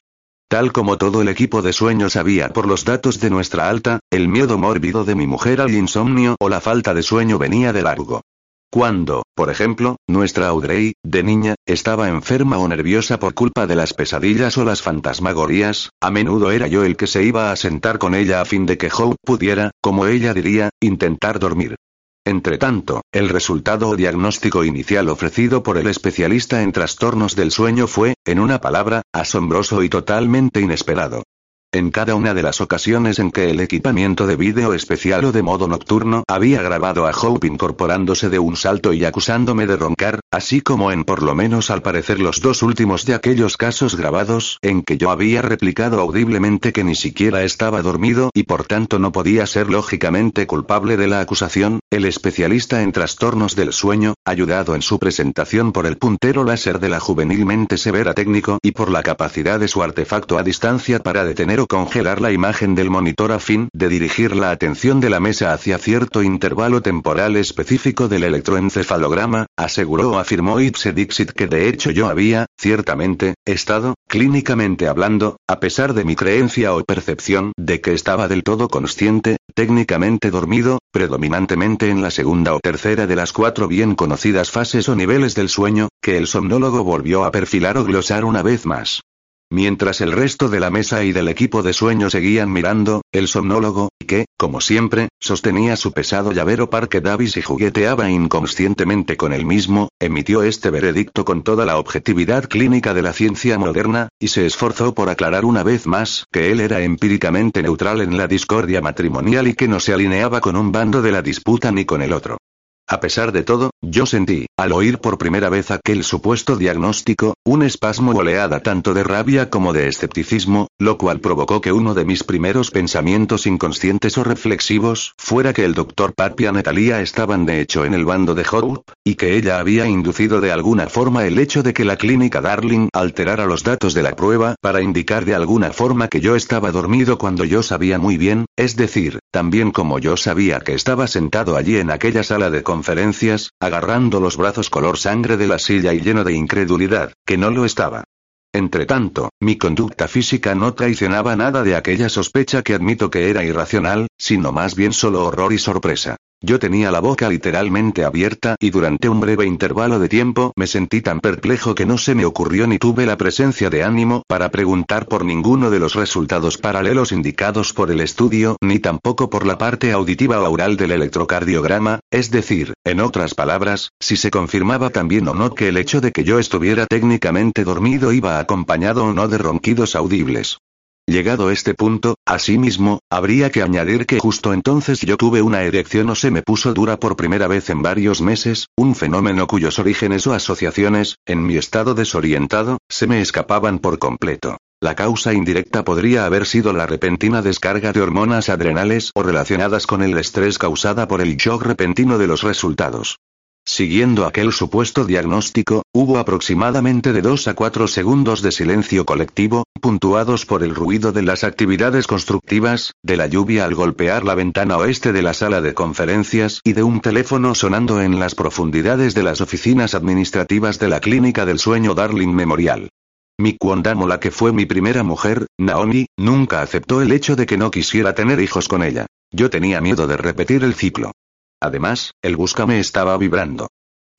Tal como todo el equipo de sueño sabía por los datos de nuestra alta, el miedo mórbido de mi mujer al insomnio o la falta de sueño venía de largo. Cuando, por ejemplo, nuestra Audrey, de niña, estaba enferma o nerviosa por culpa de las pesadillas o las fantasmagorías, a menudo era yo el que se iba a sentar con ella a fin de que Hope pudiera, como ella diría, intentar dormir. Entretanto, el resultado o diagnóstico inicial ofrecido por el especialista en trastornos del sueño fue, en una palabra, asombroso y totalmente inesperado. En cada una de las ocasiones en que el equipamiento de vídeo especial o de modo nocturno había grabado a Hope incorporándose de un salto y acusándome de roncar, así como en por lo menos al parecer los dos últimos de aquellos casos grabados en que yo había replicado audiblemente que ni siquiera estaba dormido y por tanto no podía ser lógicamente culpable de la acusación, el especialista en trastornos del sueño, ayudado en su presentación por el puntero láser de la juvenilmente severa técnico y por la capacidad de su artefacto a distancia para detener o congelar la imagen del monitor a fin de dirigir la atención de la mesa hacia cierto intervalo temporal específico del electroencefalograma, aseguró o afirmó Ipse Dixit que de hecho yo había, ciertamente, estado, clínicamente hablando, a pesar de mi creencia o percepción de que estaba del todo consciente, técnicamente dormido, predominantemente en la segunda o tercera de las cuatro bien conocidas fases o niveles del sueño, que el somnólogo volvió a perfilar o glosar una vez más. Mientras el resto de la mesa y del equipo de sueño seguían mirando, el somnólogo, que, como siempre, sostenía su pesado llavero Parque Davis y jugueteaba inconscientemente con el mismo, emitió este veredicto con toda la objetividad clínica de la ciencia moderna, y se esforzó por aclarar una vez más que él era empíricamente neutral en la discordia matrimonial y que no se alineaba con un bando de la disputa ni con el otro. A pesar de todo, yo sentí, al oír por primera vez aquel supuesto diagnóstico, un espasmo oleada tanto de rabia como de escepticismo, lo cual provocó que uno de mis primeros pensamientos inconscientes o reflexivos fuera que el doctor Pat y Natalia estaban de hecho en el bando de Hope, y que ella había inducido de alguna forma el hecho de que la clínica Darling alterara los datos de la prueba para indicar de alguna forma que yo estaba dormido cuando yo sabía muy bien, es decir, también como yo sabía que estaba sentado allí en aquella sala de conferencias, agarrando los brazos color sangre de la silla y lleno de incredulidad, que no lo estaba. Entretanto, mi conducta física no traicionaba nada de aquella sospecha que admito que era irracional, sino más bien solo horror y sorpresa. Yo tenía la boca literalmente abierta y durante un breve intervalo de tiempo me sentí tan perplejo que no se me ocurrió ni tuve la presencia de ánimo para preguntar por ninguno de los resultados paralelos indicados por el estudio, ni tampoco por la parte auditiva o oral del electrocardiograma, es decir, en otras palabras, si se confirmaba también o no que el hecho de que yo estuviera técnicamente dormido iba acompañado o no de ronquidos audibles. Llegado este punto, asimismo, habría que añadir que justo entonces yo tuve una erección o se me puso dura por primera vez en varios meses, un fenómeno cuyos orígenes o asociaciones, en mi estado desorientado, se me escapaban por completo. La causa indirecta podría haber sido la repentina descarga de hormonas adrenales o relacionadas con el estrés causada por el shock repentino de los resultados. Siguiendo aquel supuesto diagnóstico, hubo aproximadamente de 2 a 4 segundos de silencio colectivo, puntuados por el ruido de las actividades constructivas, de la lluvia al golpear la ventana oeste de la sala de conferencias y de un teléfono sonando en las profundidades de las oficinas administrativas de la Clínica del Sueño Darling Memorial. Mi Kwondamo, la que fue mi primera mujer, Naomi, nunca aceptó el hecho de que no quisiera tener hijos con ella. Yo tenía miedo de repetir el ciclo. Además, el búscame estaba vibrando.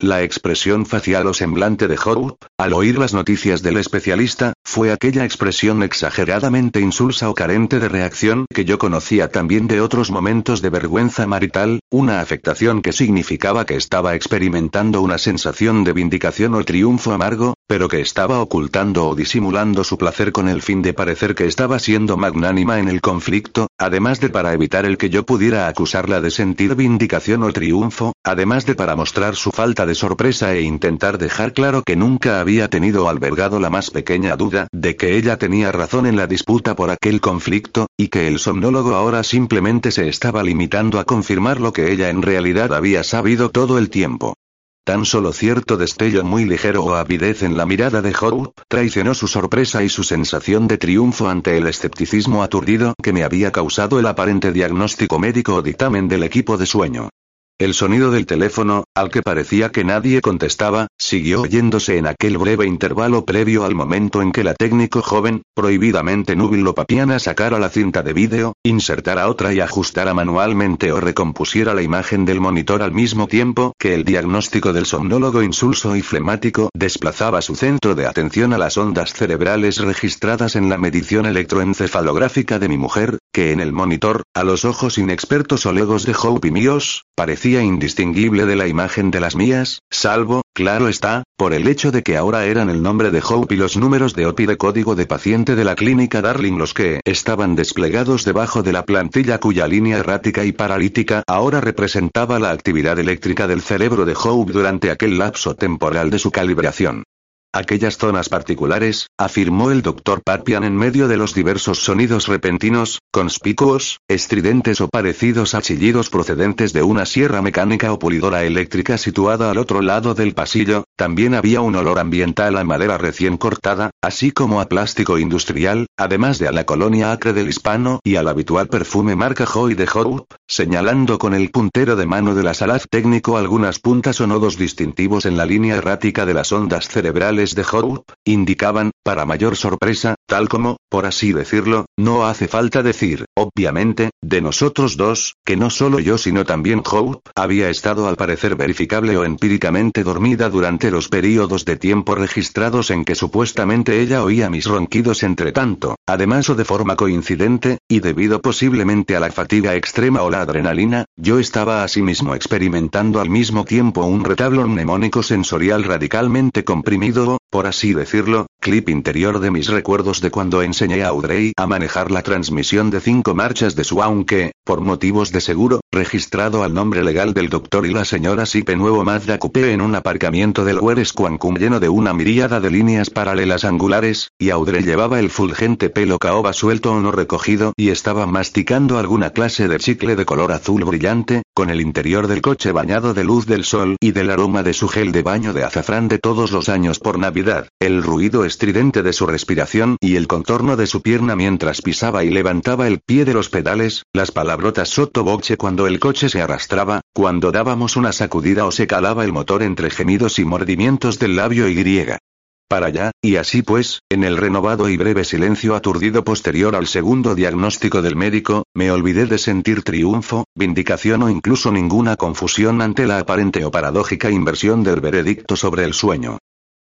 La expresión facial o semblante de Hope, al oír las noticias del especialista, fue aquella expresión exageradamente insulsa o carente de reacción que yo conocía también de otros momentos de vergüenza marital, una afectación que significaba que estaba experimentando una sensación de vindicación o triunfo amargo, pero que estaba ocultando o disimulando su placer con el fin de parecer que estaba siendo magnánima en el conflicto, además de para evitar el que yo pudiera acusarla de sentir vindicación o triunfo, además de para mostrar su falta de sorpresa e intentar dejar claro que nunca había tenido albergado la más pequeña duda de que ella tenía razón en la disputa por aquel conflicto, y que el somnólogo ahora simplemente se estaba limitando a confirmar lo que ella en realidad había sabido todo el tiempo. Tan solo cierto destello muy ligero o avidez en la mirada de Hope traicionó su sorpresa y su sensación de triunfo ante el escepticismo aturdido que me había causado el aparente diagnóstico médico o dictamen del equipo de sueño. El sonido del teléfono, al que parecía que nadie contestaba, siguió oyéndose en aquel breve intervalo previo al momento en que la técnico joven, prohibidamente núbilo papiana sacara la cinta de vídeo, insertara otra y ajustara manualmente o recompusiera la imagen del monitor al mismo tiempo que el diagnóstico del somnólogo insulso y flemático desplazaba su centro de atención a las ondas cerebrales registradas en la medición electroencefalográfica de mi mujer, que en el monitor, a los ojos inexpertos o legos de Hope parecía indistinguible de la imagen de las mías, salvo, claro está, por el hecho de que ahora eran el nombre de Hope y los números de OPI de código de paciente de la clínica Darling los que estaban desplegados debajo de la plantilla cuya línea errática y paralítica ahora representaba la actividad eléctrica del cerebro de Hope durante aquel lapso temporal de su calibración. Aquellas zonas particulares, afirmó el doctor Papian en medio de los diversos sonidos repentinos, conspicuos, estridentes o parecidos a chillidos procedentes de una sierra mecánica o pulidora eléctrica situada al otro lado del pasillo, también había un olor ambiental a madera recién cortada, así como a plástico industrial, además de a la colonia acre del hispano y al habitual perfume marca Joy de Hope, señalando con el puntero de mano de la salaz técnico algunas puntas o nodos distintivos en la línea errática de las ondas cerebrales de Hope, indicaban, para mayor sorpresa, tal como, por así decirlo, no hace falta decir, obviamente, de nosotros dos, que no solo yo sino también Hope había estado al parecer verificable o empíricamente dormida durante los períodos de tiempo registrados en que supuestamente ella oía mis ronquidos entre tanto, además o de forma coincidente, y debido posiblemente a la fatiga extrema o la adrenalina, yo estaba asimismo experimentando al mismo tiempo un retablo mnemónico sensorial radicalmente comprimido por así decirlo, clip interior de mis recuerdos de cuando enseñé a Audrey a manejar la transmisión de cinco marchas de su aunque, por motivos de seguro, registrado al nombre legal del doctor y la señora Sipe Nuevo Mazda Coupé en un aparcamiento del West Quancum lleno de una miríada de líneas paralelas angulares, y Audrey llevaba el fulgente pelo caoba suelto o no recogido y estaba masticando alguna clase de chicle de color azul brillante, con el interior del coche bañado de luz del sol y del aroma de su gel de baño de azafrán de todos los años por Navidad, el ruido estridente de su respiración y el contorno de su pierna mientras pisaba y levantaba el pie de los pedales, las palabrotas soto boche cuando el coche se arrastraba, cuando dábamos una sacudida o se calaba el motor entre gemidos y mordimientos del labio y griega para allá, y así pues, en el renovado y breve silencio aturdido posterior al segundo diagnóstico del médico, me olvidé de sentir triunfo, vindicación o incluso ninguna confusión ante la aparente o paradójica inversión del veredicto sobre el sueño.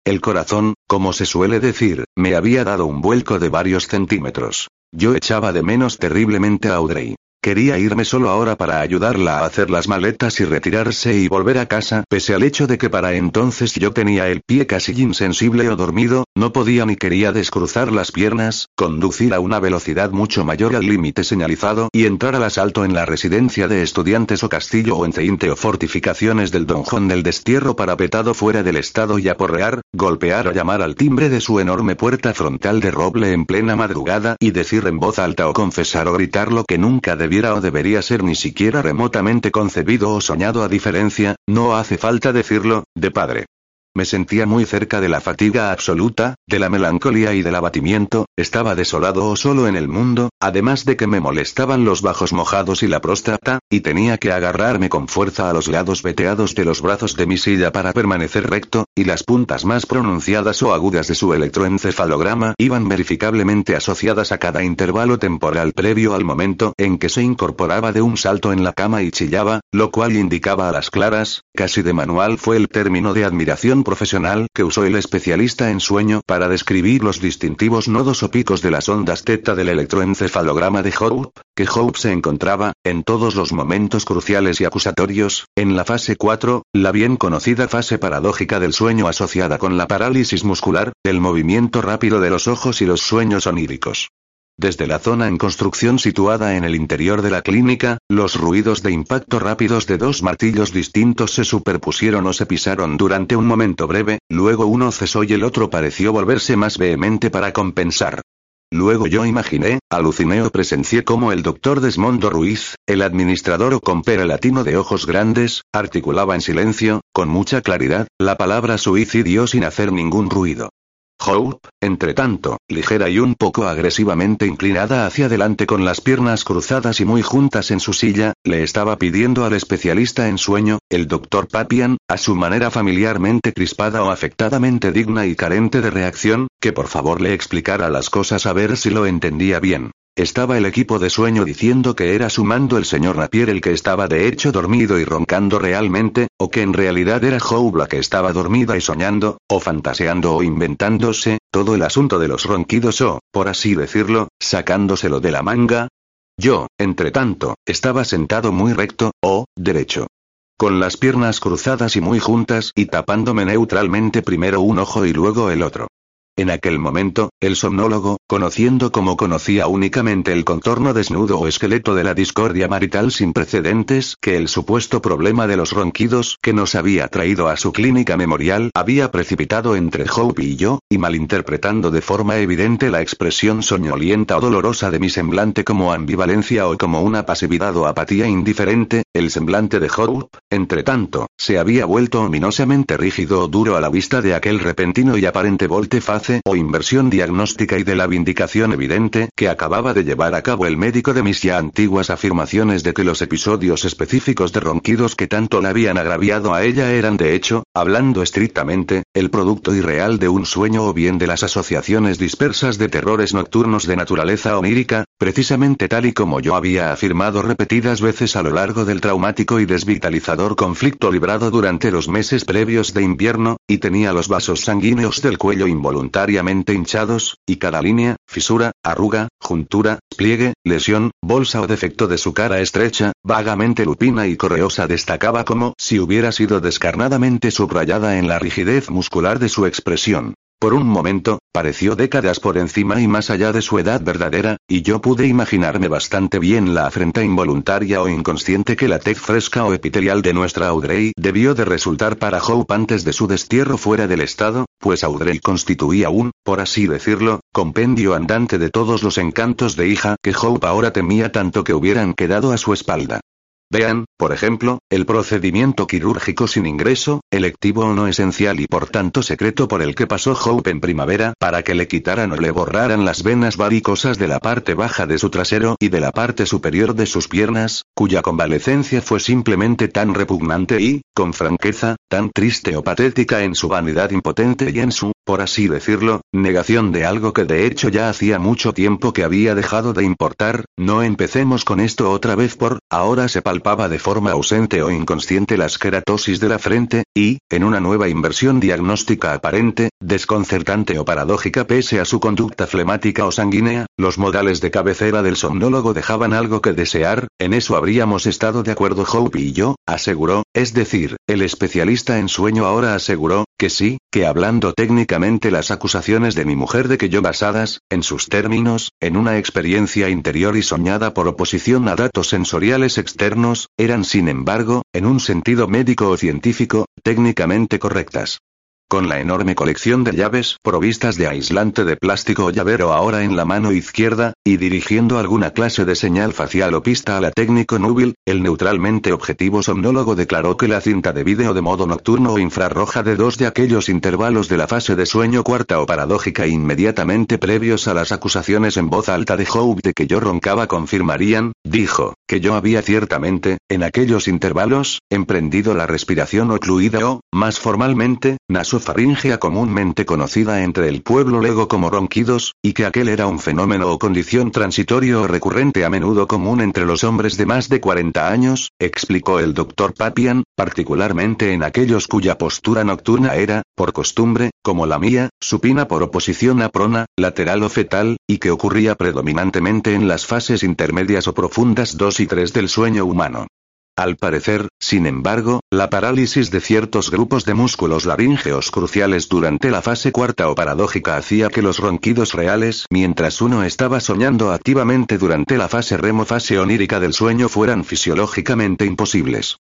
El corazón, como se suele decir, me había dado un vuelco de varios centímetros. Yo echaba de menos terriblemente a Audrey. Quería irme solo ahora para ayudarla a hacer las maletas y retirarse y volver a casa, pese al hecho de que para entonces yo tenía el pie casi insensible o dormido, no podía ni quería descruzar las piernas, conducir a una velocidad mucho mayor al límite señalizado y entrar al asalto en la residencia de estudiantes o castillo o enceinte o fortificaciones del donjón del destierro parapetado fuera del estado y aporrear, golpear o llamar al timbre de su enorme puerta frontal de roble en plena madrugada y decir en voz alta o confesar o gritar lo que nunca debía o debería ser ni siquiera remotamente concebido o soñado a diferencia, no hace falta decirlo, de padre. Me sentía muy cerca de la fatiga absoluta, de la melancolía y del abatimiento, estaba desolado o solo en el mundo, además de que me molestaban los bajos mojados y la próstata, y tenía que agarrarme con fuerza a los lados veteados de los brazos de mi silla para permanecer recto, y las puntas más pronunciadas o agudas de su electroencefalograma iban verificablemente asociadas a cada intervalo temporal previo al momento en que se incorporaba de un salto en la cama y chillaba, lo cual indicaba a las claras, casi de manual fue el término de admiración profesional que usó el especialista en sueño para describir los distintivos nodos o picos de las ondas teta del electroencefalograma de Hope, que Hope se encontraba, en todos los momentos cruciales y acusatorios, en la fase 4, la bien conocida fase paradójica del sueño asociada con la parálisis muscular, el movimiento rápido de los ojos y los sueños oníricos. Desde la zona en construcción situada en el interior de la clínica, los ruidos de impacto rápidos de dos martillos distintos se superpusieron o se pisaron durante un momento breve, luego uno cesó y el otro pareció volverse más vehemente para compensar. Luego yo imaginé, aluciné o presencié como el doctor Desmondo Ruiz, el administrador o compera latino de ojos grandes, articulaba en silencio, con mucha claridad, la palabra suicidio sin hacer ningún ruido. Hope, entre tanto, ligera y un poco agresivamente inclinada hacia adelante con las piernas cruzadas y muy juntas en su silla, le estaba pidiendo al especialista en sueño, el doctor Papian, a su manera familiarmente crispada o afectadamente digna y carente de reacción, que por favor le explicara las cosas a ver si lo entendía bien. Estaba el equipo de sueño diciendo que era su mando el señor Napier el que estaba de hecho dormido y roncando realmente, o que en realidad era Howe la que estaba dormida y soñando, o fantaseando o inventándose, todo el asunto de los ronquidos o, por así decirlo, sacándoselo de la manga. Yo, entre tanto, estaba sentado muy recto, o, derecho. Con las piernas cruzadas y muy juntas y tapándome neutralmente primero un ojo y luego el otro. En aquel momento, el somnólogo, conociendo como conocía únicamente el contorno desnudo o esqueleto de la discordia marital sin precedentes que el supuesto problema de los ronquidos que nos había traído a su clínica memorial había precipitado entre Hope y yo, y malinterpretando de forma evidente la expresión soñolienta o dolorosa de mi semblante como ambivalencia o como una pasividad o apatía indiferente, el semblante de Hope, entre tanto, se había vuelto ominosamente rígido o duro a la vista de aquel repentino y aparente o inversión diagnóstica y de la vindicación evidente que acababa de llevar a cabo el médico de mis ya antiguas afirmaciones de que los episodios específicos de ronquidos que tanto la habían agraviado a ella eran de hecho, hablando estrictamente, el producto irreal de un sueño o bien de las asociaciones dispersas de terrores nocturnos de naturaleza onírica, precisamente tal y como yo había afirmado repetidas veces a lo largo del traumático y desvitalizador conflicto librado durante los meses previos de invierno, y tenía los vasos sanguíneos del cuello involuntarios hinchados, y cada línea, fisura, arruga, juntura, pliegue, lesión, bolsa o defecto de su cara estrecha, vagamente lupina y correosa destacaba como si hubiera sido descarnadamente subrayada en la rigidez muscular de su expresión. Por un momento, pareció décadas por encima y más allá de su edad verdadera, y yo pude imaginarme bastante bien la afrenta involuntaria o inconsciente que la tez fresca o epitelial de nuestra Audrey debió de resultar para Hope antes de su destierro fuera del estado, pues Audrey constituía un, por así decirlo, compendio andante de todos los encantos de hija que Hope ahora temía tanto que hubieran quedado a su espalda. Vean, por ejemplo, el procedimiento quirúrgico sin ingreso, electivo o no esencial y por tanto secreto por el que pasó Hope en primavera para que le quitaran o le borraran las venas varicosas de la parte baja de su trasero y de la parte superior de sus piernas, cuya convalecencia fue simplemente tan repugnante y, con franqueza, tan triste o patética en su vanidad impotente y en su, por así decirlo, negación de algo que de hecho ya hacía mucho tiempo que había dejado de importar, no empecemos con esto otra vez por, ahora se palpaba de forma ausente o inconsciente la esqueratosis de la frente, y, en una nueva inversión diagnóstica aparente, desconcertante o paradójica pese a su conducta flemática o sanguínea, los modales de cabecera del somnólogo dejaban algo que desear, en eso habríamos estado de acuerdo Hope y yo, aseguró, es decir, el especialista en sueño ahora aseguró, que sí, que hablando técnicamente las acusaciones de mi mujer de que yo basadas, en sus términos, en una experiencia interior y soñada por oposición a datos sensoriales externos, eran sin embargo, en un sentido médico o científico, técnicamente correctas. Con la enorme colección de llaves provistas de aislante de plástico o llavero ahora en la mano izquierda, y dirigiendo alguna clase de señal facial o pista a la técnico núbil, el neutralmente objetivo somnólogo declaró que la cinta de vídeo de modo nocturno o infrarroja de dos de aquellos intervalos de la fase de sueño cuarta o paradójica inmediatamente previos a las acusaciones en voz alta de Hope de que yo roncaba confirmarían, dijo, que yo había ciertamente, en aquellos intervalos, emprendido la respiración ocluida o, más formalmente, naso nasofaringea comúnmente conocida entre el pueblo lego como ronquidos, y que aquel era un fenómeno o condición transitorio o recurrente a menudo común entre los hombres de más de 40 años, explicó el doctor Papian, particularmente en aquellos cuya postura nocturna era, por costumbre, como la mía, supina por oposición a prona, lateral o fetal, y que ocurría predominantemente en las fases intermedias o profundas 2 y 3 del sueño humano. Al parecer, sin embargo, la parálisis de ciertos grupos de músculos laríngeos cruciales durante la fase cuarta o paradójica hacía que los ronquidos reales mientras uno estaba soñando activamente durante la fase remo fase onírica del sueño fueran fisiológicamente imposibles.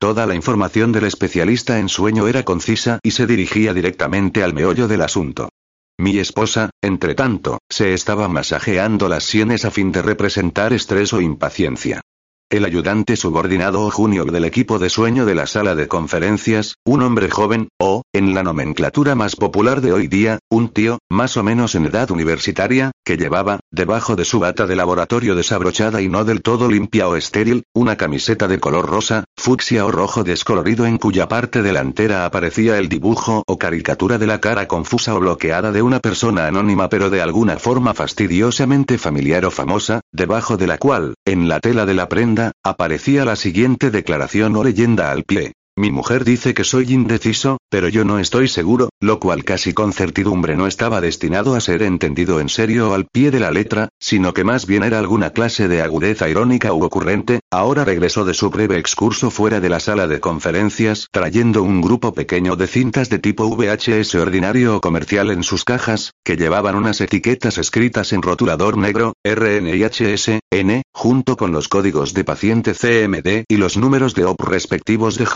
Toda la información del especialista en sueño era concisa y se dirigía directamente al meollo del asunto. Mi esposa, entre tanto, se estaba masajeando las sienes a fin de representar estrés o impaciencia. El ayudante subordinado o junior del equipo de sueño de la sala de conferencias, un hombre joven, o, en la nomenclatura más popular de hoy día, un tío, más o menos en edad universitaria, que llevaba, debajo de su bata de laboratorio desabrochada y no del todo limpia o estéril, una camiseta de color rosa, fucsia o rojo descolorido en cuya parte delantera aparecía el dibujo o caricatura de la cara confusa o bloqueada de una persona anónima pero de alguna forma fastidiosamente familiar o famosa, debajo de la cual, en la tela de la prenda, aparecía la siguiente declaración o leyenda al pie. Mi mujer dice que soy indeciso, pero yo no estoy seguro, lo cual casi con certidumbre no estaba destinado a ser entendido en serio o al pie de la letra, sino que más bien era alguna clase de agudeza irónica u ocurrente, ahora regresó de su breve excurso fuera de la sala de conferencias, trayendo un grupo pequeño de cintas de tipo VHS ordinario o comercial en sus cajas, que llevaban unas etiquetas escritas en rotulador negro, RNIHS, N, junto con los códigos de paciente CMD y los números de OP respectivos de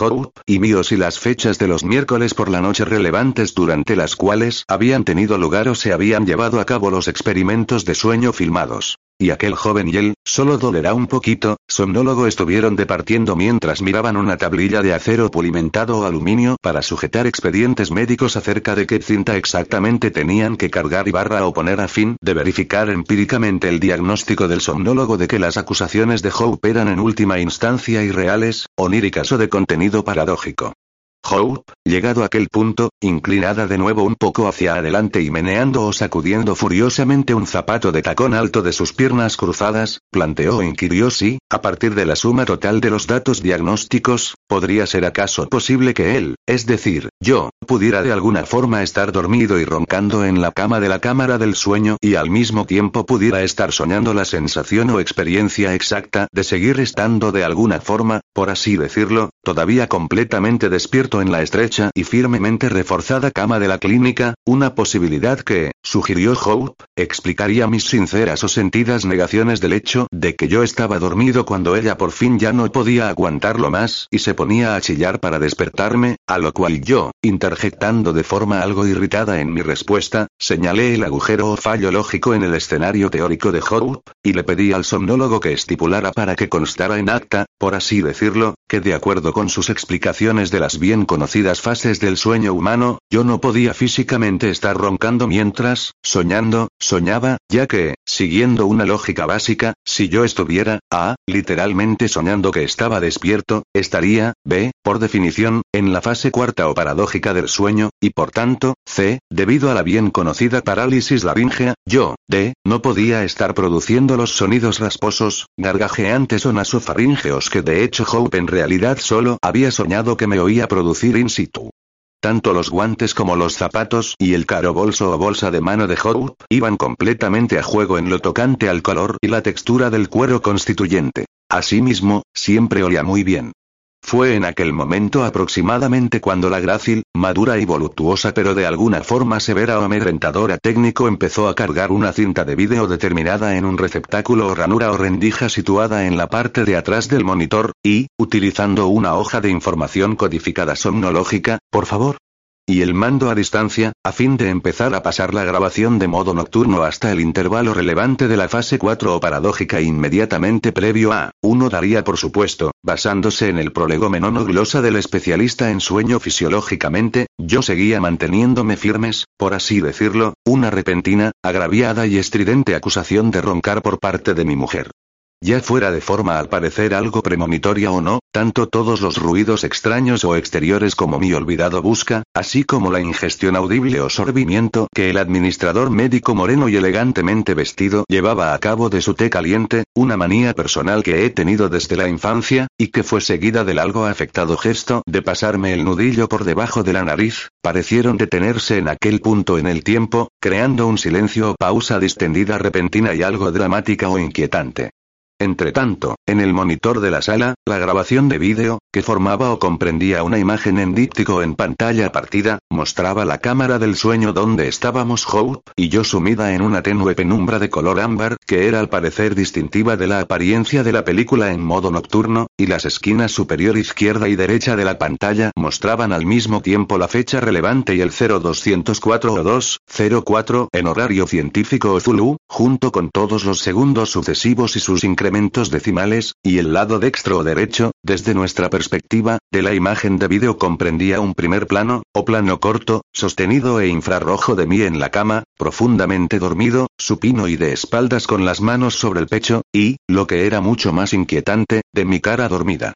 Y míos y las fechas de los miércoles por la noche relevantes durante las cuales habían tenido lugar o se habían llevado a cabo los experimentos de sueño filmados. Y aquel joven y él, solo dolerá un poquito, somnólogo estuvieron departiendo mientras miraban una tablilla de acero pulimentado o aluminio para sujetar expedientes médicos acerca de qué cinta exactamente tenían que cargar y barra o poner a fin de verificar empíricamente el diagnóstico del somnólogo de que las acusaciones de Hope eran en última instancia irreales, oníricas o de contenido paradójico. Hope, llegado a aquel punto, inclinada de nuevo un poco hacia adelante y meneando o sacudiendo furiosamente un zapato de tacón alto de sus piernas cruzadas, planteó o inquirió si, a partir de la suma total de los datos diagnósticos, podría ser acaso posible que él, es decir, yo, pudiera de alguna forma estar dormido y roncando en la cama de la cámara del sueño y al mismo tiempo pudiera estar soñando la sensación o experiencia exacta de seguir estando de alguna forma, por así decirlo, todavía completamente despierto en la estrecha y firmemente reforzada cama de la clínica, una posibilidad que, sugirió Hope, explicaría mis sinceras o sentidas negaciones del hecho de que yo estaba dormido cuando ella por fin ya no podía aguantarlo más y se ponía a chillar para despertarme, a lo cual yo, interjectando de forma algo irritada en mi respuesta, señalé el agujero o fallo lógico en el escenario teórico de Hope, y le pedí al somnólogo que estipulara para que constara en acta, por así decirlo, que de acuerdo con sus explicaciones de las bien conocidas fases del sueño humano, yo no podía físicamente estar roncando mientras, soñando, soñaba, ya que, siguiendo una lógica básica, si yo estuviera, A, literalmente soñando que estaba despierto, estaría, B, por definición, en la fase cuarta o paradójica del sueño, y por tanto, C, debido a la bien conocida parálisis laríngea, yo, D, no podía estar produciendo los sonidos rasposos, gargajeantes o nasofaríngeos que de hecho Hope en realidad solo había soñado que me oía producir in situ. Tanto los guantes como los zapatos y el caro bolso o bolsa de mano de Hope iban completamente a juego en lo tocante al color y la textura del cuero constituyente. Asimismo, siempre olía muy bien. Fue en aquel momento aproximadamente cuando la grácil, madura y voluptuosa pero de alguna forma severa o amedrentadora técnico empezó a cargar una cinta de vídeo determinada en un receptáculo o ranura o rendija situada en la parte de atrás del monitor, y, utilizando una hoja de información codificada somnológica, por favor, y el mando a distancia, a fin de empezar a pasar la grabación de modo nocturno hasta el intervalo relevante de la fase 4 o paradójica inmediatamente previo a, uno daría por supuesto, basándose en el prolegómeno no glosa del especialista en sueño fisiológicamente, yo seguía manteniéndome firmes, por así decirlo, una repentina, agraviada y estridente acusación de roncar por parte de mi mujer. Ya fuera de forma al parecer algo premonitoria o no, tanto todos los ruidos extraños o exteriores como mi olvidado busca, así como la ingestión audible o sorbimiento que el administrador médico moreno y elegantemente vestido llevaba a cabo de su té caliente, una manía personal que he tenido desde la infancia, y que fue seguida del algo afectado gesto de pasarme el nudillo por debajo de la nariz, parecieron detenerse en aquel punto en el tiempo, creando un silencio o pausa distendida repentina y algo dramática o inquietante. Entretanto, en el monitor de la sala, la grabación de vídeo, que formaba o comprendía una imagen en díptico en pantalla partida, mostraba la cámara del sueño donde estábamos Hope y yo sumida en una tenue penumbra de color ámbar, que era al parecer distintiva de la apariencia de la película en modo nocturno, y las esquinas superior izquierda y derecha de la pantalla mostraban al mismo tiempo la fecha relevante y el 0204 o 204 en horario científico o Zulu, junto con todos los segundos sucesivos y sus incrementos decimales, y el lado dextro o derecho, desde nuestra perspectiva, de la imagen de vídeo comprendía un primer plano, o plano corto, sostenido e infrarrojo de mí en la cama, profundamente dormido, supino y de espaldas con las manos sobre el pecho, y, lo que era mucho más inquietante, de mi cara dormida.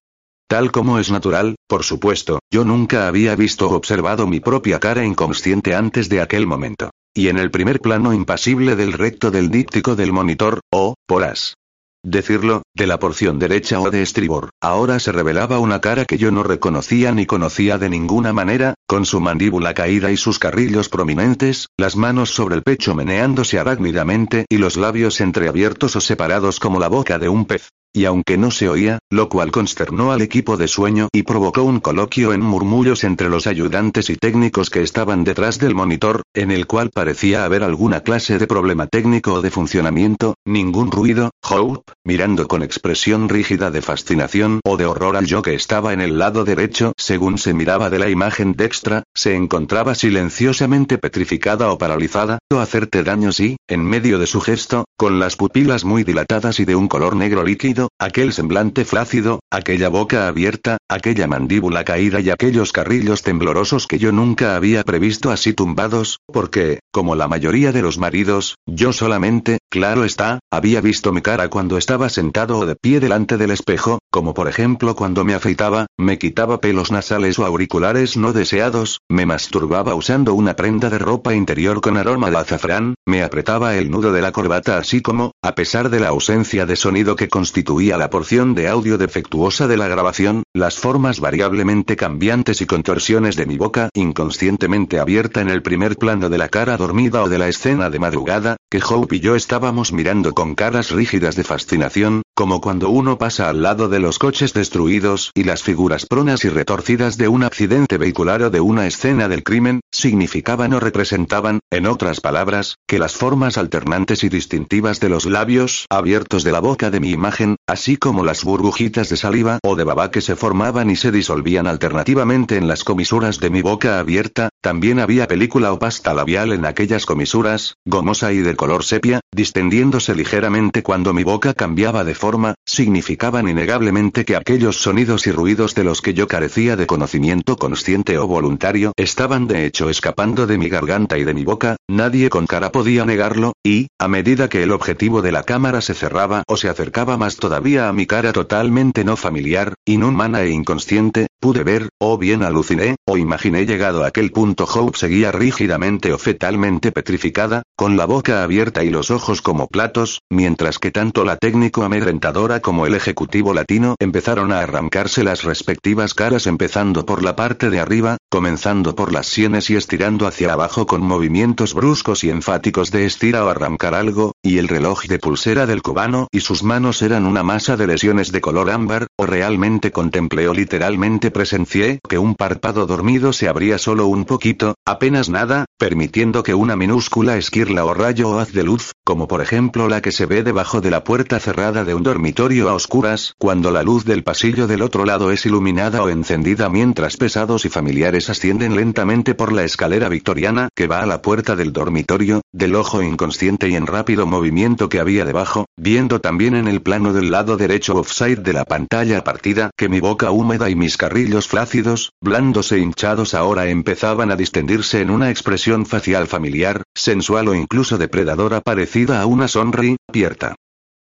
Tal como es natural, por supuesto, yo nunca había visto o observado mi propia cara inconsciente antes de aquel momento. Y en el primer plano impasible del recto del díptico del monitor, o, por as decirlo, de la porción derecha o de estribor. Ahora se revelaba una cara que yo no reconocía ni conocía de ninguna manera, con su mandíbula caída y sus carrillos prominentes, las manos sobre el pecho meneándose arácnidamente y los labios entreabiertos o separados como la boca de un pez y aunque no se oía, lo cual consternó al equipo de sueño y provocó un coloquio en murmullos entre los ayudantes y técnicos que estaban detrás del monitor, en el cual parecía haber alguna clase de problema técnico o de funcionamiento, ningún ruido, Hope, mirando con expresión rígida de fascinación o de horror al yo que estaba en el lado derecho según se miraba de la imagen dextra, se encontraba silenciosamente petrificada o paralizada, o hacerte daño si, en medio de su gesto, con las pupilas muy dilatadas y de un color negro líquido, aquel semblante flácido, aquella boca abierta, aquella mandíbula caída y aquellos carrillos temblorosos que yo nunca había previsto así tumbados, porque, como la mayoría de los maridos, yo solamente, claro está, había visto mi cara cuando estaba sentado o de pie delante del espejo, como por ejemplo cuando me afeitaba, me quitaba pelos nasales o auriculares no deseados, me masturbaba usando una prenda de ropa interior con aroma de azafrán, me apretaba el nudo de la corbata así como, a pesar de la ausencia de sonido que constituía la porción de audio defectuosa de la grabación, las formas variablemente cambiantes y contorsiones de mi boca inconscientemente abierta en el primer plano de la cara dormida o de la escena de madrugada, que Hope y yo estábamos mirando con caras rígidas de fascinación, como cuando uno pasa al lado de los coches destruidos y las figuras pronas y retorcidas de un accidente vehicular o de una escena del crimen, significaban o representaban, en otras palabras, que las formas alternantes y distintivas de los labios abiertos de la boca de mi imagen, así como las burbujitas de saliva o de baba que se formaban y se disolvían alternativamente en las comisuras de mi boca abierta, también había película o pasta labial en aquellas comisuras, gomosa y de color sepia, distendiéndose ligeramente cuando mi boca cambiaba de forma, significaban innegablemente que aquellos sonidos y ruidos de los que yo carecía de conocimiento consciente o voluntario estaban de hecho escapando de mi garganta y de mi boca, nadie con cara podía negarlo, y, a medida que el objetivo de la cámara se cerraba o se acercaba más todavía, todavía a mi cara totalmente no familiar, inhumana e inconsciente, pude ver, o bien aluciné, o imaginé llegado a aquel punto Hope seguía rígidamente o fetalmente petrificada, con la boca abierta y los ojos como platos, mientras que tanto la técnico amedrentadora como el ejecutivo latino empezaron a arrancarse las respectivas caras empezando por la parte de arriba, comenzando por las sienes y estirando hacia abajo con movimientos bruscos y enfáticos de estira o arrancar algo, y el reloj de pulsera del cubano y sus manos eran una masa de lesiones de color ámbar, o realmente contemplé o literalmente presencié que un párpado dormido se abría solo un poquito, apenas nada, permitiendo que una minúscula esquirla o rayo o haz de luz, como por ejemplo la que se ve debajo de la puerta cerrada de un dormitorio a oscuras, cuando la luz del pasillo del otro lado es iluminada o encendida mientras pesados y familiares ascienden lentamente por la escalera victoriana que va a la puerta del dormitorio, del ojo inconsciente y en rápido movimiento que había debajo, viendo también en el plano del lado derecho offside de la pantalla partida que mi boca húmeda y mis carrillos flácidos, blandos e hinchados ahora empezaban a distendirse en una expresión facial familiar, sensual o incluso depredadora parecida a una sonrisa abierta.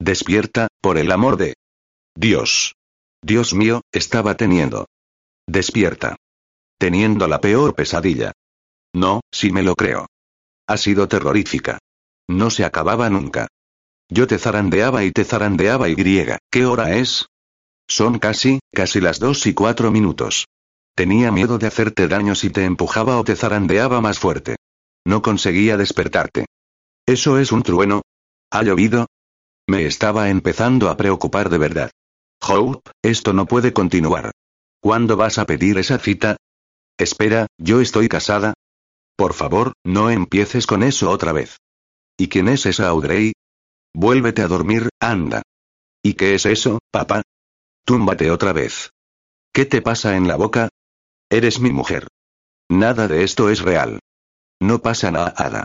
Despierta, por el amor de... Dios. Dios mío, estaba teniendo. Despierta. Teniendo la peor pesadilla. No, si me lo creo. Ha sido terrorífica. No se acababa nunca. Yo te zarandeaba y te zarandeaba y griega. ¿Qué hora es? Son casi, casi las dos y cuatro minutos. Tenía miedo de hacerte daño si te empujaba o te zarandeaba más fuerte. No conseguía despertarte. ¿Eso es un trueno? ¿Ha llovido? Me estaba empezando a preocupar de verdad. Hope, esto no puede continuar. ¿Cuándo vas a pedir esa cita? Espera, ¿yo estoy casada? Por favor, no empieces con eso otra vez. ¿Y quién es esa Audrey? Vuélvete a dormir, anda. ¿Y qué es eso, papá? Túmbate otra vez. ¿Qué te pasa en la boca? Eres mi mujer. Nada de esto es real. No pasa nada.